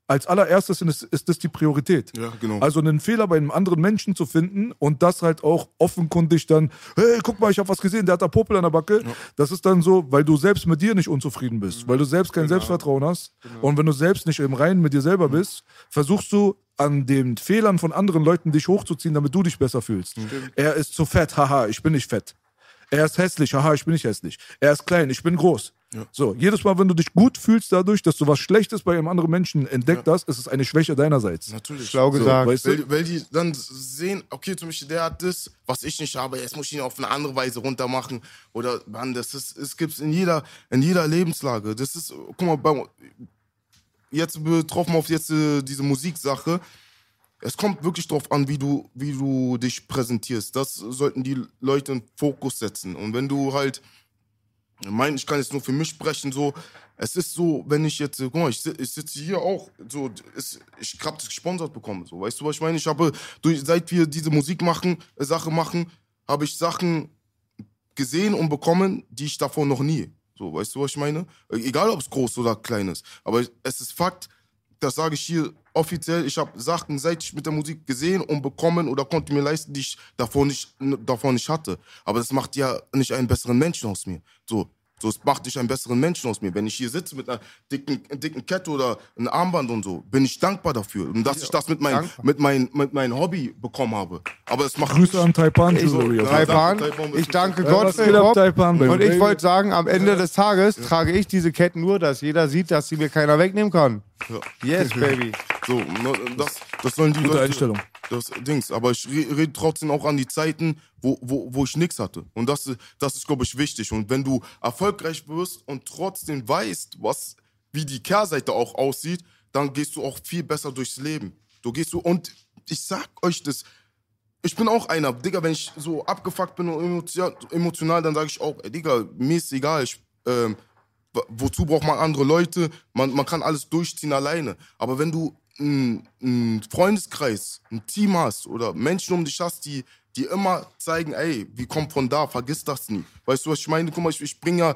Als allererstes ist, ist das die Priorität. Ja, genau. Also einen Fehler bei einem anderen Menschen zu finden und das halt auch offenkundig dann, hey, guck mal, ich habe was gesehen, der hat da Popel an der Backe. Das ist dann so, weil du selbst mit dir nicht unzufrieden bist, weil du selbst kein Selbstvertrauen hast. Und wenn du selbst nicht im Reinen mit dir selber bist, versuchst du an den Fehlern von anderen Leuten dich hochzuziehen, damit du dich besser fühlst. Er ist zu fett, haha, ich bin nicht fett. Er ist hässlich, haha, ich bin nicht hässlich. Er ist klein, ich bin groß. So, jedes Mal, wenn du dich gut fühlst dadurch, dass du was Schlechtes bei einem anderen Menschen entdeckt hast, ist es eine Schwäche deinerseits. Natürlich. Schlau So, gesagt. weißt du? Weil, weil die dann sehen, okay, zum Beispiel, der hat das, was ich nicht habe, jetzt muss ich ihn auf eine andere Weise runtermachen. Oder, Mann, das ist, es gibt's in jeder, in jeder Lebenslage. Das ist, guck mal, bei, jetzt betroffen auf jetzt äh, diese Musiksache. Es kommt wirklich darauf an, wie du, wie du dich präsentierst. Das sollten die Leute in Fokus setzen. Und wenn du halt, ich ich kann jetzt nur für mich sprechen, so, Es ist so, wenn ich jetzt, guck mal, ich, ich sitze hier auch, so, ist, ich hab das gesponsert bekommen, so, weißt du, was ich meine? Ich habe, durch, seit wir diese Musik machen, äh, Sache machen, habe ich Sachen gesehen und bekommen, die ich davor noch nie. So, weißt du, was ich meine? Egal, ob es groß oder klein ist. Aber es ist Fakt, das sage ich hier offiziell, ich habe Sachen seit ich mit der Musik gesehen und bekommen oder konnte mir leisten, die ich davor nicht, davor nicht hatte. Aber das macht ja nicht einen besseren Menschen aus mir. So, so, es macht nicht einen besseren Menschen aus mir. Wenn ich hier sitze mit einer dicken, dicken Kette oder einem Armband und so, bin ich dankbar dafür. Und dass ich das mit, mein, dankbar. mit, mein, mit meinem Hobby bekommen habe. Aber es macht Grüße an Taipan Ey, so, ja. Taipan, danke, Taipan, ich danke Ja, Gott für Hop. Taipan? Und ich wollte sagen, am Ende des Tages trage ich diese Ketten nur, dass jeder sieht, dass sie mir keiner wegnehmen kann. Yes, baby. So, ne, das, das sollen die Gute Leute, Einstellung. Das Dings. Aber ich re- rede trotzdem auch an die Zeiten, wo, wo, wo ich nichts hatte. Und das, ist- das ist, glaube ich, wichtig. Und wenn du erfolgreich wirst und trotzdem weißt, was, wie die Kehrseite auch aussieht, dann gehst du auch viel besser durchs Leben. Du gehst so, und ich sag euch das, ich bin auch einer, Digga, wenn ich so abgefuckt bin und emotio- emotional, dann sage ich auch, ey, Digga, mir ist egal, ich, ähm, wozu braucht man andere Leute? Man, man kann alles durchziehen alleine. Aber wenn du einen Freundeskreis, ein Team hast oder Menschen um dich hast, die, die immer zeigen, ey, wie kommt von da, vergiss das nie. Weißt du, was ich meine? Guck mal, ich, ich bringe ja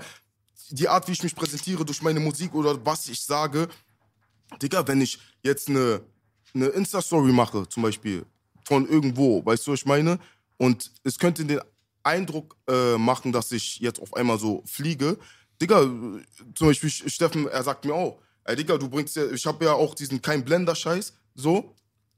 die Art, wie ich mich präsentiere durch meine Musik oder was ich sage. Digga, wenn ich jetzt eine, eine Insta-Story mache, zum Beispiel, von irgendwo, weißt du, was ich meine? Und es könnte den Eindruck äh, machen, dass ich jetzt auf einmal so fliege. Digga, zum Beispiel Steffen, er sagt mir auch, ey Digga, du bringst ja, ich habe ja auch diesen kein Blender-Scheiß, so.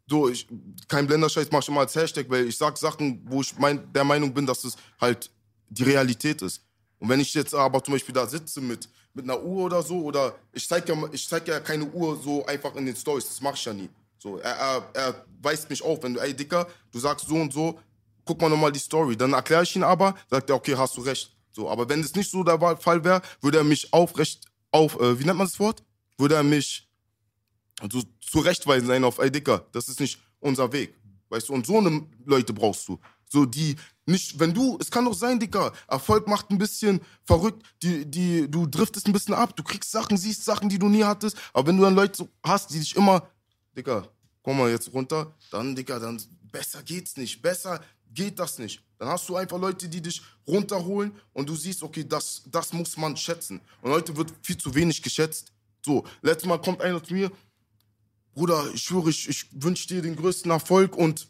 So, ich, kein Blender-Scheiß mach ich immer als Hashtag, weil ich sag Sachen, wo ich mein, der Meinung bin, dass es halt die Realität ist. Und wenn ich jetzt aber zum Beispiel da sitze mit, mit einer Uhr oder so, oder ich zeige ja, ich zeig ja keine Uhr so einfach in den Stories, das mach ich ja nie. So, er, er, er weist mich auf, wenn du, ey Dicker, du sagst so und so, guck mal nochmal die Story. Dann erkläre ich ihn aber, sagt er, okay, hast du recht. So, aber wenn es nicht so der Fall wäre, würde er mich aufrecht, auf, äh, wie nennt man das Wort? Würde er mich so zurechtweisen sein auf, ey Dicker, das ist nicht unser Weg. Weißt du, und so eine Leute brauchst du. So, die nicht, wenn du, es kann doch sein, Dicker, Erfolg macht ein bisschen verrückt, die, die, du driftest ein bisschen ab, du kriegst Sachen, siehst Sachen, die du nie hattest, aber wenn du dann Leute hast, die dich immer, Dicker, komm mal jetzt runter, dann, Dicker, dann besser geht's nicht, besser geht das nicht. Dann hast du einfach Leute, die dich runterholen und du siehst, okay, das, das muss man schätzen. Und heute wird viel zu wenig geschätzt. So, letztes Mal kommt einer zu mir, Bruder, ich schwöre, ich, ich wünsche dir den größten Erfolg und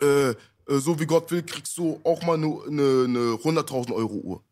äh, äh, so wie Gott will, kriegst du auch mal eine ne, ne 100.000 Euro Uhr.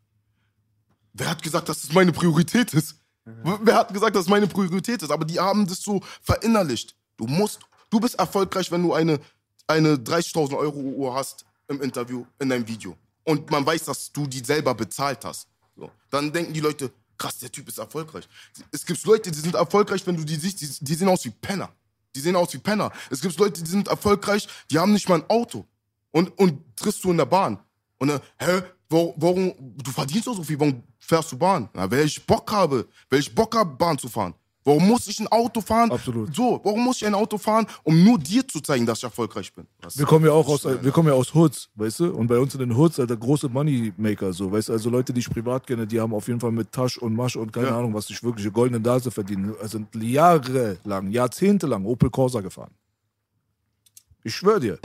Wer hat gesagt, dass das meine Priorität ist? Wer hat gesagt, dass es meine Priorität ist? Aber die haben das so verinnerlicht. Du musst, du bist erfolgreich, wenn du eine, eine 30.000 Euro Uhr hast im Interview, in deinem Video. Und man weiß, dass du die selber bezahlt hast. So. Dann denken die Leute, krass, der Typ ist erfolgreich. Es gibt Leute, die sind erfolgreich, wenn du die siehst, die, die sehen aus wie Penner. Die sehen aus wie Penner. Es gibt Leute, die sind erfolgreich, die haben nicht mal ein Auto. Und, und triffst du in der Bahn. Und dann, hä, wo- warum, du verdienst doch so viel, warum fährst du Bahn? Na, weil ich Bock habe, weil ich Bock habe, Bahn zu fahren. Warum muss ich ein Auto fahren? Absolut. So, warum muss ich ein Auto fahren, um nur dir zu zeigen, dass ich erfolgreich bin? Was- Wir kommen ja auch aus, wir kommen ja aus Hoods, weißt du? Und bei uns in den Hoods, Alter, große Moneymaker, so, weißt du? Also Leute, die ich privat kenne, die haben auf jeden Fall mit Tasch und Masch und keine Ja. Ahnung, was sich wirkliche goldene Nase verdienen. Also jahrelang, jahrzehntelang Opel Corsa gefahren. Ich schwöre dir.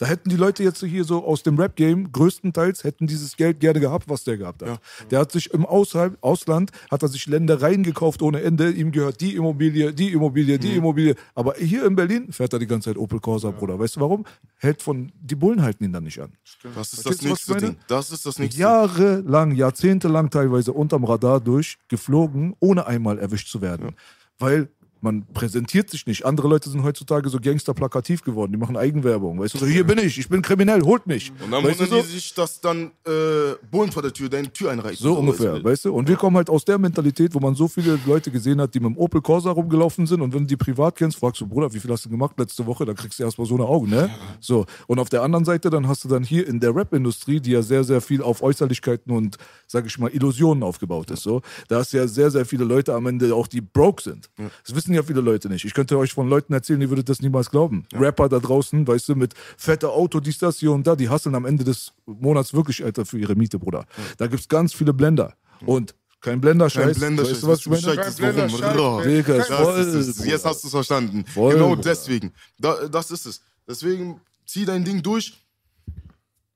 Da hätten die Leute jetzt hier so aus dem Rap-Game größtenteils hätten dieses Geld gerne gehabt, was der gehabt hat. Der hat sich im Ausland, hat er sich Ländereien gekauft ohne Ende. Ihm gehört die Immobilie, die Immobilie, die Immobilie. Aber hier in Berlin fährt er die ganze Zeit Opel Corsa, Bruder. Weißt du warum? Hält von, die Bullen halten ihn dann nicht an. Das ist Verstehst das nächste? Ding. Das ist das nächste Jahrelang, jahrzehntelang teilweise unterm Radar durch, geflogen, ohne einmal erwischt zu werden. Weil man präsentiert sich nicht. Andere Leute sind heutzutage so gangsterplakativ geworden. Die machen Eigenwerbung. Weißt du, so, hier bin ich, ich bin kriminell, holt mich. Und dann weißt wundern so? die sich, dass dann äh, Bullen vor der Tür deine Tür einreißen. So ungefähr, weißt du? Und wir kommen halt aus der Mentalität, wo man so viele Leute gesehen hat, die mit dem Opel Corsa rumgelaufen sind. Und wenn du die privat kennst, fragst du, Bruder, wie viel hast du gemacht letzte Woche? Dann kriegst du erstmal so eine Augen, ne? So. Und auf der anderen Seite, dann hast du dann hier in der Rap-Industrie, die ja sehr, sehr viel auf Äußerlichkeiten und, sag ich mal, Illusionen aufgebaut ist, so. Da hast du ja sehr, sehr viele Leute am Ende auch, die broke sind. Das wissen ja viele Leute nicht. Ich könnte euch von Leuten erzählen, die würdet das niemals glauben. Rapper da draußen, weißt du, mit fetter Auto, dies, das, hier und da, die hasseln am Ende des Monats wirklich, Alter, für ihre Miete, Bruder. Da gibt's ganz viele Blender. Und Kein Blenderscheiß. Kein Blenderscheiß. Weißt du, was? Bescheid ist, Kein warum. Digga, ist Das voll, ist es. Jetzt hast du es verstanden. Voll, genau Bruder. deswegen. Da, das ist es. Deswegen zieh dein Ding durch.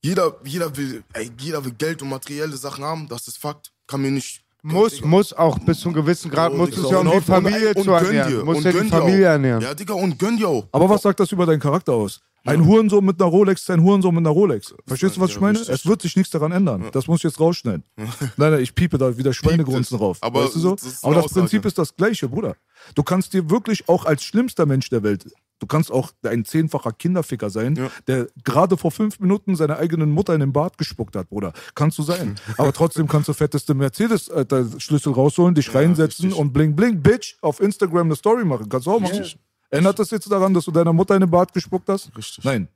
Jeder, jeder, will, ey, jeder will Geld und materielle Sachen haben. Das ist Fakt. Kann mir nicht. Muss, muss auch bis zu einem gewissen Grad, Oh, muss Digga, es ja um die Familie und, zu ernähren. dir, Muss und ja die Familie auch. ernähren. Ja, Digga, und gönn dir auch. Aber was sagt das über deinen Charakter aus? Ein Hurensohn mit einer Rolex ist ein Hurensohn mit einer Rolex. Verstehst du, was ja, ich meine? richtig. Es wird sich nichts daran ändern. Das muss ich jetzt rausschneiden. (laughs) Nein, nein, ich piepe da wieder Schweinegrunzen es. rauf. Aber weißt du so? das Aber das Prinzip ist das gleiche, Bruder. Du kannst dir wirklich auch als schlimmster Mensch der Welt, du kannst auch ein zehnfacher Kinderficker sein, Ja. der gerade vor fünf Minuten seiner eigenen Mutter in den Bart gespuckt hat, Bruder. Kannst du sein. (laughs) Aber trotzdem kannst du fetteste Mercedes-Schlüssel rausholen, dich reinsetzen richtig. und bling bling, Bitch, auf Instagram eine Story machen. Kannst du auch machen. Ändert das jetzt daran, dass du deiner Mutter in den Bart gespuckt hast? Richtig. Nein.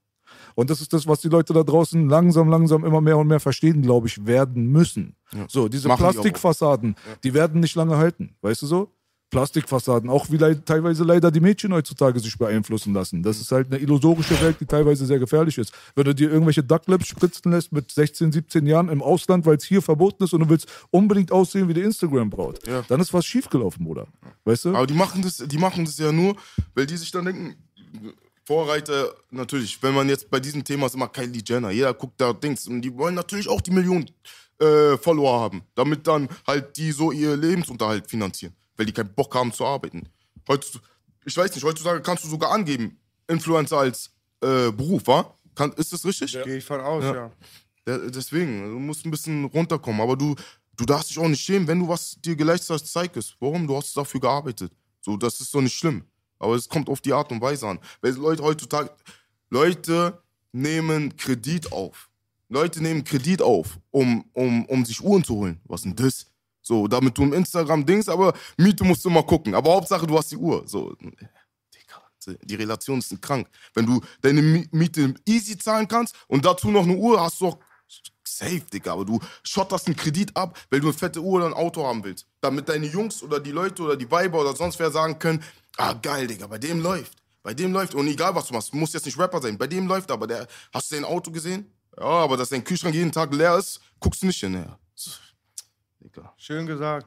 Und das ist das, was die Leute da draußen langsam, langsam immer mehr und mehr verstehen, glaube ich, werden müssen. So, diese Machen die auch. Plastikfassaden, die werden nicht lange halten. Weißt du so? Plastikfassaden, auch wie leid, teilweise leider die Mädchen heutzutage sich beeinflussen lassen. Das ist halt eine illusorische Welt, die teilweise sehr gefährlich ist. Wenn du dir irgendwelche Ducklips spritzen lässt mit 16, 17 Jahren im Ausland, weil es hier verboten ist und du willst unbedingt aussehen wie die Instagram-Braut, Ja. dann ist was schiefgelaufen, Bruder. Weißt du? Aber die machen das, die machen das ja nur, weil die sich dann denken, Vorreiter, natürlich, wenn man jetzt bei diesem Thema ist immer Kylie Jenner, jeder guckt da Dings und die wollen natürlich auch die Millionen äh, Follower haben, damit dann halt die so ihr Lebensunterhalt finanzieren, weil die keinen Bock haben zu arbeiten. Heutzutage, ich weiß nicht, heutzutage kannst du sogar angeben, Influencer als äh, Beruf, wa? Kann, ist das richtig? Gehe ich von aus, ja. Ja. Deswegen, du musst ein bisschen runterkommen. Aber du, du darfst dich auch nicht schämen, wenn du was dir geleistet hast, zeig es. Warum? Du hast dafür gearbeitet. So, das ist doch nicht schlimm. Aber es kommt auf die Art und Weise an. Weil Leute heutzutage, Leute nehmen Kredit auf. Leute nehmen Kredit auf, um, um, um sich Uhren zu holen. Was denn das? So, damit du im Instagram dings, aber Miete musst du mal gucken. Aber Hauptsache, du hast die Uhr. So, Digga, die Relation ist krank. Wenn du deine Mi- Miete easy zahlen kannst und dazu noch eine Uhr, hast du auch safe, Digga. Aber du schotterst einen Kredit ab, weil du eine fette Uhr oder ein Auto haben willst. Damit deine Jungs oder die Leute oder die Weiber oder sonst wer sagen können, ah geil, Digga, bei dem läuft. Bei dem läuft. Und egal, was du machst, du musst jetzt nicht Rapper sein. Bei dem läuft aber. Der, hast du dein Auto gesehen? Ja, aber dass dein Kühlschrank jeden Tag leer ist, guckst du nicht hinterher. Digga. Schön gesagt.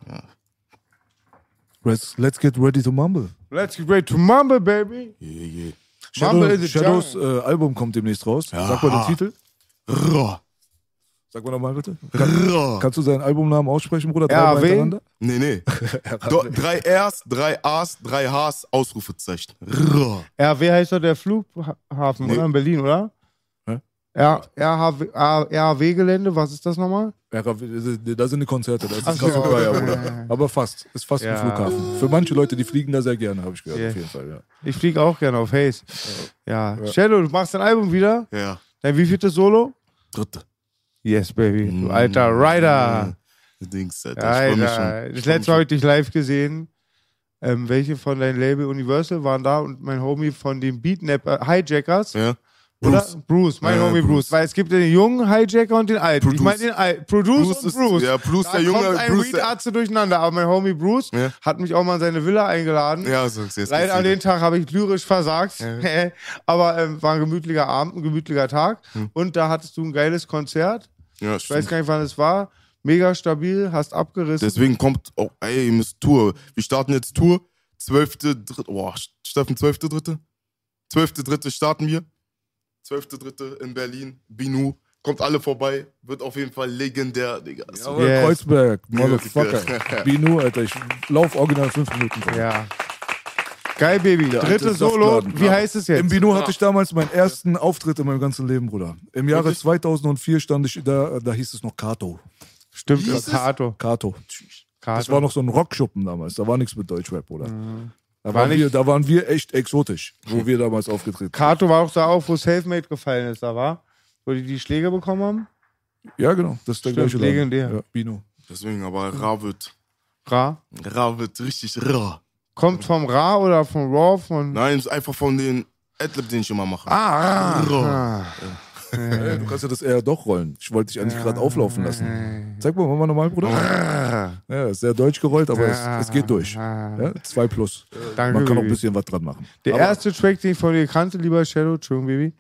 Let's, let's get ready to mumble. Let's get ready to mumble, baby. Yeah, yeah. Shadow, Mumble Shadows äh, Album kommt demnächst raus. Sag mal den Titel. Ra. Sag mal nochmal bitte. Kann, kannst du seinen Albumnamen aussprechen, Bruder? Dreimal hintereinander? Nee, nee. (laughs) Do, drei Rs, drei As, drei Hs, Ausrufezeichen. RW heißt doch der Flughafen, Nee. oder? In Berlin, oder? RHW-Gelände, was ist das nochmal? Da sind die Konzerte, da ist Ach das so. Cassiopeia, Bruder. Aber fast. Ist fast Ja. ein Flughafen. Für manche Leute, die fliegen da sehr gerne, habe ich gehört, Ja. auf jeden Fall, ja. Ich fliege auch gerne auf Haze. Ja. Shadow, du machst dein Album wieder? Ja. Dein wievielte Solo? Dritte. Yes, baby. Mm. Du alter Rider. Dings, Alter. Ich freu mich schon. Alter. Ich Das freu letzte Mal habe ich dich live gesehen. Ähm, welche von deinem Label Universal waren da und mein Homie von den Beatnap Hijackers? schon. Ja. Oder? Bruce. Bruce, mein Ja, Homie Bruce. Bruce. Weil es gibt den jungen Hijacker und den alten. Ich Produce. meine den alten. Produce, Bruce und ist- Bruce. ja, Bruce, da der Junge, Kommt ein Bruce, Weed der- Arzt durcheinander. Aber mein Homie Bruce Ja. hat mich auch mal in seine Villa eingeladen. Ja, so, jetzt Leider geht's an den Tag habe ich lyrisch versagt. Ja. (laughs) Aber ähm, war ein gemütlicher Abend, ein gemütlicher Tag. Hm. Und da hattest du ein geiles Konzert. Ja, Ich weiß stimmt. gar nicht, wann es war. Mega stabil, hast abgerissen. Deswegen kommt auch, ey, ihr müsst Tour. Wir starten jetzt Tour. 12.3. Boah, Steffen, 12.3. 12.3. starten wir. 12.3. in Berlin. Binu. Kommt alle vorbei. Wird auf jeden Fall legendär, Digga. So. Yes. Kreuzberg, Motherfucker. (laughs) Binu, Alter, ich lauf original fünf Minuten vor. Ja. Geil, Baby. Der Dritte Solo. Wie Ja. heißt es jetzt? Im Binu hatte ich damals meinen ersten Auftritt in meinem ganzen Leben, Bruder. Im Jahre Wirklich? 2004 stand ich da, da hieß es noch Kato. Stimmt? Kato. Kato. Kato. Das war noch so ein Rockschuppen damals. Da war nichts mit Deutschrap, Bruder. Mhm. War waren wir, da waren wir echt exotisch, wo wir damals aufgetreten sind. Kato war auch da auf, wo Selfmade gefallen ist, da war. Wo die die Schläge bekommen haben. Ja, genau. Das ist der Stimmt, gleiche legendär. Ja, Binu. Deswegen, aber Ra wird, Ra. Ra wird richtig Ra. Kommt vom Ra oder vom Raw? Von Nein, ist einfach von den Adlib, den ich immer mache. ah, Ra. ah. Ey, du kannst ja das eher doch rollen. Ich wollte dich eigentlich gerade auflaufen lassen. Zeig mal, mal nochmal, Bruder. Ja, ist sehr deutsch gerollt, aber es, es geht durch. Ja, zwei plus. Danke, Man kann auch ein bisschen was dran machen. Der Aber- erste Track, den ich von dir kannte, lieber Shadow, Entschuldigung, Baby,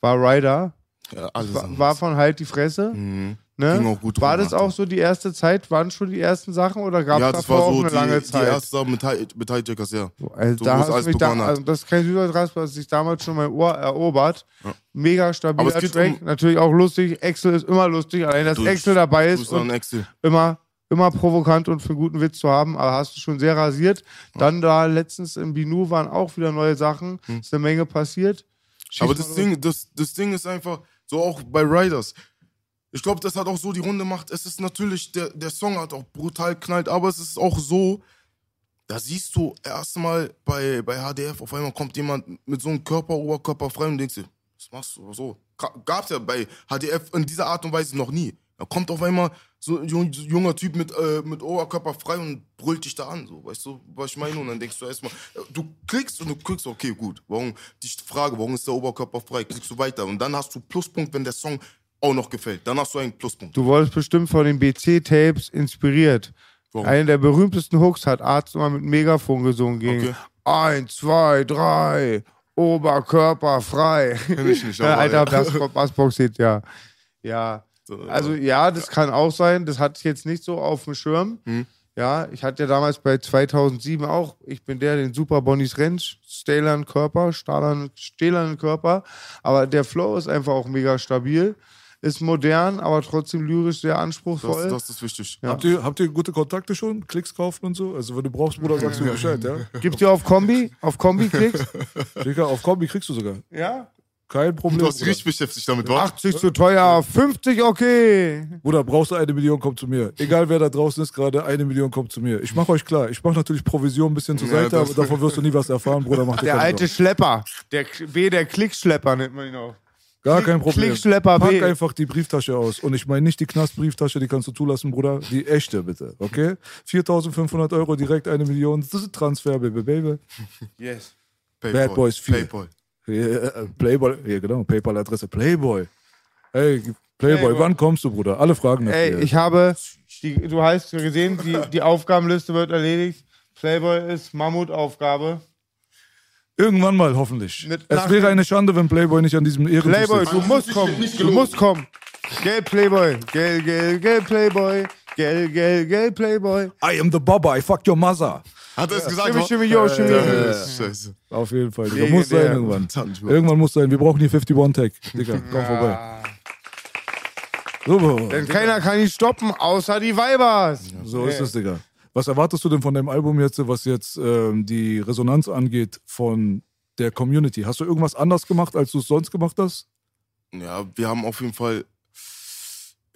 war Rider. Ja, alles War, war von Halt die Fresse. Mhm. Ne? Ging auch gut War das auch so die erste Zeit? Waren schon die ersten Sachen oder gab es ja, das davor war auch so eine die, lange die Zeit? erste Sache mit, Hi- mit Hijackers, ja. Also so, da hast alles du mich da, also das ist kein Südertransfer, das sich damals schon mein Ohr erobert. Ja. Mega stabiler Track, um- natürlich auch lustig. Excel ist immer lustig, allein dass Excel dabei ist und Excel. immer, immer provokant und für einen guten Witz zu haben, aber hast du schon sehr rasiert. Dann da letztens im Binu waren auch wieder neue Sachen, ist eine Menge passiert. Schieß Hm. Aber das. Ding, das, das Ding ist einfach, so auch bei Riders. Ich glaube, das hat auch so die Runde gemacht. Es ist natürlich, der, der Song hat auch brutal knallt, aber es ist auch so, da siehst du erstmal bei, bei HDF, auf einmal kommt jemand mit so einem Körper, Oberkörper frei und denkst dir, was machst du so? Ga- Gab's ja bei HDF in dieser Art und Weise noch nie. Da kommt auf einmal so ein jung- junger Typ mit, äh, mit Oberkörper frei und brüllt dich da an, so, weißt du, was ich meine? Und dann denkst du erstmal, du klickst und du klickst, okay, gut, warum, die Frage, warum ist der Oberkörper frei, klickst du weiter und dann hast du Pluspunkt, wenn der Song auch noch gefällt, dann hast du einen Pluspunkt. Du wurdest bestimmt von den BC-Tapes inspiriert. Warum? Einer der berühmtesten Hooks hat Arzt immer mit Megafon gesungen gegen Okay. Eins, zwei, drei, Oberkörper frei. Kenn ich nicht, Ja, (laughs) aber Alter, ja. Bass- Bassbox-Hit, ja. Ja. So, Also ja, das kann auch sein. Das hatte ich jetzt nicht so auf dem Schirm. Hm. Ja, ich hatte ja damals bei 2007 auch, ich bin der, den Super Bonnies Rentsch, stählern Körper, stahlern, stählernen Körper. Aber der Flow ist einfach auch mega stabil. Ist modern, aber trotzdem lyrisch sehr anspruchsvoll. das, das ist wichtig. Ja. Habt, ihr, habt ihr gute Kontakte schon? Klicks kaufen und so? Also wenn du brauchst, Bruder, sagst du mir Bescheid, ja? (laughs) Gibt's ja auf Kombi? Auf Kombi klickst? Digga, auf Kombi kriegst du sogar. ja. Kein Problem. Du hast dich richtig beschäftigt damit, wa? 80 zu teuer, 50 okay. Bruder, brauchst du eine Million, komm zu mir. Egal wer da draußen ist gerade, eine Million kommt zu mir. Ich mach euch klar, ich mach natürlich Provision ein bisschen zur Ja, Seite, aber davon wirst du nie was erfahren, Bruder. Mach dir Der alte Sorgen. Schlepper. Der B, der Klickschlepper nennt man ihn auch. Gar kein Problem. Klickschlepper B. Pack einfach die Brieftasche aus. Und ich meine nicht die Knastbrieftasche, die kannst du zulassen, Bruder. Die echte, bitte. Okay? 4.500 Euro, direkt eine Million. Das ist Transfer, Baby, Baby. Yes. Paypal. Bad Boys 4. Paypal. Yeah, äh, Playboy, ja genau, PayPal-Adresse. Playboy. Ey, Playboy, Playboy. wann kommst du, Bruder? Alle fragen nach Ey, dir. ich habe, die, du hast gesehen, die, die Aufgabenliste wird erledigt. Playboy ist Mammutaufgabe. Irgendwann mal, hoffentlich. Mit es wäre eine Schande, wenn Playboy nicht an diesem Ehrentisch Playboy, du musst kommen. Du musst kommen. Gell, Playboy. Gell, gell, gell, Playboy. Gell, gell, gell, Playboy. I am the Baba, I fuck your mother. Hat er es gesagt? Shimmy, wa? shimmy, yo, shimmy. Ja, Scheiße. Auf jeden Fall. Digga. Muss sein irgendwann. Irgendwann muss sein. Wir brauchen hier 51-Tag. Digga, komm vorbei. So, Denn keiner kann ihn stoppen, außer die Weibers. so ist es, Digga. Was erwartest du denn von deinem Album jetzt, was jetzt ähm, die Resonanz angeht von der Community? Hast du irgendwas anders gemacht, als du es sonst gemacht hast? Ja, wir haben auf jeden Fall.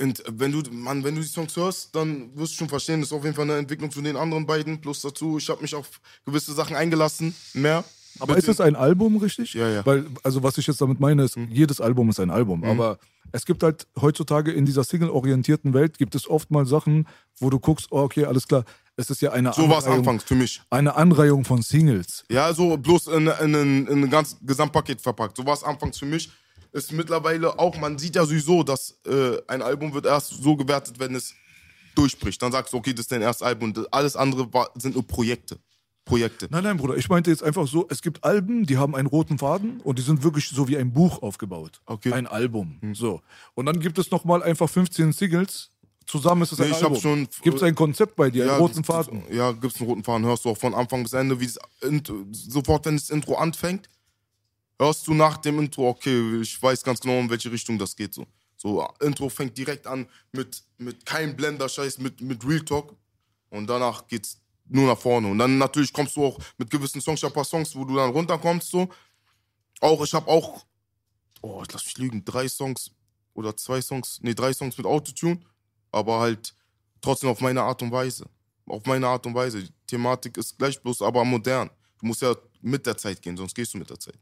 Und wenn du, Mann, wenn du die Songs hörst, dann wirst du schon verstehen, das ist auf jeden Fall eine Entwicklung zu den anderen beiden. Plus dazu, ich habe mich auf gewisse Sachen eingelassen. Mehr. Aber ist es ein Album, richtig? Ja, ja. Weil, also was ich jetzt damit meine, ist, jedes Album ist ein Album. Aber es gibt halt heutzutage in dieser single-orientierten Welt, gibt es oft mal Sachen, wo du guckst, oh, okay, alles klar, es ist ja eine, So war es Anreihung- anfangs für mich. eine Anreihung von Singles. Ja, so bloß in, in, in, in ein ganz Gesamtpaket verpackt. So war es anfangs für mich. Ist mittlerweile auch, man sieht ja sowieso, dass äh, ein Album wird erst so gewertet, wenn es durchbricht. Dann sagst du, okay, das ist dein erstes Album. Alles andere war, sind nur Projekte. Projekte. Nein, nein, Bruder, ich meinte jetzt einfach so, es gibt Alben, die haben einen roten Faden und die sind wirklich so wie ein Buch aufgebaut. Okay. Ein Album. So. Und dann gibt es nochmal einfach 15 Singles. Zusammen ist es ein Nee, ich hab Album. schon- Gibt es ein Konzept bei dir, einen roten Faden? Ja, gibt's einen roten Faden. Hörst du auch von Anfang bis Ende, wie es sofort, wenn das Intro anfängt, hörst du nach dem Intro, okay, ich weiß ganz genau, in welche Richtung das geht. So, so Intro fängt direkt an mit, mit kein Blender-Scheiß, mit, mit Real Talk. Und danach geht's nur nach vorne. Und dann natürlich kommst du auch mit gewissen Songs, ich hab ein paar Songs, wo du dann runterkommst, so. Auch, ich habe auch, oh, lass mich lügen, drei Songs oder zwei Songs, nee, drei Songs mit Autotune, aber halt trotzdem auf meine Art und Weise. Auf meine Art und Weise. Die Thematik ist gleich bloß, aber modern. Du musst ja mit der Zeit gehen, sonst gehst du mit der Zeit.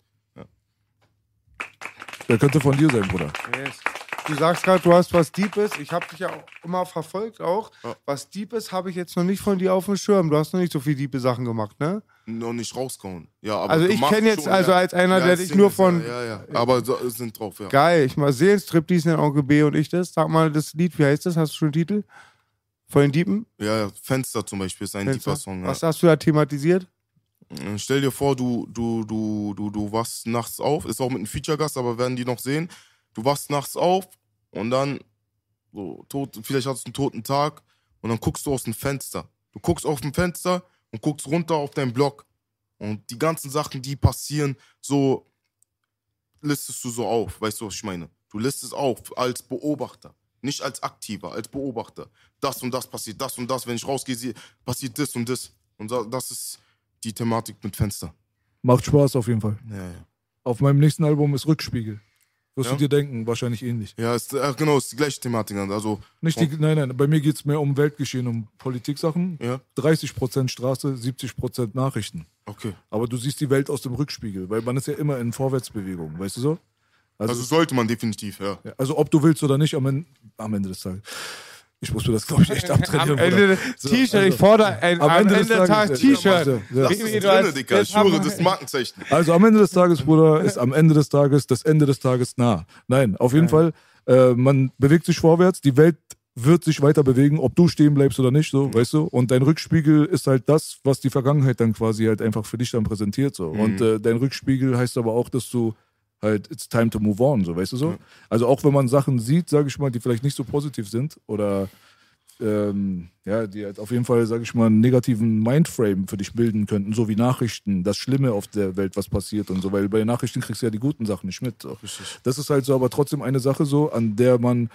Der könnte von dir sein, Bruder. Yes. Du sagst gerade, du hast was Deepes. Ich habe dich ja auch immer verfolgt auch. Ja. Was Deepes habe ich jetzt noch nicht von dir auf dem Schirm. Du hast noch nicht so viel diepe Sachen gemacht, ne? Noch nicht rausgehauen. Ja, aber Also ich machst kenn jetzt schon, also ja. als einer, der dich nur von- Ja, ja, ja. Aber so, sind drauf, ja. Geil. Ich mal Seelenstrip, dies nennt Onkel B und ich das. Sag mal das Lied, wie heißt das? Hast du schon einen Titel? Von den Diepen? Ja, ja. Fenster zum Beispiel ist ein tiefer Song. Ja. Was hast du da thematisiert? Äh, Stell dir vor, du, du, du, du, du wachst nachts auf, ist auch mit einem Feature-Gast, aber werden die noch sehen. Du wachst nachts auf und dann So, tot, vielleicht hast du einen toten Tag und dann guckst du aus dem Fenster. Du guckst auf dem Fenster und guckst runter auf deinen Block. Und die ganzen Sachen, die passieren, so listest du so auf. Weißt du, was ich meine? Du listest auf als Beobachter. Nicht als Aktiver, als Beobachter. Das und das passiert, das und das. Wenn ich rausgehe, passiert das und das. Und da- das ist die Thematik mit Fenster. Macht Spaß auf jeden Fall. Ja, ja. Auf meinem nächsten Album ist Rückspiegel. Wirst Ja? du dir denken, wahrscheinlich ähnlich. Ja, ist, äh, genau, ist die gleiche Thematik. Also, Nicht die, nein, nein, bei mir geht es mehr um Weltgeschehen, um Politiksachen. ja, 30% Straße, 70% Nachrichten. okay. Aber du siehst die Welt aus dem Rückspiegel, weil man ist ja immer in Vorwärtsbewegung, weißt du so? Also, Also sollte man definitiv, ja. ja, also ob du willst oder nicht, am Ende, am Ende des Tages. Ich muss mir das, glaube ich, echt abtrainieren. Am Ende T-Shirt, ich fordere ein am am Ende Ende des Tages, T-Shirt. ja. Das ist hast- drinne, Dicker. Ich schwöre, das ist Markenzeichen. (laughs) Also am Ende des Tages, Bruder, ist am Ende des Tages das Ende des Tages nah. Nein, auf jeden Fall, äh, man bewegt sich vorwärts, die Welt wird sich weiter bewegen, ob du stehen bleibst oder nicht, so, weißt du? Und dein Rückspiegel ist halt das, was die Vergangenheit dann quasi halt einfach für dich dann präsentiert, so. Und äh, dein Rückspiegel heißt aber auch, dass du halt, it's time to move on, so, weißt du so? Also auch wenn man Sachen sieht, sage ich mal, die vielleicht nicht so positiv sind oder ähm, ja, die halt auf jeden Fall, sage ich mal, einen negativen Mindframe für dich bilden könnten, so wie Nachrichten, das Schlimme auf der Welt, was passiert und so, weil bei Nachrichten kriegst du ja die guten Sachen nicht mit. So. Das ist halt so, aber trotzdem eine Sache so, an der man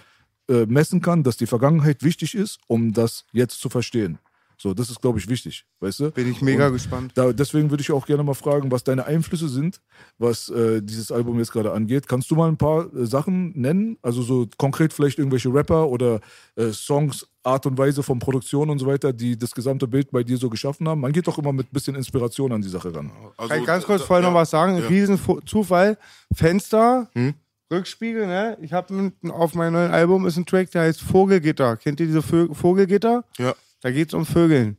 äh, messen kann, dass die Vergangenheit wichtig ist, um das jetzt zu verstehen. So, das ist, glaube ich, wichtig, weißt du? Bin ich mega Und gespannt. Da, deswegen würde ich auch gerne mal fragen, was deine Einflüsse sind, was äh, dieses Album jetzt gerade angeht. Kannst du mal ein paar äh, Sachen nennen? Also so konkret vielleicht irgendwelche Rapper oder äh, Songs, Art und Weise von Produktion und so weiter, die das gesamte Bild bei dir so geschaffen haben. Man geht doch immer mit ein bisschen Inspiration an die Sache ran. Also, Kann ich ganz kurz da- vorher noch ja. was sagen? Ja. Riesen Fu- Zufall. Fenster, Hm? Rückspiegel, ne? Ich habe auf meinem neuen Album ist ein Track, der heißt Vogelgitter. Kennt ihr diese Vö Vogelgitter? Ja. Da geht's um Vögeln.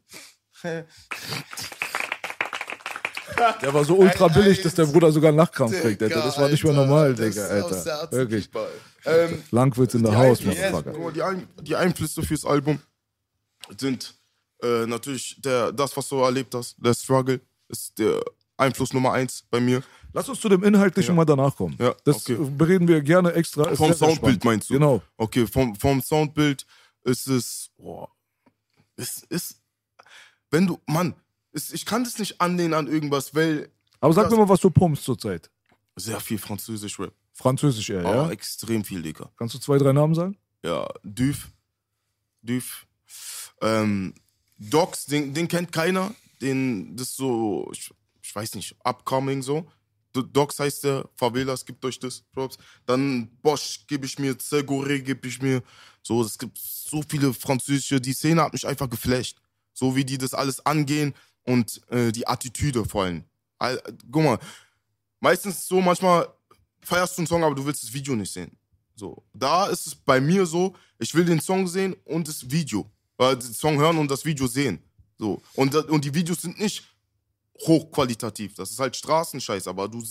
Der war so ultra billig, dass der Bruder sogar Nachkrampf kriegt, Alter. Das war nicht mehr normal, Das Digga, Alter. Wirklich. Ähm, Langwitz in der die Haus, Einflüsse- Motherfucker. Die, Ein die Einflüsse fürs Album sind äh, natürlich der, das, was du erlebt hast. Der Struggle ist der Einfluss Nummer eins bei mir. Lass uns zu dem Inhaltlichen mal danach kommen. Ja, das okay. bereden wir gerne extra. Ist Vom Soundbild meinst du? Genau. Okay, vom, vom Soundbild ist es. Boah, es ist. Wenn du. Mann, es, ich kann das nicht anlehnen an irgendwas, weil Aber sag mir mal, was du pumpst zurzeit. sehr viel Französisch-Rap. Französisch eher, Ja. ja? extrem viel, Digga. Kannst du zwei, drei Namen sagen? Ja, Düf. Düf. Ähm, Docs, den, den kennt keiner. Den, das ist so, ich, ich weiß nicht, upcoming so. Docs heißt der, Favelas gibt euch das, Props. Dann Bosch gebe ich mir, Segore gebe ich mir. So, es gibt so viele französische, die Szene hat mich einfach geflasht. So wie die das alles angehen und äh, die Attitüde vor allem. All, guck mal, meistens so manchmal feierst du einen Song, aber du willst das Video nicht sehen. So, da ist es bei mir so, ich will den Song sehen und das Video. Äh, den Song hören und das Video sehen. So. Und, und die Videos sind nicht hochqualitativ. Das ist halt Straßenscheiß, aber du,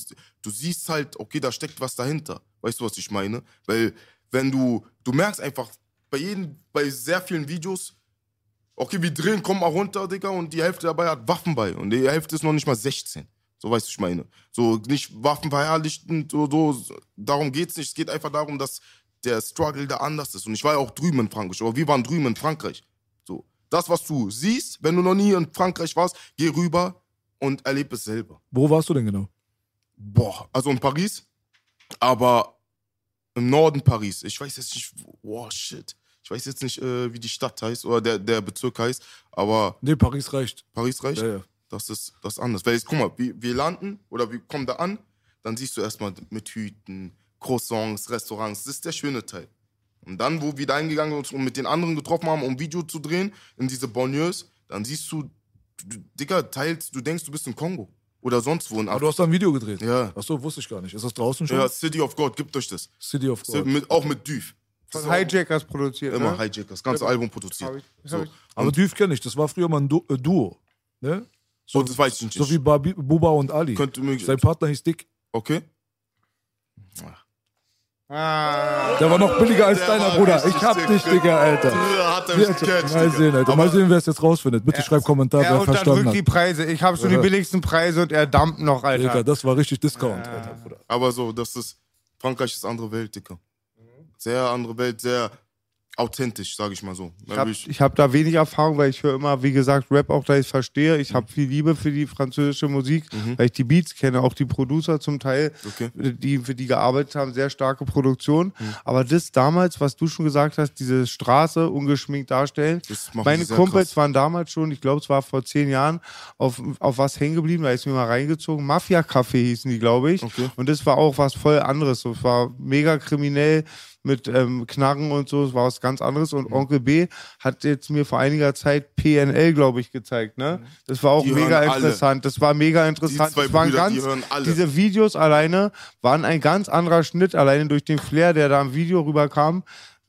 du siehst halt, okay, da steckt was dahinter. Weißt du, was ich meine? Weil, wenn du, du merkst einfach, bei jedem, bei sehr vielen Videos, okay, wir drehen, kommen mal runter, Digga, und die Hälfte dabei hat Waffen bei. Und die Hälfte ist noch nicht mal 16. So weißt du, ich meine. So nicht Waffen verherrlichten, so, so, darum geht's nicht. Es geht einfach darum, dass der Struggle da anders ist. Und ich war ja auch drüben in Frankreich, aber wir waren drüben in Frankreich. So. Das, was du siehst, wenn du noch nie in Frankreich warst, geh rüber und erleb es selber. Wo warst du denn genau? Boah, also in Paris, aber im Norden Paris. Ich weiß jetzt nicht, wo- boah, shit. Ich weiß jetzt nicht, äh, wie die Stadt heißt oder der, der Bezirk heißt, aber Nee, Paris reicht. Paris reicht. Ja, ja. Das ist das ist anders. Weil jetzt, guck mal, wir, wir landen oder wir kommen da an, dann siehst du erstmal mit Hüten, Croissants, Restaurants. Das ist der schöne Teil. Und dann, wo wir da hingegangen sind und mit den anderen getroffen haben, um Video zu drehen, in diese Banlieues, dann siehst du Digga, teils, du denkst, du bist in Kongo. Oder sonst wo in Aber du hast da ein Video gedreht. Ja. Achso, wusste ich gar nicht. Ist das draußen schon? Ja, City of God, gibt euch das. City of God. Mit, auch mit Düf. Von Hijackers produziert. Immer ne? Hijack, das ganze Album Hab produziert. ich- So. ich- Aber Düv kenne ich. Das war früher mal ein Du äh, Duo. Ne? So, das weiß ich nicht. So wie Babi, Buba und Ali. Könnte möglich Sein Partner hieß Dick. Okay. Ah, Der war noch billiger als deiner Bruder. Ich hab dich, Digga. Digga, Alter. Ja, hat er mich gecatcht, Mal Digga. sehen, Alter. Mal sehen, wer es jetzt rausfindet. Bitte schreib Kommentar, er wer verstanden unterdrückt die hat. Preise. Ich schon die Ja. billigsten Preise und er dumpt noch, Alter. Digga, das war richtig Discount, Alter, Bruder. Aber so, das ist. Frankreich ist andere Welt, Dicker. Sehr andere Welt, sehr. Authentisch, sage ich mal so. Ich habe hab da wenig Erfahrung, weil ich höre immer, wie gesagt, Rap auch, da ich verstehe. Ich Mhm. habe viel Liebe für die französische Musik, weil ich die Beats kenne, auch die Producer zum Teil, Okay. die für die gearbeitet haben, sehr starke Produktion. Mhm. Aber das damals, was du schon gesagt hast, diese Straße ungeschminkt darstellen, meine Kumpels krass. waren damals schon, ich glaube, es war vor zehn Jahren, auf, auf was hängen geblieben, da ist mir mal reingezogen. Mafia-Café hießen die, glaube ich. Okay. Und das war auch was voll anderes. Es war mega kriminell mit ähm, Knarren und so, es war was ganz anderes. Mhm. Und Onkel B hat jetzt mir vor einiger Zeit PNL, glaube ich, gezeigt. Ne? Das war auch Die mega alle. interessant. Das war mega interessant. zwei das waren Brüder, die ganz, hören alle. Diese Videos alleine waren ein ganz anderer Schnitt, alleine durch den Flair, der da im Video rüberkam,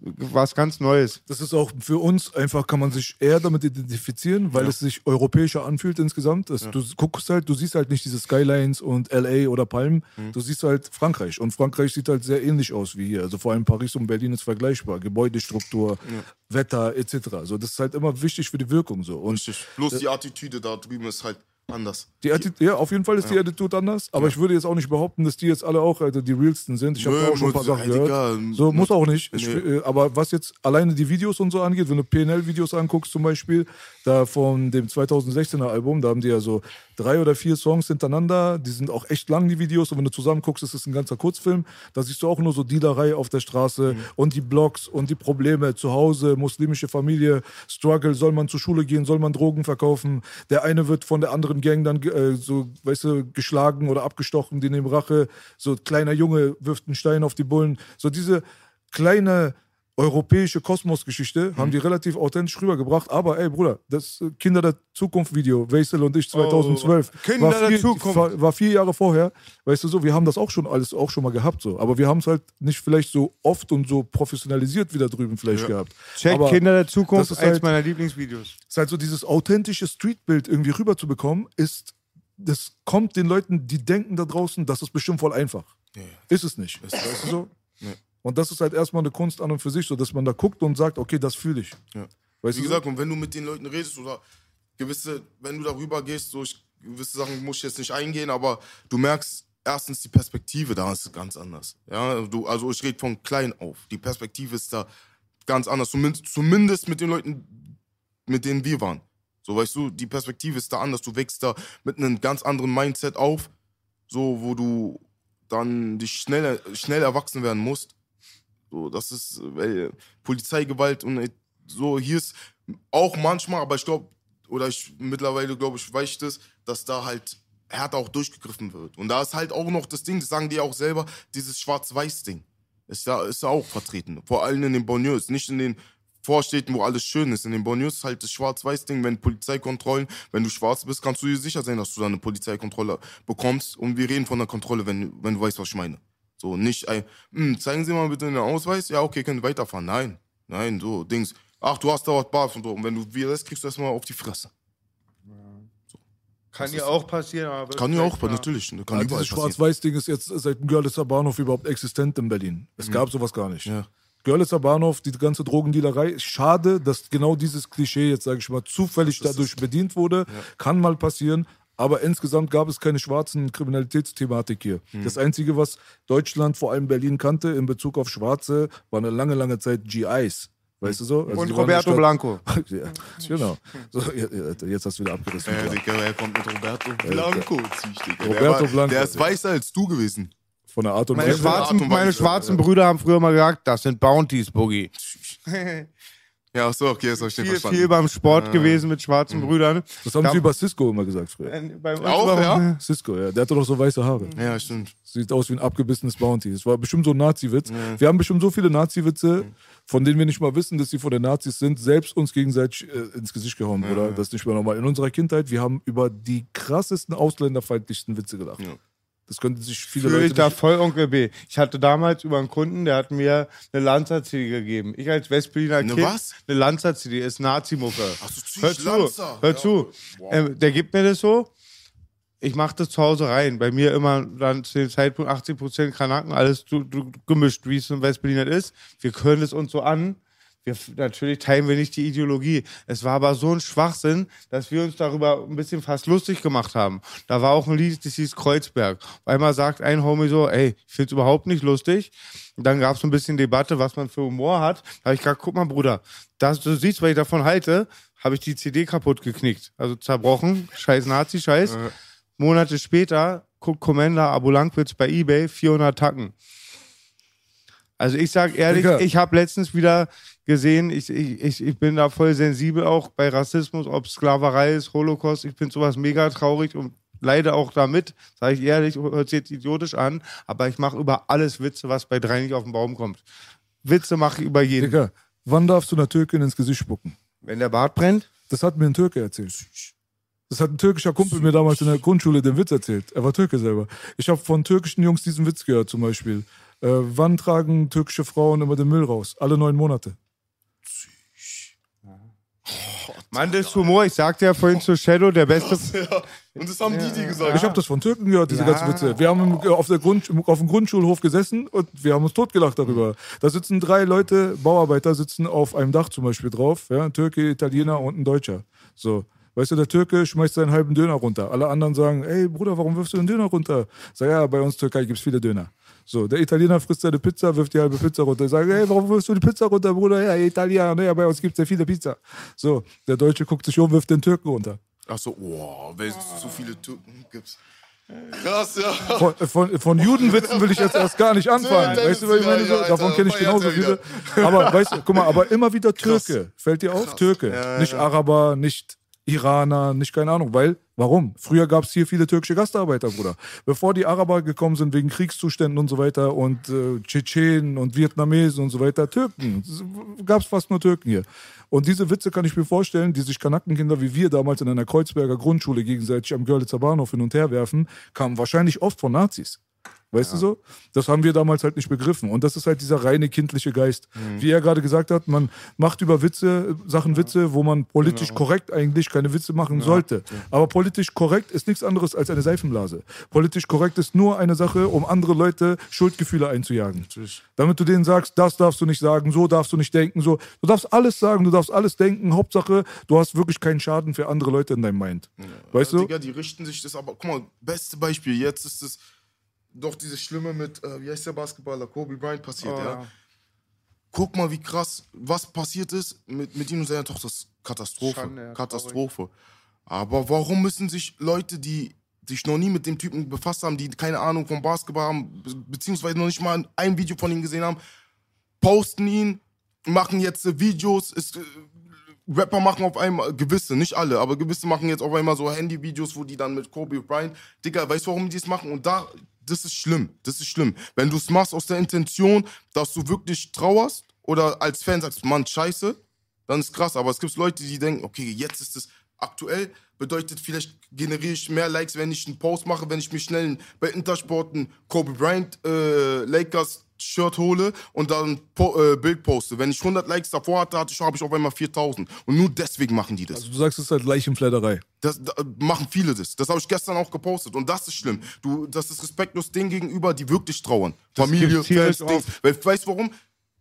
was ganz Neues. Das ist auch für uns einfach, kann man sich eher damit identifizieren, weil es sich europäischer anfühlt insgesamt. Das, Du guckst halt, du siehst halt nicht diese Skylines und LA oder Palmen, Mhm. du siehst halt Frankreich. Und Frankreich sieht halt sehr ähnlich aus wie hier. Also vor allem Paris und Berlin ist vergleichbar. Gebäudestruktur, Wetter etc. So, das ist halt immer wichtig für die Wirkung so. Und Richtig. Bloß die Attitüde da drüben ist halt anders. die Attitude, ja, auf jeden Fall ist die Attitude anders, aber ich würde jetzt auch nicht behaupten, dass die jetzt alle auch also die realsten sind. Ich habe auch schon ein paar Sachen gehört. Digga, so muss auch nicht. Ich, Nee. äh, aber was jetzt alleine die Videos und so angeht, wenn du PNL-Videos anguckst zum Beispiel, da von dem 2016er Album, da haben die ja so drei oder vier Songs hintereinander, die sind auch echt lang, die Videos, und wenn du zusammen guckst, ist es ein ganzer Kurzfilm, da siehst du auch nur so Dealerei auf der Straße und die Blogs und die Probleme. Zu Hause, muslimische Familie, Struggle, soll man zur Schule gehen, soll man Drogen verkaufen, der eine wird von der anderen Gang dann äh, so, weißt du, geschlagen oder abgestochen, die nehmen Rache, so kleiner Junge wirft einen Stein auf die Bullen, so diese kleine europäische Kosmosgeschichte haben die relativ authentisch rübergebracht. Aber ey, Bruder, das äh, Kinder der Zukunft Video, Weisel und ich 2012, Kinder war, der vier, Zukunft. war, war vier Jahre vorher. Weißt du so, wir haben das auch schon alles auch schon mal gehabt so. Aber wir haben es halt nicht vielleicht so oft und so professionalisiert wie da drüben vielleicht gehabt. Check Aber Kinder der Zukunft, das ist eins halt- meiner Lieblingsvideos. ist halt so dieses authentische Streetbild irgendwie rüberzubekommen, ist, das kommt den Leuten, die denken da draußen, das ist bestimmt voll einfach. Ist es nicht. Weißt du so? Und das ist halt erstmal eine Kunst an und für sich, so dass man da guckt und sagt, okay, das fühle ich. Ja. Weißt Wie gesagt, und wenn du mit den Leuten redest oder gewisse, wenn du darüber gehst, so ich, gewisse Sachen muss ich jetzt nicht eingehen, aber du merkst erstens die Perspektive da ist ganz anders. Ja, du, also ich rede von klein auf. Die Perspektive ist da ganz anders. Zumindest, zumindest mit den Leuten, mit denen wir waren. So, weißt du, die Perspektive ist da anders. Du wächst da mit einem ganz anderen Mindset auf, so, wo du dann dich schnell, schnell erwachsen werden musst. So, das ist weil, Polizeigewalt und äh, so, hier ist auch manchmal, aber ich glaube, oder ich mittlerweile glaube ich, weiß ich das, dass da halt härter auch durchgegriffen wird. Und da ist halt auch noch das Ding, das sagen die auch selber, dieses Schwarz-Weiß-Ding. Ist ja, ist auch vertreten. Vor allem in den Bonnieus, nicht in den Vorstädten, wo alles schön ist. In den Bonnieus ist halt das Schwarz-Weiß-Ding, wenn Polizeikontrollen, wenn du schwarz bist, kannst du dir sicher sein, dass du da eine Polizeikontrolle bekommst. Und wir reden von einer Kontrolle, wenn, wenn du weißt, was ich meine. So, nicht ein, hm, zeigen Sie mal bitte den Ausweis. Ja, okay, können weiterfahren. Nein, nein, so, Dings. Ach, du hast da was Bart und so. Und wenn du wieder lässt, kriegst du erstmal auf die Fresse. Kann ja auch passieren, aber. Kann ja auch, natürlich. Kann Ja, dieses passieren. Schwarz-Weiß-Ding ist jetzt seit dem Görlitzer Bahnhof überhaupt existent in Berlin. Es gab sowas gar nicht. Ja. Görlitzer Bahnhof, die ganze Drogendealerei. Schade, dass genau dieses Klischee jetzt, sage ich mal, zufällig dadurch bedient wurde. Kann mal passieren. Aber insgesamt gab es keine schwarzen Kriminalitätsthematik hier. Das Einzige, was Deutschland, vor allem Berlin, kannte in Bezug auf Schwarze, war eine lange, lange Zeit GIs. Weißt du so? Also Und Roberto Blanco. (laughs) ja, genau. So, jetzt hast du wieder abgerissen. Ja, Digga, er kommt mit Roberto Blanco, Digga. Roberto der, war, Blanco, der ist weißer als du gewesen. Von der Art und Meine Weise. Art schwarzen, meine schwarzen Brüder haben früher mal gesagt, das sind Bounties, Boogie. (laughs) Ja, so, okay, jetzt hab ich den viel, verstanden. viel beim Sport gewesen mit schwarzen Brüdern. Das haben Da- sie über Cisco immer gesagt früher. Äh, Bei uns Auch, ja? Cisco, ja. Der hatte doch so weiße Haare. Ja, stimmt. Sieht aus wie ein abgebissenes Bounty. Es war bestimmt so ein Nazi-Witz. Wir haben bestimmt so viele Nazi-Witze, von denen wir nicht mal wissen, dass sie von den Nazis sind, selbst uns gegenseitig äh, ins Gesicht gehauen, oder? Das ist nicht mehr normal. In unserer Kindheit, wir haben über die krassesten ausländerfeindlichsten Witze gelacht. Ja. Das könnten sich viele Fühle ich Leute da nicht... voll Onkel B. Ich hatte damals über einen Kunden, der hat mir eine Lanza-CD gegeben. Ich als Westberliner Eine Kind. was? Eine Lanza-CD ist Nazi-Mucke. Ach so, Hör ich zu, Lanza. hör Ja. zu. Ähm, der gibt mir das so. Ich mache das zu Hause rein. Bei mir immer dann zu dem Zeitpunkt 80% Kanaken, alles du, du, gemischt, wie es in Westberlin ist. Wir hören es uns so an. Wir, natürlich teilen wir nicht die Ideologie. Es war aber so ein Schwachsinn, dass wir uns darüber ein bisschen fast lustig gemacht haben. Da war auch ein Lied, das hieß Kreuzberg. Auf einmal sagt ein Homie so, ey, ich find's überhaupt nicht lustig. Und dann gab's so ein bisschen Debatte, was man für Humor hat. Da habe ich gesagt, guck mal, Bruder, das, du siehst, was ich davon halte, habe ich die CD kaputt geknickt. Also zerbrochen, scheiß Nazi-Scheiß. Monate später guckt Commander Abu Langwitz bei Ebay 400 Tacken. Also ich sag ehrlich, Digga. ich habe letztens wieder gesehen, ich, ich, ich, bin da voll sensibel auch bei Rassismus, ob Sklaverei ist, Holocaust. Ich bin sowas mega traurig und leide auch damit, sage ich ehrlich, hört sich jetzt idiotisch an, aber ich mache über alles Witze, was bei drei nicht auf den Baum kommt. Witze mache ich über jeden. Digga, wann darfst du einer Türkin ins Gesicht spucken? Wenn der Bart brennt, Das hat mir ein Türke erzählt. Das hat ein türkischer Kumpel mir damals in der Grundschule den Witz erzählt. Er war Türke selber. Ich habe von türkischen Jungs diesen Witz gehört, zum Beispiel. Äh, wann tragen türkische Frauen immer den Müll raus? Alle neun Monate. Mann des Humor, ich sagte ja vorhin zu Shadow, der beste. (laughs) Ja. Und das haben die, die gesagt. Ich habe das von Türken gehört, diese Ja. ganzen Witze. Wir haben auf, der Grund, auf dem Grundschulhof gesessen und wir haben uns totgelacht darüber. Da sitzen drei Leute, Bauarbeiter, sitzen auf einem Dach zum Beispiel drauf. Ja, ein Türke, Italiener und ein Deutscher. So. Weißt du, der Türke schmeißt seinen halben Döner runter. Alle anderen sagen, ey Bruder, warum wirfst du den Döner runter? Sag ja, bei uns Türkei gibt's viele Döner. So, der Italiener frisst seine Pizza, wirft die halbe Pizza runter. Sagt, ey, warum wirfst du die Pizza runter, Bruder? Ja, Italiener, ne, bei uns gibt's ja viele Pizza. So, der Deutsche guckt sich um, wirft den Türken runter. Ach so, wow, weil es so viele Türken gibt. Krass, ja. Von, von, von Judenwitzen will ich jetzt erst gar nicht (laughs) anfangen. Weißt du, was ich meine? So, davon kenne ich genauso viele. Aber weißt du, guck mal, aber immer wieder Türke. Krass. Fällt dir auf? Krass. Türke. Ja, nicht ja. Araber, nicht Iraner, nicht keine Ahnung. Weil, warum? Früher gab es hier viele türkische Gastarbeiter, Bruder. Bevor die Araber gekommen sind wegen Kriegszuständen und so weiter und äh, Tschetschenen und Vietnamesen und so weiter, Türken. Gab es fast nur Türken hier. Und diese Witze kann ich mir vorstellen, die sich Kanackenkinder wie wir damals in einer Kreuzberger Grundschule gegenseitig am Görlitzer Bahnhof hin und her werfen, kamen wahrscheinlich oft von Nazis. Weißt du so? Das haben wir damals halt nicht begriffen. Und das ist halt dieser reine kindliche Geist. Wie er gerade gesagt hat, man macht über Witze, Sachen Witze, wo man politisch korrekt eigentlich keine Witze machen sollte. Aber politisch korrekt ist nichts anderes als eine Seifenblase. Politisch korrekt ist nur eine Sache, um andere Leute Schuldgefühle einzujagen. Damit du denen sagst, das darfst du nicht sagen, so darfst du nicht denken, so. Du darfst alles sagen, du darfst alles denken. Hauptsache, du hast wirklich keinen Schaden für andere Leute in deinem Mind. Weißt ja, du? Digga, die richten sich das aber. Guck mal, beste Beispiel, jetzt ist es doch dieses Schlimme mit, äh, wie heißt der Basketballer, Kobe Bryant passiert, Oh, ja. ja. Guck mal, wie krass, was passiert ist mit, mit ihm und seiner Tochter. Katastrophe. Schande, ja, Katastrophe. Aber warum müssen sich Leute, die sich noch nie mit dem Typen befasst haben, die keine Ahnung vom Basketball haben, be beziehungsweise noch nicht mal ein Video von ihm gesehen haben, posten ihn, machen jetzt äh, Videos, ist, äh, Rapper machen auf einmal, gewisse, nicht alle, aber gewisse machen jetzt auf einmal so Handyvideos, wo die dann mit Kobe Bryant, Digga, weißt du, warum die es machen? Und da, das ist schlimm, das ist schlimm. Wenn du es machst aus der Intention, dass du wirklich trauerst oder als Fan sagst, Mann, scheiße, dann ist krass. Aber es gibt Leute, die denken, okay, jetzt ist es aktuell, bedeutet vielleicht generiere ich mehr Likes, wenn ich einen Post mache, wenn ich mir schnell bei Intersport ein Kobe Bryant äh, Lakers Shirt hole und dann po äh, Bild poste. Wenn ich 100 Likes davor hatte, hatte ich, habe ich auf einmal 4000. Und nur deswegen machen die das. Also du sagst, es ist halt Leichenfledderei. Das da, machen viele das. Das habe ich gestern auch gepostet. Und das ist schlimm. Du, das ist respektlos denen gegenüber, die wirklich trauern. Familie, gibt's hier Fans, Dings. Weil, weißt du warum?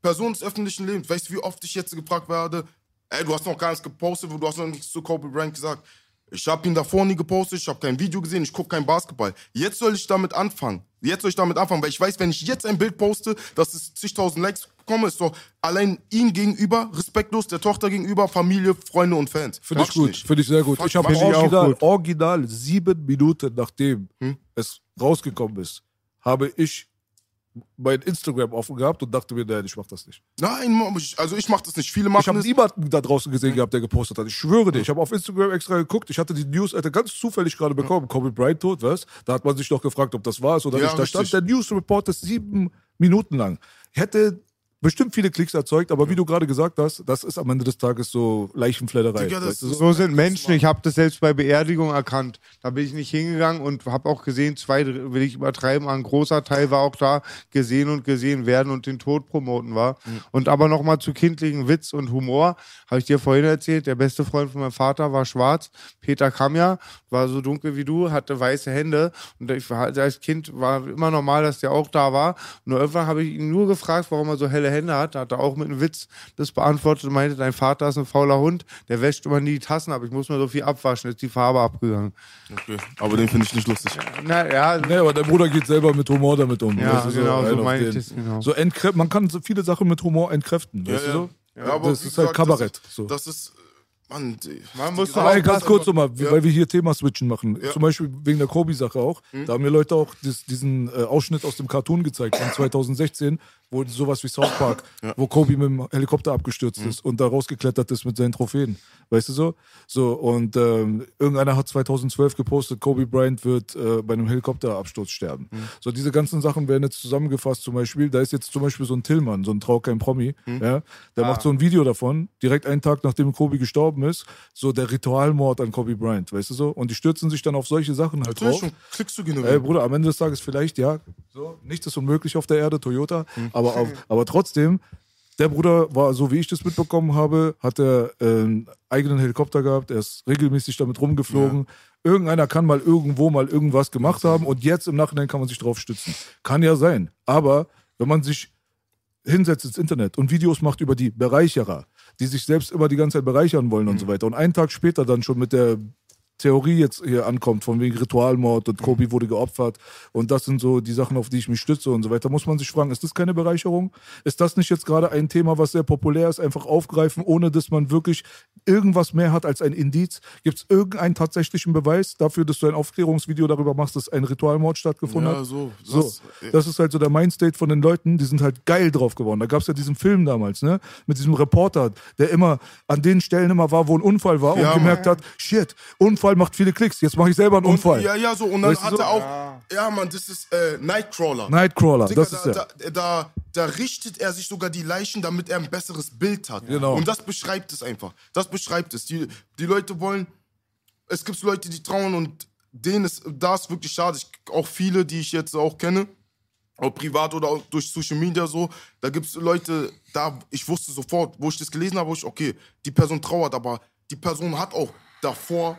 Person des öffentlichen Lebens. Weißt du, wie oft ich jetzt gefragt werde, ey, du hast noch gar nichts gepostet, du hast noch nichts zu Kobe Bryant gesagt. Ich habe ihn davor nie gepostet, ich habe kein Video gesehen, ich gucke kein Basketball. Jetzt soll ich damit anfangen. Jetzt soll ich damit anfangen, weil ich weiß, wenn ich jetzt ein Bild poste, dass es zigtausend Likes bekomme, ist doch allein ihm gegenüber, respektlos, der Tochter gegenüber, Familie, Freunde und Fans. Finde ich gut, nicht. finde ich sehr gut. Fuck, Ich habe original, gut. original sieben Minuten nachdem Hm? es rausgekommen ist, habe ich mein Instagram offen gehabt und dachte mir, nein, ich mach das nicht. Nein, ich- also ich mach das nicht. Viele Ich machen habe es. niemanden da draußen gesehen gehabt, der gepostet hat. Ich schwöre dir, ich habe auf Instagram extra geguckt. Ich hatte die News Alter, ganz zufällig gerade bekommen. Kobe Bryant tot, was? Da hat man sich doch gefragt, ob das wahr ist oder Ja, nicht. Da richtig. stand der News Report ist sieben Minuten lang. Hätte bestimmt viele Klicks erzeugt, aber wie du gerade gesagt hast, das ist am Ende des Tages so Leichenfledderei. Digga, das so? So sind Menschen. Ich habe das selbst bei Beerdigungen erkannt. Da bin ich nicht hingegangen und habe auch gesehen, zwei, will ich übertreiben, ein großer Teil war auch da, gesehen und gesehen werden und den Tod promoten war. Und aber nochmal zu kindlichen Witz und Humor, habe ich dir vorhin erzählt, der beste Freund von meinem Vater war schwarz, Peter Kamja, war so dunkel wie du, hatte weiße Hände und ich war, als Kind war immer normal, dass der auch da war. Nur irgendwann habe ich ihn nur gefragt, warum er so helle Hände hat, hat er auch mit einem Witz das beantwortet und meinte, dein Vater ist ein fauler Hund, der wäscht immer nie die Tassen ab, ich muss mir so viel abwaschen, jetzt ist die Farbe abgegangen. Okay. Aber den finde ich nicht lustig. Na ja, Nee, aber der Bruder geht selber mit Humor damit um. Ja, Weißt du, genau, so auf meine ich das, genau. So man kann so viele Sachen mit Humor entkräften, weißt du so? Ja, aber das ist halt gesagt, Kabarett. Das, so. das ist, Mann, Man muss Aber ganz das kurz nochmal, Ja. weil wir hier Thema switchen machen. Ja. Zum Beispiel wegen der Kobe-Sache auch. Da haben mir Leute auch dis, diesen äh, Ausschnitt aus dem Cartoon gezeigt von 2016, wo sowas wie South Park, wo Kobe mit dem Helikopter abgestürzt ist und da rausgeklettert ist mit seinen Trophäen. Weißt du so? So, und ähm, irgendeiner hat 2012 gepostet, Kobe Bryant wird äh, bei einem Helikopterabsturz sterben. So, diese ganzen Sachen werden jetzt zusammengefasst, zum Beispiel, da ist jetzt zum Beispiel so ein Tillmann, so ein Trau kein Promi, ja, der macht so ein Video davon, direkt einen Tag nachdem Kobe gestorben ist, so der Ritualmord an Kobe Bryant, weißt du so? Und die stürzen sich dann auf solche Sachen halt Natürlich, drauf. schon Klicks zu Ey, generieren. Bruder, am Ende des Tages vielleicht, ja, so, nichts ist unmöglich auf der Erde, Toyota, aber, auf, aber trotzdem, der Bruder war, so wie ich das mitbekommen habe, hat er äh, einen eigenen Helikopter gehabt, er ist regelmäßig damit rumgeflogen. Irgendeiner kann mal irgendwo mal irgendwas gemacht haben und jetzt im Nachhinein kann man sich drauf stützen. Kann ja sein, aber wenn man sich hinsetzt ins Internet und Videos macht über die Bereicherer, die sich selbst immer die ganze Zeit bereichern wollen und so weiter. Und einen Tag später dann schon mit der Theorie jetzt hier ankommt, von wegen Ritualmord und Kobe wurde geopfert und das sind so die Sachen, auf die ich mich stütze und so weiter, muss man sich fragen, ist das keine Bereicherung? Ist das nicht jetzt gerade ein Thema, was sehr populär ist, einfach aufgreifen, ohne dass man wirklich irgendwas mehr hat als ein Indiz? Gibt es irgendeinen tatsächlichen Beweis dafür, dass du ein Aufklärungsvideo darüber machst, dass ein Ritualmord stattgefunden Ja, hat? so. So, Das- das ist halt so der Mindstate von den Leuten, die sind halt geil drauf geworden. Da gab es ja diesen Film damals, ne? Mit diesem Reporter, der immer an den Stellen immer war, wo ein Unfall war Ja, und gemerkt hat, shit, Unfall macht viele Klicks, jetzt mache ich selber einen Und, Unfall. ja, ja, so. Und dann Weißt hat so? er auch, ja, Mann, das ist äh, Nightcrawler. Nightcrawler, Digga, das ist da, ja. da, da, da richtet er sich sogar die Leichen, damit er ein besseres Bild hat. Genau. Und das beschreibt es einfach. Das beschreibt es. Die, die Leute wollen, es gibt Leute, die trauen und denen ist, da ist wirklich schade. Ich, auch viele, die ich jetzt auch kenne, auch privat oder auch durch Social Media so, da gibt es Leute, da, ich wusste sofort, wo ich das gelesen habe, wo ich, okay, die Person trauert, aber die Person hat auch davor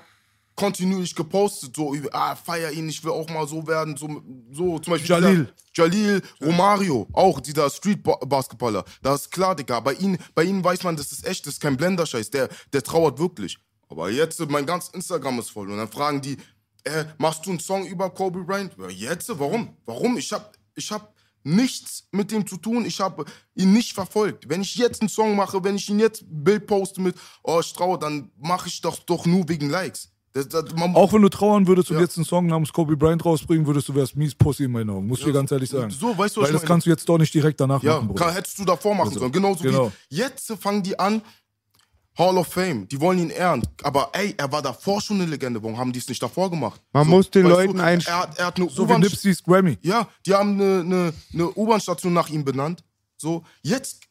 kontinuierlich gepostet, so, über, ah, feier ihn, ich will auch mal so werden, so, so zum Beispiel. Jalil. Dieser, Jalil, Romario, auch dieser Street-Basketballer. Das ist klar, Digga. Bei ihnen, bei ihnen weiß man, das ist echt, das ist kein Blenderscheiß, der, der trauert wirklich. Aber jetzt, mein ganz Instagram ist voll und dann fragen die, äh, machst du einen Song über Kobe Bryant? Ja, jetzt? Warum? Warum? Ich hab, ich hab nichts mit dem zu tun. Ich habe ihn nicht verfolgt. Wenn ich jetzt einen Song mache, wenn ich ihn jetzt Bild poste mit, oh, ich traue, dann mache ich doch doch nur wegen Likes. Das, das, man, Auch wenn du trauern würdest und Ja. jetzt einen Song namens Kobe Bryant rausbringen würdest, du wärst mies Pussy in meinen Augen, muss ich dir ganz ehrlich sagen. so, weißt du, Weil das meine? kannst du jetzt doch nicht direkt danach Ja, machen, Bruder. kann, hättest du davor machen sollen. Genauso genau. wie jetzt fangen die an, Hall of Fame, die wollen ihn ehren. Aber ey, er war davor schon eine Legende. Warum haben die es nicht davor gemacht? Man muss den Leuten ein- er, hat- er hat eine so wie. Nipsey's Grammy. Ja, die haben eine, eine, eine U-Bahn-Station nach ihm benannt. So, jetzt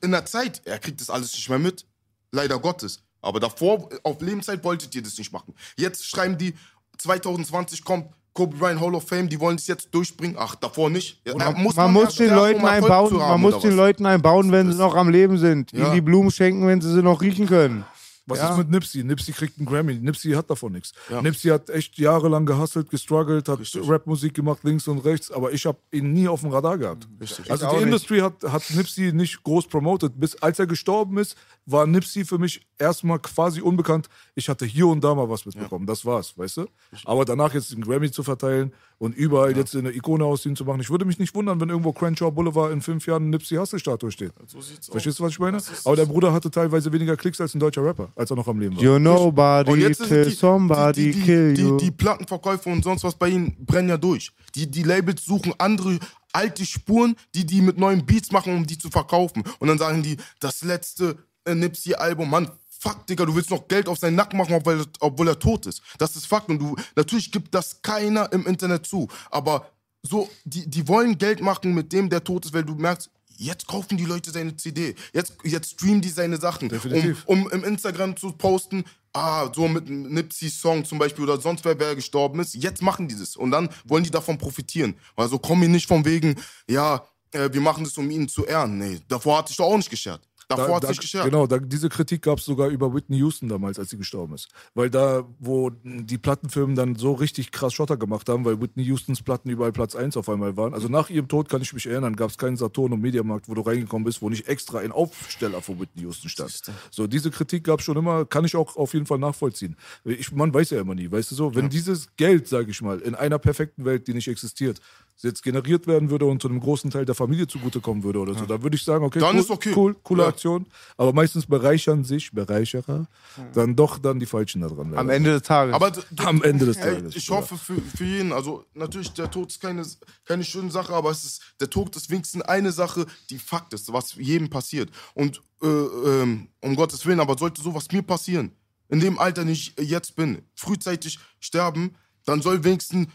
in der Zeit, er kriegt das alles nicht mehr mit. Leider Gottes. Aber davor, auf Lebenszeit wolltet ihr das nicht machen. Jetzt schreiben die, 2020 kommt Kobe Bryant Hall of Fame, die wollen es jetzt durchbringen. Ach, davor nicht. Ja, er muss man muss den um Leuten Erfolg einbauen, man muss den was? Leuten einbauen, wenn sie noch am Leben sind. Ja. Ihnen die Blumen schenken, wenn sie sie noch riechen können. Was Ja. ist mit Nipsey? Nipsey kriegt einen Grammy. Nipsey hat davon nichts. Ja. Nipsey hat echt jahrelang gehustelt, gestruggelt, hat Richtig. Rapmusik gemacht, links und rechts, aber ich habe ihn nie auf dem Radar gehabt. Richtig. Also die auch Industry hat, hat Nipsey nicht groß promoted. Bis als er gestorben ist, war Nipsey für mich erstmal quasi unbekannt. Ich hatte hier und da mal was mitbekommen. Das war's, weißt du? Aber danach jetzt den Grammy zu verteilen und überall jetzt eine Ikone aus ihm zu machen. Ich würde mich nicht wundern, wenn irgendwo Crenshaw Boulevard in fünf Jahren eine Nipsey Hussle-Statue steht. So sieht's aus. Verstehst du, was ich meine? Aber der Bruder hatte teilweise weniger Klicks als ein deutscher Rapper, als er noch am Leben war. You nobody Und jetzt till somebody die, die, kill you. die, die Plattenverkäufe und sonst was bei ihnen brennen ja durch. Die, die Labels suchen andere alte Spuren, die die mit neuen Beats machen, um die zu verkaufen. Und dann sagen die, das letzte äh, Nipsey-Album, Mann, fuck, Digga, du willst noch Geld auf seinen Nacken machen, obwohl, obwohl er tot ist. Das ist Fakt. Und du, natürlich gibt das keiner im Internet zu. Aber so, die, die wollen Geld machen mit dem, der tot ist, weil du merkst, jetzt kaufen die Leute seine CD. Jetzt, jetzt streamen die seine Sachen. Definitiv. Um, um im Instagram zu posten, ah, so mit einem Nipsey-Song zum Beispiel oder sonst wer, wer gestorben ist. Jetzt machen die das. Und dann wollen die davon profitieren. Also kommen die nicht von wegen, ja, äh, wir machen das, um ihn zu ehren. Nee, davor hatte ich doch auch nicht geschert. Davor hat's nicht geschert. Genau, da, diese Kritik gab es sogar über Whitney Houston damals, als sie gestorben ist. Weil da, wo die Plattenfirmen dann so richtig krass Schotter gemacht haben, weil Whitney Houstons Platten überall Platz 1 auf einmal waren. Also nach ihrem Tod kann ich mich erinnern, gab es keinen Saturn und Mediamarkt, wo du reingekommen bist, wo nicht extra ein Aufsteller von Whitney Houston stand. So, diese Kritik gab es schon immer, kann ich auch auf jeden Fall nachvollziehen. Ich, man weiß ja immer nie, weißt du so, wenn dieses Geld, sage ich mal, in einer perfekten Welt, die nicht existiert, jetzt generiert werden würde und zu einem großen Teil der Familie zugutekommen würde oder so, da würde ich sagen, okay, Dann cool, ist okay. cool, coole Ja. Aktion. Aber meistens bereichern sich Bereicherer dann doch dann die Falschen da dran. Am Ende des Tages. Aber Am Ende des ey, Tages, Ich hoffe für, für jeden, also natürlich, der Tod ist keine, keine schöne Sache, aber es ist, der Tod ist wenigstens eine Sache, die Fakt ist, was jedem passiert. Und äh, ähm, um Gottes Willen, aber sollte sowas mir passieren, in dem Alter, in dem ich jetzt bin, frühzeitig sterben, dann soll wenigstens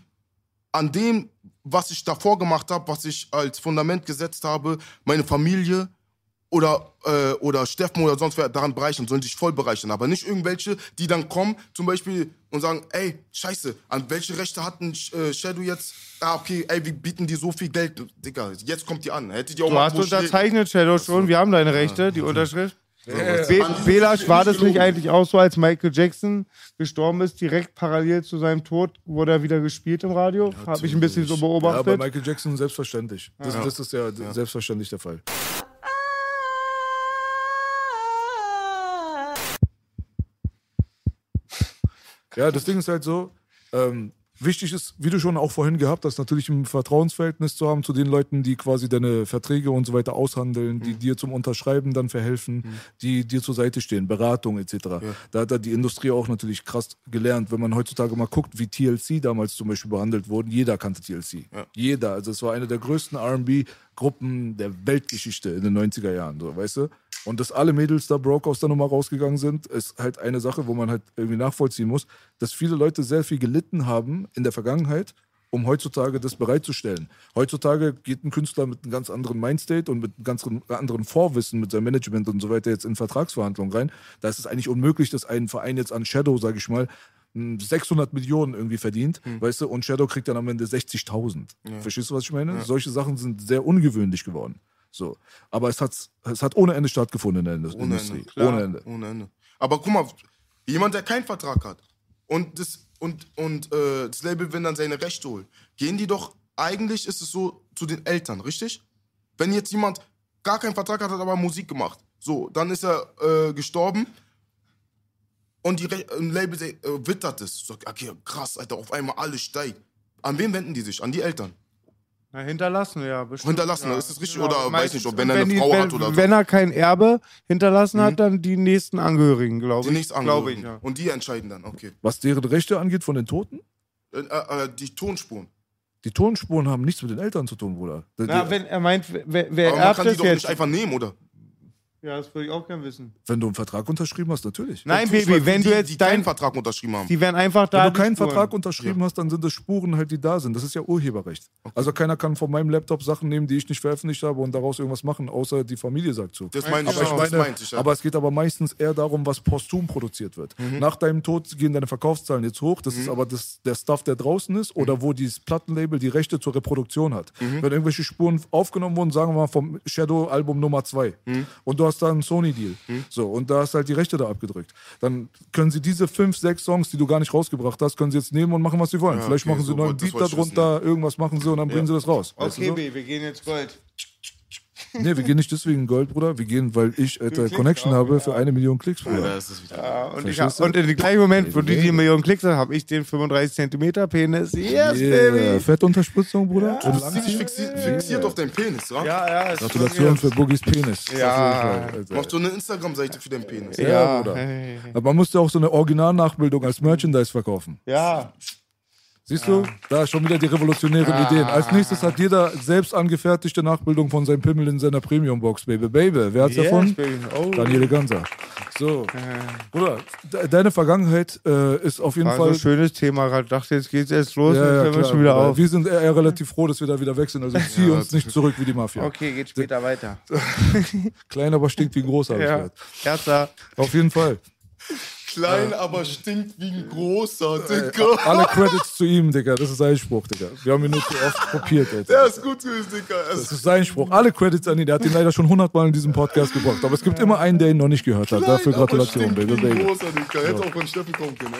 an dem, was ich davor gemacht habe, was ich als Fundament gesetzt habe, meine Familie oder, äh, oder Steffen oder sonst wer daran bereichern, sollen sich voll bereichern. Aber nicht irgendwelche, die dann kommen, zum Beispiel, und sagen, ey, scheiße, an welche Rechte hatten äh, Shadow jetzt? Ah, okay, ey, wir bieten dir so viel Geld. Digga, jetzt kommt die an. Hättet ihr auch du mal hast unterzeichnet, Shadow, schon. Wir haben deine Rechte, die Unterschrift. Be Belasch, war das nicht eigentlich auch so, als Michael Jackson gestorben ist, direkt parallel zu seinem Tod wurde er wieder gespielt im Radio? Habe ich ein bisschen so Ja, bei beobachtet. Michael Jackson selbstverständlich. Das, das ist ja, selbstverständlich der Fall. (laughs) Ja, das Ding ist halt so, ähm, wichtig ist, wie du schon auch vorhin gehabt hast, natürlich ein Vertrauensverhältnis zu haben zu den Leuten, die quasi deine Verträge und so weiter aushandeln, die dir zum Unterschreiben dann verhelfen, die dir zur Seite stehen, Beratung etc. Da hat da die Industrie auch natürlich krass gelernt. Wenn man heutzutage mal guckt, wie TLC damals zum Beispiel behandelt wurden, jeder kannte TLC. Jeder. Also es war eine der größten R&B-Gruppen der Weltgeschichte in den 90er Jahren, so, weißt du? Und dass alle Mädels da broke aus der Nummer rausgegangen sind, ist halt eine Sache, wo man halt irgendwie nachvollziehen muss, dass viele Leute sehr viel gelitten haben in der Vergangenheit, um heutzutage das bereitzustellen. Heutzutage geht ein Künstler mit einem ganz anderen Mindstate und mit einem ganz anderen Vorwissen mit seinem Management und so weiter jetzt in Vertragsverhandlungen rein. Da ist es eigentlich unmöglich, dass ein Verein jetzt an Shadow, sage ich mal, mh, 600 Millionen irgendwie verdient, weißt du, und Shadow kriegt dann am Ende 60.000. Verstehst du, was ich meine? Solche Sachen sind sehr ungewöhnlich geworden. So. Aber es hat, es hat ohne Ende stattgefunden in der Ohne Industrie. Ende, klar. Ohne Ende. Ohne Ende. Aber guck mal, jemand, der keinen Vertrag hat und das, und, und, äh, das Label will dann seine Rechte holen, gehen die doch, eigentlich ist es so zu den Eltern, richtig? Wenn jetzt jemand gar keinen Vertrag hat, hat aber Musik gemacht, so, dann ist er äh, gestorben und die Re ein Label äh, wittert es, sagt, okay, krass, Alter, auf einmal alles steigt. An wen wenden die sich? An die Eltern. Na, hinterlassen, ja. Bestimmt, Hinterlassen, ja. ist das richtig? Ja, Oder weiß meistens. nicht, ob wenn er eine die- Frau wenn, hat oder so. Wenn er kein Erbe hinterlassen hat, dann die nächsten Angehörigen, glaube Die ich. nichts Glaube angehören. ich, ja. Und die entscheiden dann, okay. Was deren Rechte angeht von den Toten, Äh, äh, die Tonspuren. die Tonspuren haben nichts mit den Eltern zu tun, Bruder. Die- Na, die- wenn er meint, wer, wer Aber man erbt kann die doch jetzt? nicht einfach nehmen, oder? Ja, das würde ich auch gerne wissen. wenn du einen Vertrag unterschrieben hast, natürlich. Nein, Zum Beispiel Baby, wenn die, du jetzt die keinen dein, Vertrag unterschrieben haben. die werden einfach da. Wenn du keinen Spuren. Vertrag unterschrieben hast, dann sind es Spuren halt, die da sind. Das ist ja Urheberrecht. Also keiner kann von meinem Laptop Sachen nehmen, die ich nicht veröffentlicht habe und daraus irgendwas machen, außer die Familie sagt zu. Das meine ich, Aber, ich auch, das meine, meinte ich. Ja. aber es geht aber meistens eher darum, was posthum produziert wird. Mhm. Nach deinem Tod gehen deine Verkaufszahlen jetzt hoch. Das ist aber das, der Stuff, der draußen ist Mhm. oder wo dieses Plattenlabel die Rechte zur Reproduktion hat. Wenn irgendwelche Spuren aufgenommen wurden, sagen wir mal vom Shadow-Album Nummer 2 Mhm. und du hast da einen Sony-Deal. So, und da hast halt die Rechte da abgedrückt. Dann können sie diese fünf, sechs Songs, die du gar nicht rausgebracht hast, können sie jetzt nehmen und machen, was sie wollen. Vielleicht okay, machen sie so einen neuen Beat wissen, darunter, irgendwas machen sie und dann bringen sie das raus. Weißt du Okay, so? Wir gehen jetzt Gold. Nee, wir gehen nicht deswegen Gold, Bruder. Wir gehen, weil ich, Klicks Connection auch, habe für eine Million Klicks, Bruder. Da ist es wieder. Ja, und, ich hab, und in dem gleichen Moment, wo die die Millionen Klicks haben, habe ich den 35 Zentimeter Penis. Yes, Yeah. Baby. Fettunterspritzung, Bruder. Und Du bist ziemlich fixiert, fixiert auf deinen Penis, ja? Ja, ja. ist Gratulation für Boogies Penis. Ja. Machst du eine Instagram-Seite für deinen Penis? Ja, Ja, Bruder. hey. Aber man musste auch so eine Originalnachbildung als Merchandise verkaufen. ja. Siehst du? Da schon wieder die revolutionären Ideen. Als nächstes hat jeder selbst angefertigte Nachbildung von seinem Pimmel in seiner Premium-Box, Baby. Baby, wer hat's Yes, davon? Oh. Daniele Ganser. So. Bruder, de deine Vergangenheit äh, ist auf jeden War so Fall. ein schönes Thema gerade. Dachte, jetzt geht's jetzt los Ja, ja, hören wir klar, schon wieder auf. Wir sind eher, eher relativ froh, dass wir da wieder weg sind. Also zieh uns nicht zurück wie die Mafia. Okay, geht später weiter. (laughs) Klein, aber stinkt wie ein großer. Ja. Auf jeden Fall. Klein, aber stinkt wie ein großer, Digga. Alle Credits zu ihm, Digga. Das ist sein Spruch, Digga. Wir haben ihn nur zu oft kopiert, Alter. Der ist gut gewesen, Digga. Es Das ist sein Spruch. Alle Credits an ihn. Der hat ihn leider schon hundertmal in diesem Podcast gebracht. Aber es gibt immer einen, der ihn noch nicht gehört hat. Dafür Klein, aber Gratulation, Digga. wie ein großer, Digga. Hätte auch von Steffen kommen können.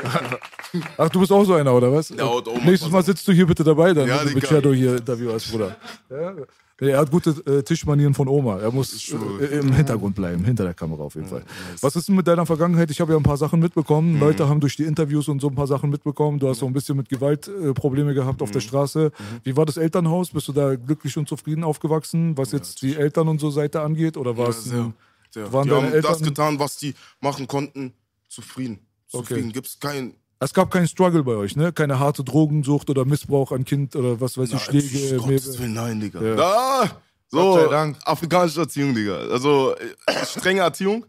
ey. Ach, du bist auch so einer, oder was? Ja, und auch mal Nächstes Mal sitzt du hier bitte dabei, dann Ja, wenn du mit. Shadow hier Interview hast, Bruder. Ja? Er hat gute äh, Tischmanieren von Oma. Er muss äh, im Hintergrund bleiben, hinter der Kamera auf jeden Fall. Was ist denn mit deiner Vergangenheit? Ich habe ja ein paar Sachen mitbekommen. Mhm. Leute haben durch die Interviews und so ein paar Sachen mitbekommen. Du hast so ein bisschen mit Gewalt äh, Probleme gehabt Mhm. auf der Straße. Wie war das Elternhaus? Bist du da glücklich und zufrieden aufgewachsen, was jetzt die Eltern und so Seite angeht? Oder war es sehr, ein, sehr. waren Die deine haben Eltern... das getan, was die machen konnten. Zufrieden. Zufrieden. Okay. Gibt's kein. Es gab keinen Struggle bei euch, ne? Keine harte Drogensucht oder Missbrauch an Kind oder was weiß ich, Schläge. Gottes Willen, nein, Digga. Ja. Ah, so, Gott sei Dank. afrikanische Erziehung, Digga. Also, äh, (coughs) strenge Erziehung.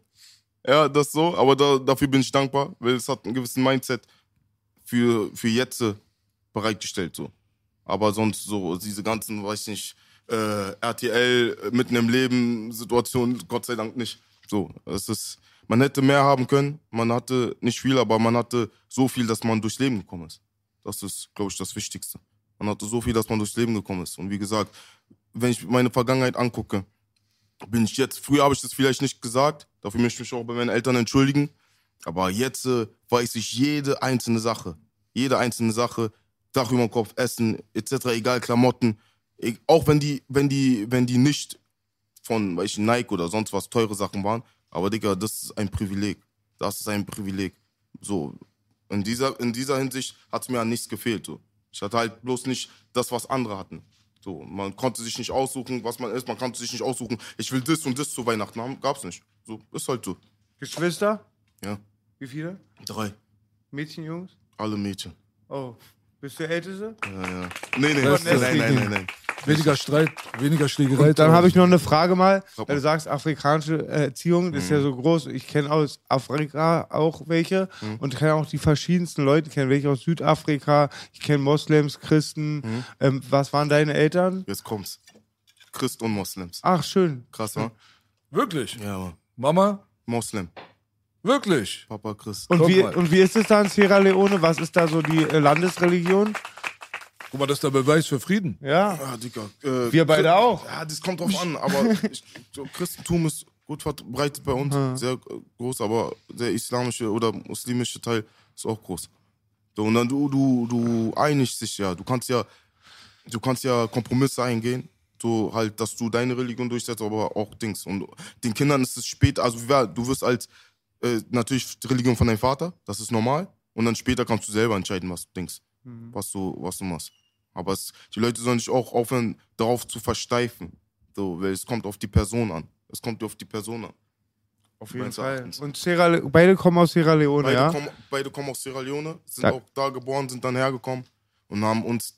Ja, das so. Aber da, dafür bin ich dankbar, weil es hat einen gewissen Mindset für, für jetzt äh, bereitgestellt, so. Aber sonst so, diese ganzen, weiß ich nicht, äh, RTL mitten im Leben Situationen, Gott sei Dank nicht. So, es ist, man hätte mehr haben können, man hatte nicht viel, aber man hatte so viel, dass man durchs Leben gekommen ist. Das ist, glaube ich, das Wichtigste. Man hatte so viel, dass man durchs Leben gekommen ist. Und wie gesagt, wenn ich meine Vergangenheit angucke, bin ich jetzt, früher habe ich das vielleicht nicht gesagt, dafür möchte ich mich auch bei meinen Eltern entschuldigen, aber jetzt äh, weiß ich jede einzelne Sache, jede einzelne Sache, Dach über dem Kopf, Essen, etc., egal, Klamotten, e- auch wenn die, wenn die, wenn die nicht von, ich, Nike oder sonst was teure Sachen waren, aber Digga, das ist ein Privileg, das ist ein Privileg, so, in dieser, in dieser Hinsicht hat es mir an nichts gefehlt, so. Ich hatte halt bloß nicht das, was andere hatten. So, man konnte sich nicht aussuchen, was man ist, man konnte sich nicht aussuchen, ich will das und das zu Weihnachten haben, gab's nicht. So, ist halt so. Geschwister? Ja. Wie viele? Drei. Mädchen, Jungs? Alle Mädchen. Oh. Bist du der Älteste? Ja, ja. Nee, nee, Das nein, ist nein, nein, nein, nein. Weniger Streit, weniger Schlägerei. Und dann habe ich noch eine Frage mal, weil du sagst, afrikanische äh, Erziehung, das ist ja so groß. Ich kenne aus Afrika auch welche und kenne auch die verschiedensten Leute. Ich kenne welche aus Südafrika, ich kenne Moslems, Christen. Ähm, was waren deine Eltern? Jetzt kommt's. Christ und Moslems. Ach, schön. Krass, wa? Wirklich? Ja, Mann. Mama? Moslem. Wirklich? Papa Christ. Und Guck wie, mal. und wie ist es da in Sierra Leone? Was ist da so die äh, Landesreligion? Guck mal, das ist der Beweis für Frieden. Ja. Ja, Digga. Äh, Wir beide auch. Ja, das kommt drauf an, aber ich, so Christentum ist gut verbreitet bei uns, sehr äh, groß, aber der islamische oder muslimische Teil ist auch groß. So, und dann du, du, du einigst dich ja, du kannst ja, du kannst ja Kompromisse eingehen, so halt, dass du deine Religion durchsetzt, aber auch Dings. Und den Kindern ist es später, also du wirst als äh, natürlich die Religion von deinem Vater, das ist normal, und dann später kannst du selber entscheiden, was du denkst, was du, was du machst. Aber es, die Leute sollen sich auch aufhören, darauf zu versteifen. So, weil es kommt auf die Person an. Es kommt auf die Person an. Auf jeden Fall. Erachtens. Und Sierra beide kommen aus Sierra Leone, Beide, ja? kommen, beide kommen aus Sierra Leone, sind Da- auch da geboren, sind dann hergekommen und haben uns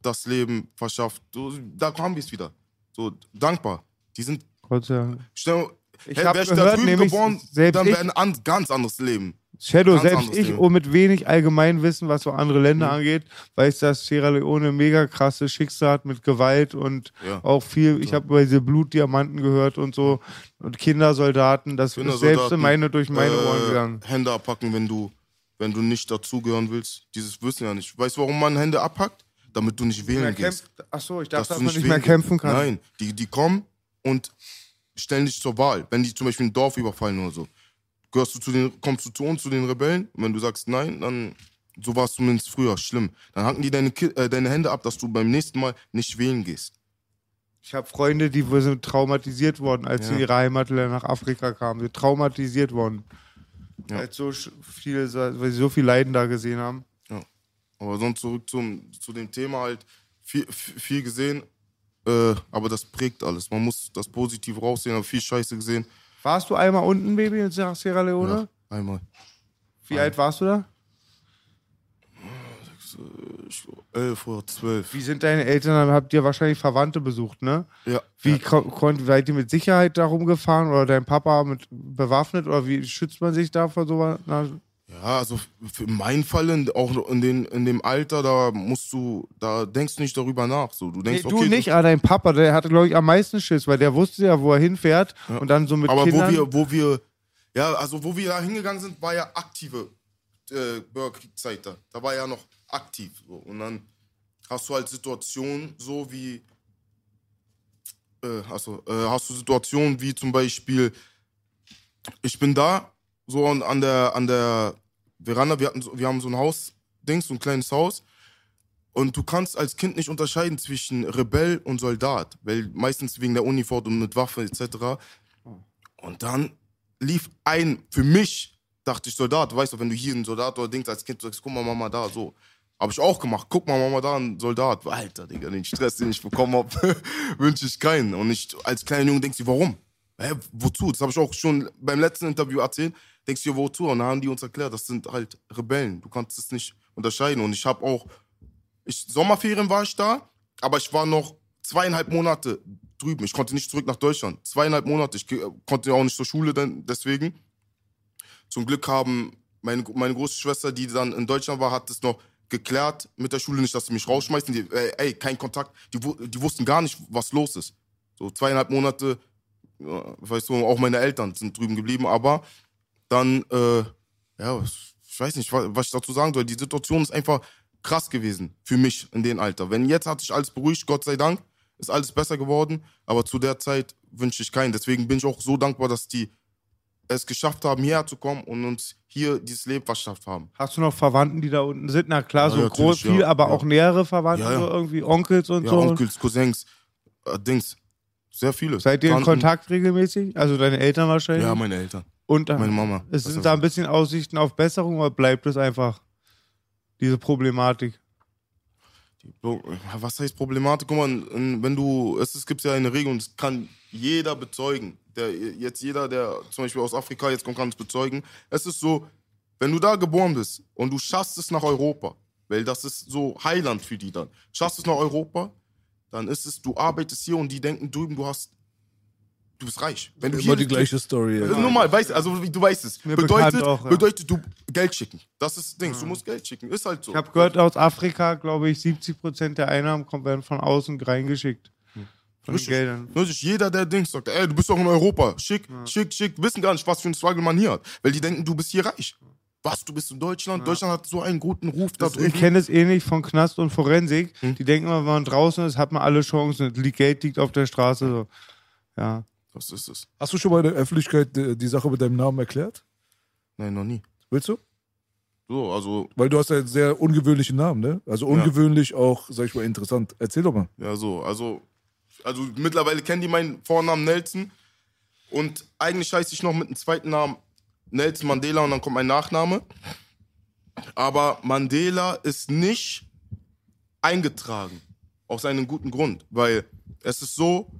das Leben verschafft. So, da haben wir es wieder. So, dankbar. Die sind, Gott sei Dank. stell, Ich hey, hab wär ich da gehört, nämlich geboren, selbst dann wäre ein an, ganz anderes Leben. Shadow, Ganz selbst ich, Leben. und mit wenig Allgemeinwissen, was so andere Länder Mhm. angeht, weiß, dass Sierra Leone mega krasse Schicksal hat mit Gewalt und Ja. auch viel, ich habe über diese Blutdiamanten gehört und so und Kindersoldaten, das ist selbst Kindersoldaten, in meine, durch meine Ohren äh, gegangen. Hände abpacken, wenn du, wenn du nicht dazugehören willst. Dieses wissen ja nicht. Weißt du, warum man Hände abpackt? Damit du nicht wählen gehst. Achso, ich dass dachte, dass du man nicht mehr kämpfen kann. Nein, die, die kommen und stellen dich zur Wahl. Wenn die zum Beispiel ein Dorf überfallen oder so, gehörst du zu den, kommst du zu uns, zu den Rebellen. Und wenn du sagst nein, dann so war es zumindest früher schlimm. Dann hacken die deine, äh, deine Hände ab, dass du beim nächsten Mal nicht wählen gehst. Ich habe Freunde, die sind traumatisiert worden, als sie Ja. in ihre Heimatländer nach Afrika kamen. Sie traumatisiert worden. Ja. Als so viele, weil sie so viel Leiden da gesehen haben. Aber sonst zurück zum, zu dem Thema halt viel, viel gesehen, äh, aber das prägt alles. Man muss das Positive raussehen, aber viel Scheiße gesehen. Warst du einmal unten, Baby, in Sierra Leone? Ja, einmal. Wie alt warst du da? Elf oder zwölf. Wie sind deine Eltern? Habt ihr wahrscheinlich Verwandte besucht, ne? Ja. Wie ja. ko konnt, seid ihr mit Sicherheit da rumgefahren oder dein Papa mit bewaffnet oder wie schützt man sich da vor sowas? Na, Ja, also für meinen Fall, in, auch in, den, in dem Alter, da musst du, da denkst du nicht darüber nach. So. Du, nee, denkst, du okay, nicht, aber dein Papa, der hatte, glaube ich, am meisten Schiss, weil der wusste ja, wo er hinfährt und dann so mit aber wo Kindern. wir, wo wir, Ja, also wo wir da hingegangen sind, war ja aktive äh, Bürgerkriegszeit da. Da war ja noch aktiv. So. Und dann hast du halt Situationen so wie, äh, also, äh, hast du Situationen wie zum Beispiel, ich bin da, so an, an der, an der Veranda, wir, hatten so, wir haben so ein Haus, Dings, so ein kleines Haus. Und du kannst als Kind nicht unterscheiden zwischen Rebell und Soldat, weil meistens wegen der Uniform und mit Waffe etc. Und dann lief ein, für mich dachte ich Soldat, weißt du, wenn du hier ein Soldat oder Dings als Kind sagst, guck mal Mama da, so. Habe ich auch gemacht. Guck mal Mama da, ein Soldat. Alter, Digga, den Stress, den ich bekommen habe, (laughs) wünsche ich keinen. Und ich als kleiner Junge denkst du, warum? Hä, wozu? Das habe ich auch schon beim letzten Interview erzählt. Denkst du, wozu? Und dann haben die uns erklärt, das sind halt Rebellen. Du kannst es nicht unterscheiden. Und ich habe auch, ich, Sommerferien war ich da, aber ich war noch zweieinhalb Monate drüben. Ich konnte nicht zurück nach Deutschland. Zweieinhalb Monate. Ich konnte auch nicht zur Schule denn, deswegen. Zum Glück haben meine, meine große Schwester, die dann in Deutschland war, hat es noch geklärt mit der Schule nicht, dass sie mich rausschmeißen. Die, äh, ey, kein Kontakt. Die, die wussten gar nicht, was los ist. So zweieinhalb Monate, weißt du, auch meine Eltern sind drüben geblieben, aber dann, äh, ja, ich weiß nicht, wa- was ich dazu sagen soll. Die Situation ist einfach krass gewesen für mich in dem Alter. Wenn jetzt hat sich alles beruhigt, Gott sei Dank, ist alles besser geworden, aber zu der Zeit wünsche ich keinen. Deswegen bin ich auch so dankbar, dass die es geschafft haben, hierher zu kommen und uns hier dieses Leben verschafft haben. Hast du noch Verwandten, die da unten sind? Na klar, Ja, so natürlich, groß, viel, ja, aber ja. auch nähere Verwandte, Ja, ja. so irgendwie Onkels und Ja, so. Onkels, Cousins, äh, Dings, sehr viele. Seid ihr in. Kontakt regelmäßig? Also deine Eltern wahrscheinlich? Ja, meine Eltern, und meine Mama. es sind ist- da ein bisschen Aussichten auf Besserung oder bleibt es einfach diese Problematik? Was heißt Problematik? Guck mal, wenn du, es gibt ja eine Regel und es kann jeder bezeugen. Der, jetzt jeder, der zum Beispiel aus Afrika jetzt kommt, kann es bezeugen. Es ist so, wenn du da geboren bist und du schaffst es nach Europa, weil das ist so Heiland für die dann, schaffst es nach Europa, dann ist es, du arbeitest hier und die denken drüben, du hast, du bist reich. Wenn du Immer hier die gleiche Story. Ist Ja. normal, weißt, also wie- du weißt es. Mir Bedeutet, auch, ja. bedeutet du Geld schicken. Das ist das Ding. Du musst Geld schicken. Ist halt so. Ich habe gehört, aus Afrika, glaube ich, 70 Prozent der Einnahmen kommen werden von außen reingeschickt. Von den Richtig. Jeder, der Dings sagt, ey, du bist doch in Europa. Schick, schick, schick. Wissen gar nicht, was für ein Struggle man hier hat. Weil die denken, du bist hier reich. Was, du bist in Deutschland? Deutschland hat so einen guten Ruf da Das, drüben. ich kenne es ähnlich von Knast und Forensik. Hm. Die denken immer, wenn man draußen ist, hat man alle Chancen. Die Geld liegt auf der Straße. So. Ja. Das ist es. Hast du schon mal in der Öffentlichkeit die, die Sache mit deinem Namen erklärt? Nein, noch nie. Willst du? So, also, Weil du hast ja einen sehr ungewöhnlichen Namen, ne? Also ungewöhnlich auch, sag ich mal, interessant. Erzähl doch mal. ja, so. Also, also mittlerweile kennen die meinen Vornamen Nelson. Und eigentlich heiße ich noch mit einem zweiten Namen Nelson Mandela und dann kommt mein Nachname. Aber Mandela ist nicht eingetragen. Aus einem guten Grund. Weil es ist so,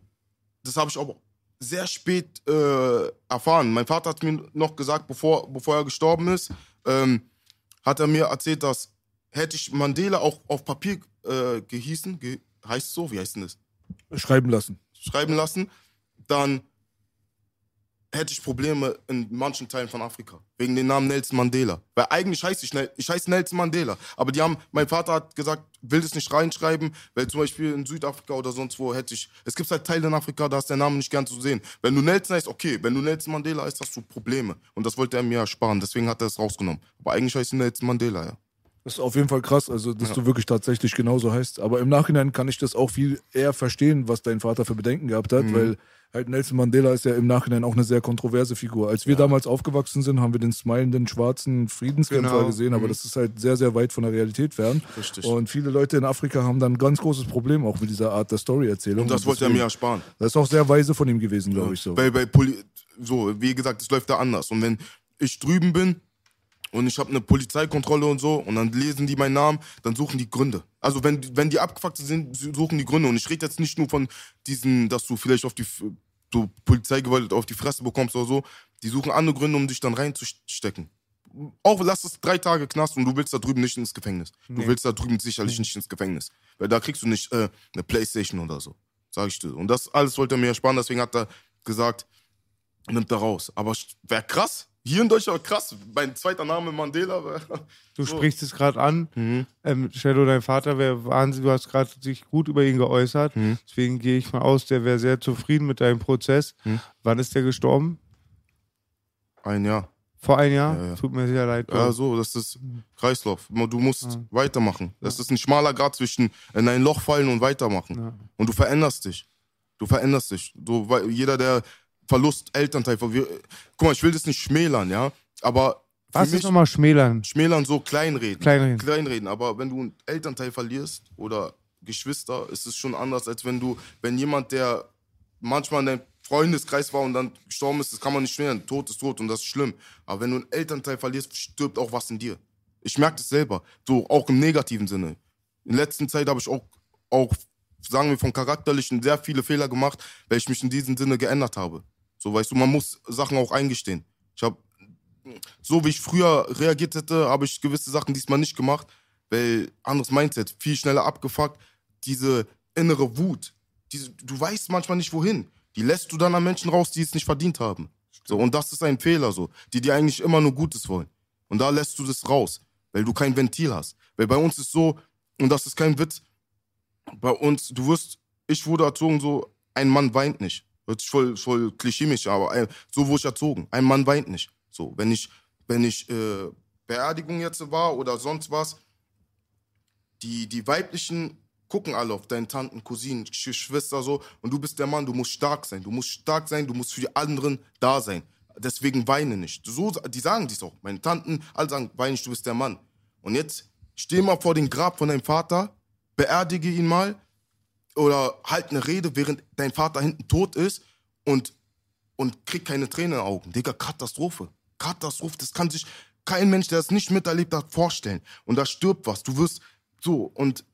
das habe ich auch sehr spät äh, erfahren. Mein Vater hat mir noch gesagt, bevor, bevor er gestorben ist, ähm, hat er mir erzählt, dass hätte ich Mandela auch auf Papier äh, gehießen, ge heißt so, wie heißt denn das? Schreiben lassen. Schreiben lassen, dann hätte ich Probleme in manchen Teilen von Afrika. Wegen dem Namen Nelson Mandela. Weil eigentlich heiße ich, ich heiße Nelson Mandela. Aber die haben, mein Vater hat gesagt, will das nicht reinschreiben, weil zum Beispiel in Südafrika oder sonst wo hätte ich, es gibt halt Teile in Afrika, da ist der Name nicht gern zu sehen. Wenn du Nelson heißt, okay. Wenn du Nelson Mandela heißt, hast du Probleme. Und das wollte er mir ersparen, deswegen hat er es rausgenommen. Aber eigentlich heißt ich Nelson Mandela, ja. Das ist auf jeden Fall krass, also dass Ja. du wirklich tatsächlich genauso heißt. Aber im Nachhinein kann ich das auch viel eher verstehen, was dein Vater für Bedenken gehabt hat, Mhm. weil halt Nelson Mandela ist ja im Nachhinein auch eine sehr kontroverse Figur. Als wir damals aufgewachsen sind, haben wir den smilenden schwarzen Friedenskämpfer Genau. gesehen, aber das ist halt sehr, sehr weit von der Realität fern. Mhm. Richtig. Und viele Leute in Afrika haben dann ein ganz großes Problem auch mit dieser Art der Storyerzählung. Und das wollte er mir ersparen. Das ist auch sehr weise von ihm gewesen, glaube ich so. Bei, bei Poli so, wie gesagt, es läuft da anders. Und wenn ich drüben bin und ich habe eine Polizeikontrolle und so und dann lesen die meinen Namen, dann suchen die Gründe. Also wenn, wenn die abgefuckt sind, suchen die Gründe. Und ich rede jetzt nicht nur von diesen, dass du vielleicht auf die so Polizeigewalt auf die Fresse bekommst oder so. Die suchen andere Gründe, um dich dann reinzustecken. Auch lass es drei Tage Knast und du willst da drüben nicht ins Gefängnis. Du willst da drüben sicherlich nicht ins Gefängnis. Weil da kriegst du nicht äh, eine Playstation oder so. Sag ich dir. Und das alles wollte er mir ersparen, deswegen hat er gesagt, nimmt er raus. Aber wäre krass. Hier in Deutschland krass. Mein zweiter Name Mandela. (laughs) Du So. sprichst es gerade an. Mhm. Ähm, Shadow, dein Vater wäre Wahnsinn. Du hast gerade sich gut über ihn geäußert. Mhm. Deswegen gehe ich mal aus, der wäre sehr zufrieden mit deinem Prozess. Mhm. Wann ist der gestorben? Ein Jahr. Vor ein Jahr? Ja, ja. Tut mir sehr leid. Bro. Ja, so, das ist Kreislauf. Du musst weitermachen. Das ist ein schmaler Grad zwischen in ein Loch fallen und weitermachen. Und du veränderst dich. Du veränderst dich. Du, weil jeder, der Verlust, Elternteil, wir, guck mal, ich will das nicht schmälern, ja, aber Was mich, ist nochmal Schmälern? schmälern so kleinreden. Kleinreden. Kleinreden, aber wenn du einen Elternteil verlierst oder Geschwister, ist es schon anders, als wenn du, wenn jemand, der manchmal in deinem Freundeskreis war und dann gestorben ist, das kann man nicht schmälern. Tod ist tot und das ist schlimm. Aber wenn du einen Elternteil verlierst, stirbt auch was in dir. Ich merke das selber, so auch im negativen Sinne. In letzter Zeit habe ich auch, auch, sagen wir vom Charakterlichen, sehr viele Fehler gemacht, weil ich mich in diesem Sinne geändert habe. So, weißt du, man muss Sachen auch eingestehen. Ich habe, so wie ich früher reagiert hätte, habe ich gewisse Sachen diesmal nicht gemacht, weil anderes Mindset, viel schneller abgefuckt. Diese innere Wut, diese, du weißt manchmal nicht wohin. Die lässt du dann an Menschen raus, die es nicht verdient haben. So, und das ist ein Fehler, so, die dir eigentlich immer nur Gutes wollen. Und da lässt du das raus, weil du kein Ventil hast. Weil bei uns ist so, und das ist kein Witz, bei uns, du wirst, ich wurde erzogen so, ein Mann weint nicht. Hört sich voll, voll klischeemisch, aber ein, so wurde ich erzogen. Ein Mann weint nicht. So, wenn ich, wenn ich äh, Beerdigung jetzt war oder sonst was, die, die weiblichen gucken alle auf deinen Tanten, Cousinen, Geschwister so und du bist der Mann, du musst stark sein, du musst stark sein, du musst für die anderen da sein. Deswegen weine nicht. So, die sagen dies auch. Meine Tanten, alle sagen, weine nicht, du bist der Mann. Und jetzt steh mal vor dem Grab von deinem Vater, beerdige ihn mal oder halt eine Rede, während dein Vater hinten tot ist und, und krieg keine Tränen in den Augen. Digga, Katastrophe. Katastrophe. Das kann sich kein Mensch, der es nicht miterlebt hat, vorstellen. Und da stirbt was. Du wirst so und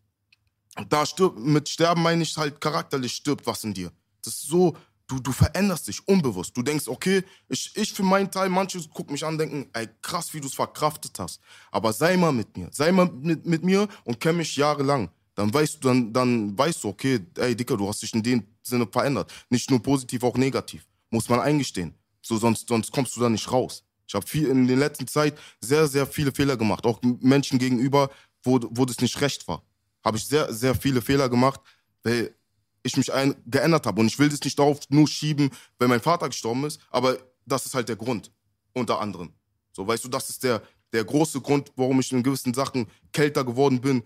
da stirbt, mit Sterben meine ich halt charakterlich stirbt was in dir. Das ist so, du, du veränderst dich unbewusst. Du denkst, okay, ich, ich für meinen Teil, manche gucken mich an denken, ey, krass, wie du es verkraftet hast. Aber sei mal mit mir, sei mal mit, mit mir und kenn mich jahrelang. Dann weißt du, dann, dann weißt du, okay, ey, Dicker, du hast dich in dem Sinne verändert. Nicht nur positiv, auch negativ. Muss man eingestehen. So, sonst, sonst kommst du da nicht raus. Ich habe viel in der letzten Zeit sehr, sehr viele Fehler gemacht. Auch Menschen gegenüber, wo, wo das nicht recht war habe ich sehr, sehr viele Fehler gemacht, weil ich mich ein, geändert habe. Und ich will das nicht darauf nur schieben, wenn mein Vater gestorben ist, aber das ist halt der Grund, unter anderem. So, weißt du, das ist der, der große Grund, warum ich in gewissen Sachen kälter geworden bin.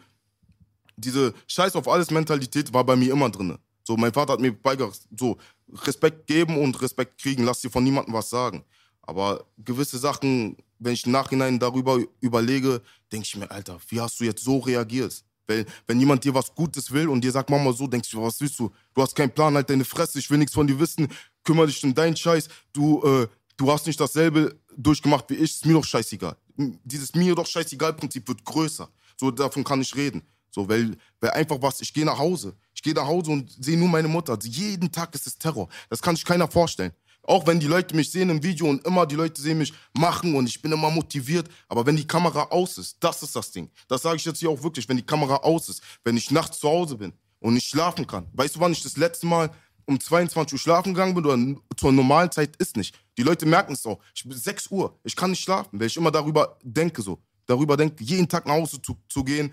Diese Scheiß auf alles Mentalität war bei mir immer drin. So, mein Vater hat mir beigebracht, so, Respekt geben und Respekt kriegen, lass dir von niemandem was sagen. Aber gewisse Sachen, wenn ich im Nachhinein darüber überlege, denke ich mir, Alter, wie hast du jetzt so reagiert? Weil, wenn jemand dir was Gutes will und dir sagt, Mama, so, denkst du, was willst du? Du hast keinen Plan, halt deine Fresse, ich will nichts von dir wissen, kümmere dich um deinen Scheiß, du, äh, du hast nicht dasselbe durchgemacht wie ich, ist mir doch scheißegal. Dieses mir doch scheißegal Prinzip wird größer. So, davon kann ich reden. So, weil, weil einfach was, ich gehe nach Hause. Ich gehe nach Hause und sehe nur meine Mutter. Jeden Tag ist es Terror. Das kann sich keiner vorstellen. Auch wenn die Leute mich sehen im Video und immer die Leute sehen mich machen und ich bin immer motiviert. Aber wenn die Kamera aus ist, das ist das Ding. Das sage ich jetzt hier auch wirklich, wenn die Kamera aus ist. Wenn ich nachts zu Hause bin und nicht schlafen kann. Weißt du, wann ich das letzte Mal um 22 Uhr schlafen gegangen bin oder zur normalen Zeit ist nicht. Die Leute merken es auch. Ich bin 6 Uhr, ich kann nicht schlafen, weil ich immer darüber denke so. Darüber denke, jeden Tag nach Hause zu, zu gehen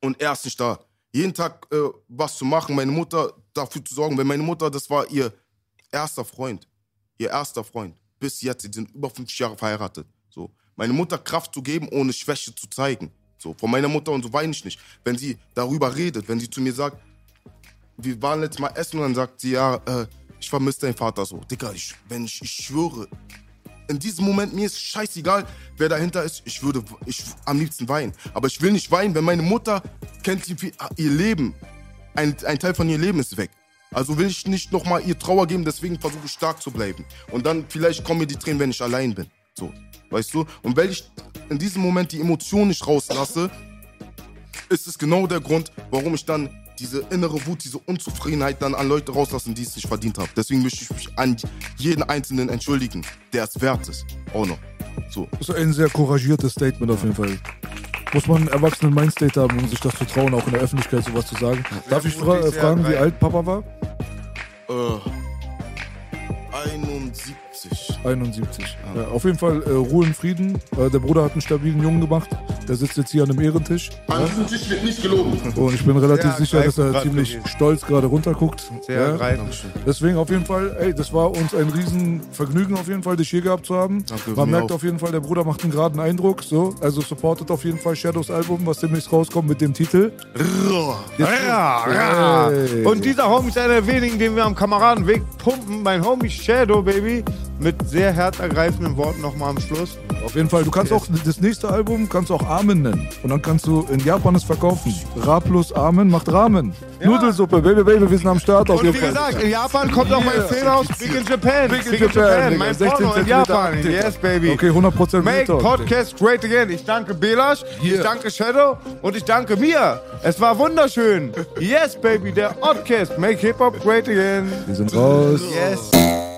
und er ist nicht da. Jeden Tag äh, was zu machen, meine Mutter dafür zu sorgen. Weil meine Mutter, das war ihr erster Freund. Ihr erster Freund. Bis jetzt, sie sind über 50 Jahre verheiratet. So. Meine Mutter Kraft zu geben, ohne Schwäche zu zeigen. So, von meiner Mutter und so weine ich nicht. Wenn sie darüber redet, wenn sie zu mir sagt, wir waren letztes Mal essen und dann sagt sie, ja, äh, ich vermisse deinen Vater so. Digga, ich, wenn ich, ich schwöre, in diesem Moment, mir ist scheißegal, wer dahinter ist. Ich würde ich, am liebsten weinen. Aber ich will nicht weinen, wenn meine Mutter kennt ihr Leben. Ein, ein Teil von ihr Leben ist weg. Also will ich nicht nochmal ihr Trauer geben, deswegen versuche ich stark zu bleiben. Und dann vielleicht kommen mir die Tränen, wenn ich allein bin. So, weißt du? Und weil ich in diesem Moment die Emotionen nicht rauslasse, ist es genau der Grund, warum ich dann diese innere Wut, diese Unzufriedenheit dann an Leute rauslassen, die es nicht verdient haben. Deswegen möchte ich mich an jeden Einzelnen entschuldigen, der es wert ist. Auch noch. So. Das ist ein sehr couragiertes Statement auf jeden Fall. Muss man einen erwachsenen Mindstate haben, um sich das zu trauen, auch in der Öffentlichkeit sowas zu sagen. Darf ich fra fragen, wie alt Papa war? Äh, 71 71. 71. Ja, auf jeden Fall äh, Ruhe in Frieden. Äh, der Bruder hat einen stabilen Jungen gemacht. Der sitzt jetzt hier an einem Ehrentisch. An diesem Tisch wird nicht gelogen. Und ich bin relativ Sehr sicher, dass er ziemlich gewesen. stolz gerade runterguckt. Sehr ja. ergreifend. Deswegen auf jeden Fall, ey, das war uns ein Riesenvergnügen auf jeden Fall, dich hier gehabt zu haben. Danke, Man merkt auch. auf jeden Fall, der Bruder macht einen geraden Eindruck. So, also supportet auf jeden Fall Shadows Album, was demnächst rauskommt mit dem Titel. Ja, ja. Hey. Und dieser Homie ist einer der wenigen, den wir am Kameradenweg pumpen. Mein Homie Shadow, Baby. Mit sehr herzergreifenden Worten nochmal am Schluss. Auf jeden Fall, du kannst auch das nächste Album kannst auch Amen nennen. Und dann kannst du in Japan es verkaufen. Ra plus Amen macht Ramen. Nudelsuppe, Baby, Baby, wir sind am Start auf Und jeden wie Fall. gesagt, in Japan kommt auch mein Yeah. Film aus Big in Japan. Big in Japan, Digga. Mein 16 Porno in Japan. Yes, baby. Okay, 100% Make Talk. Podcast great again. Ich danke Belash, ich Yeah. danke Shadow und ich danke mir. Es war wunderschön. Yes, baby, der Oddcast. Make Hip-Hop great again. Wir sind raus. Yes.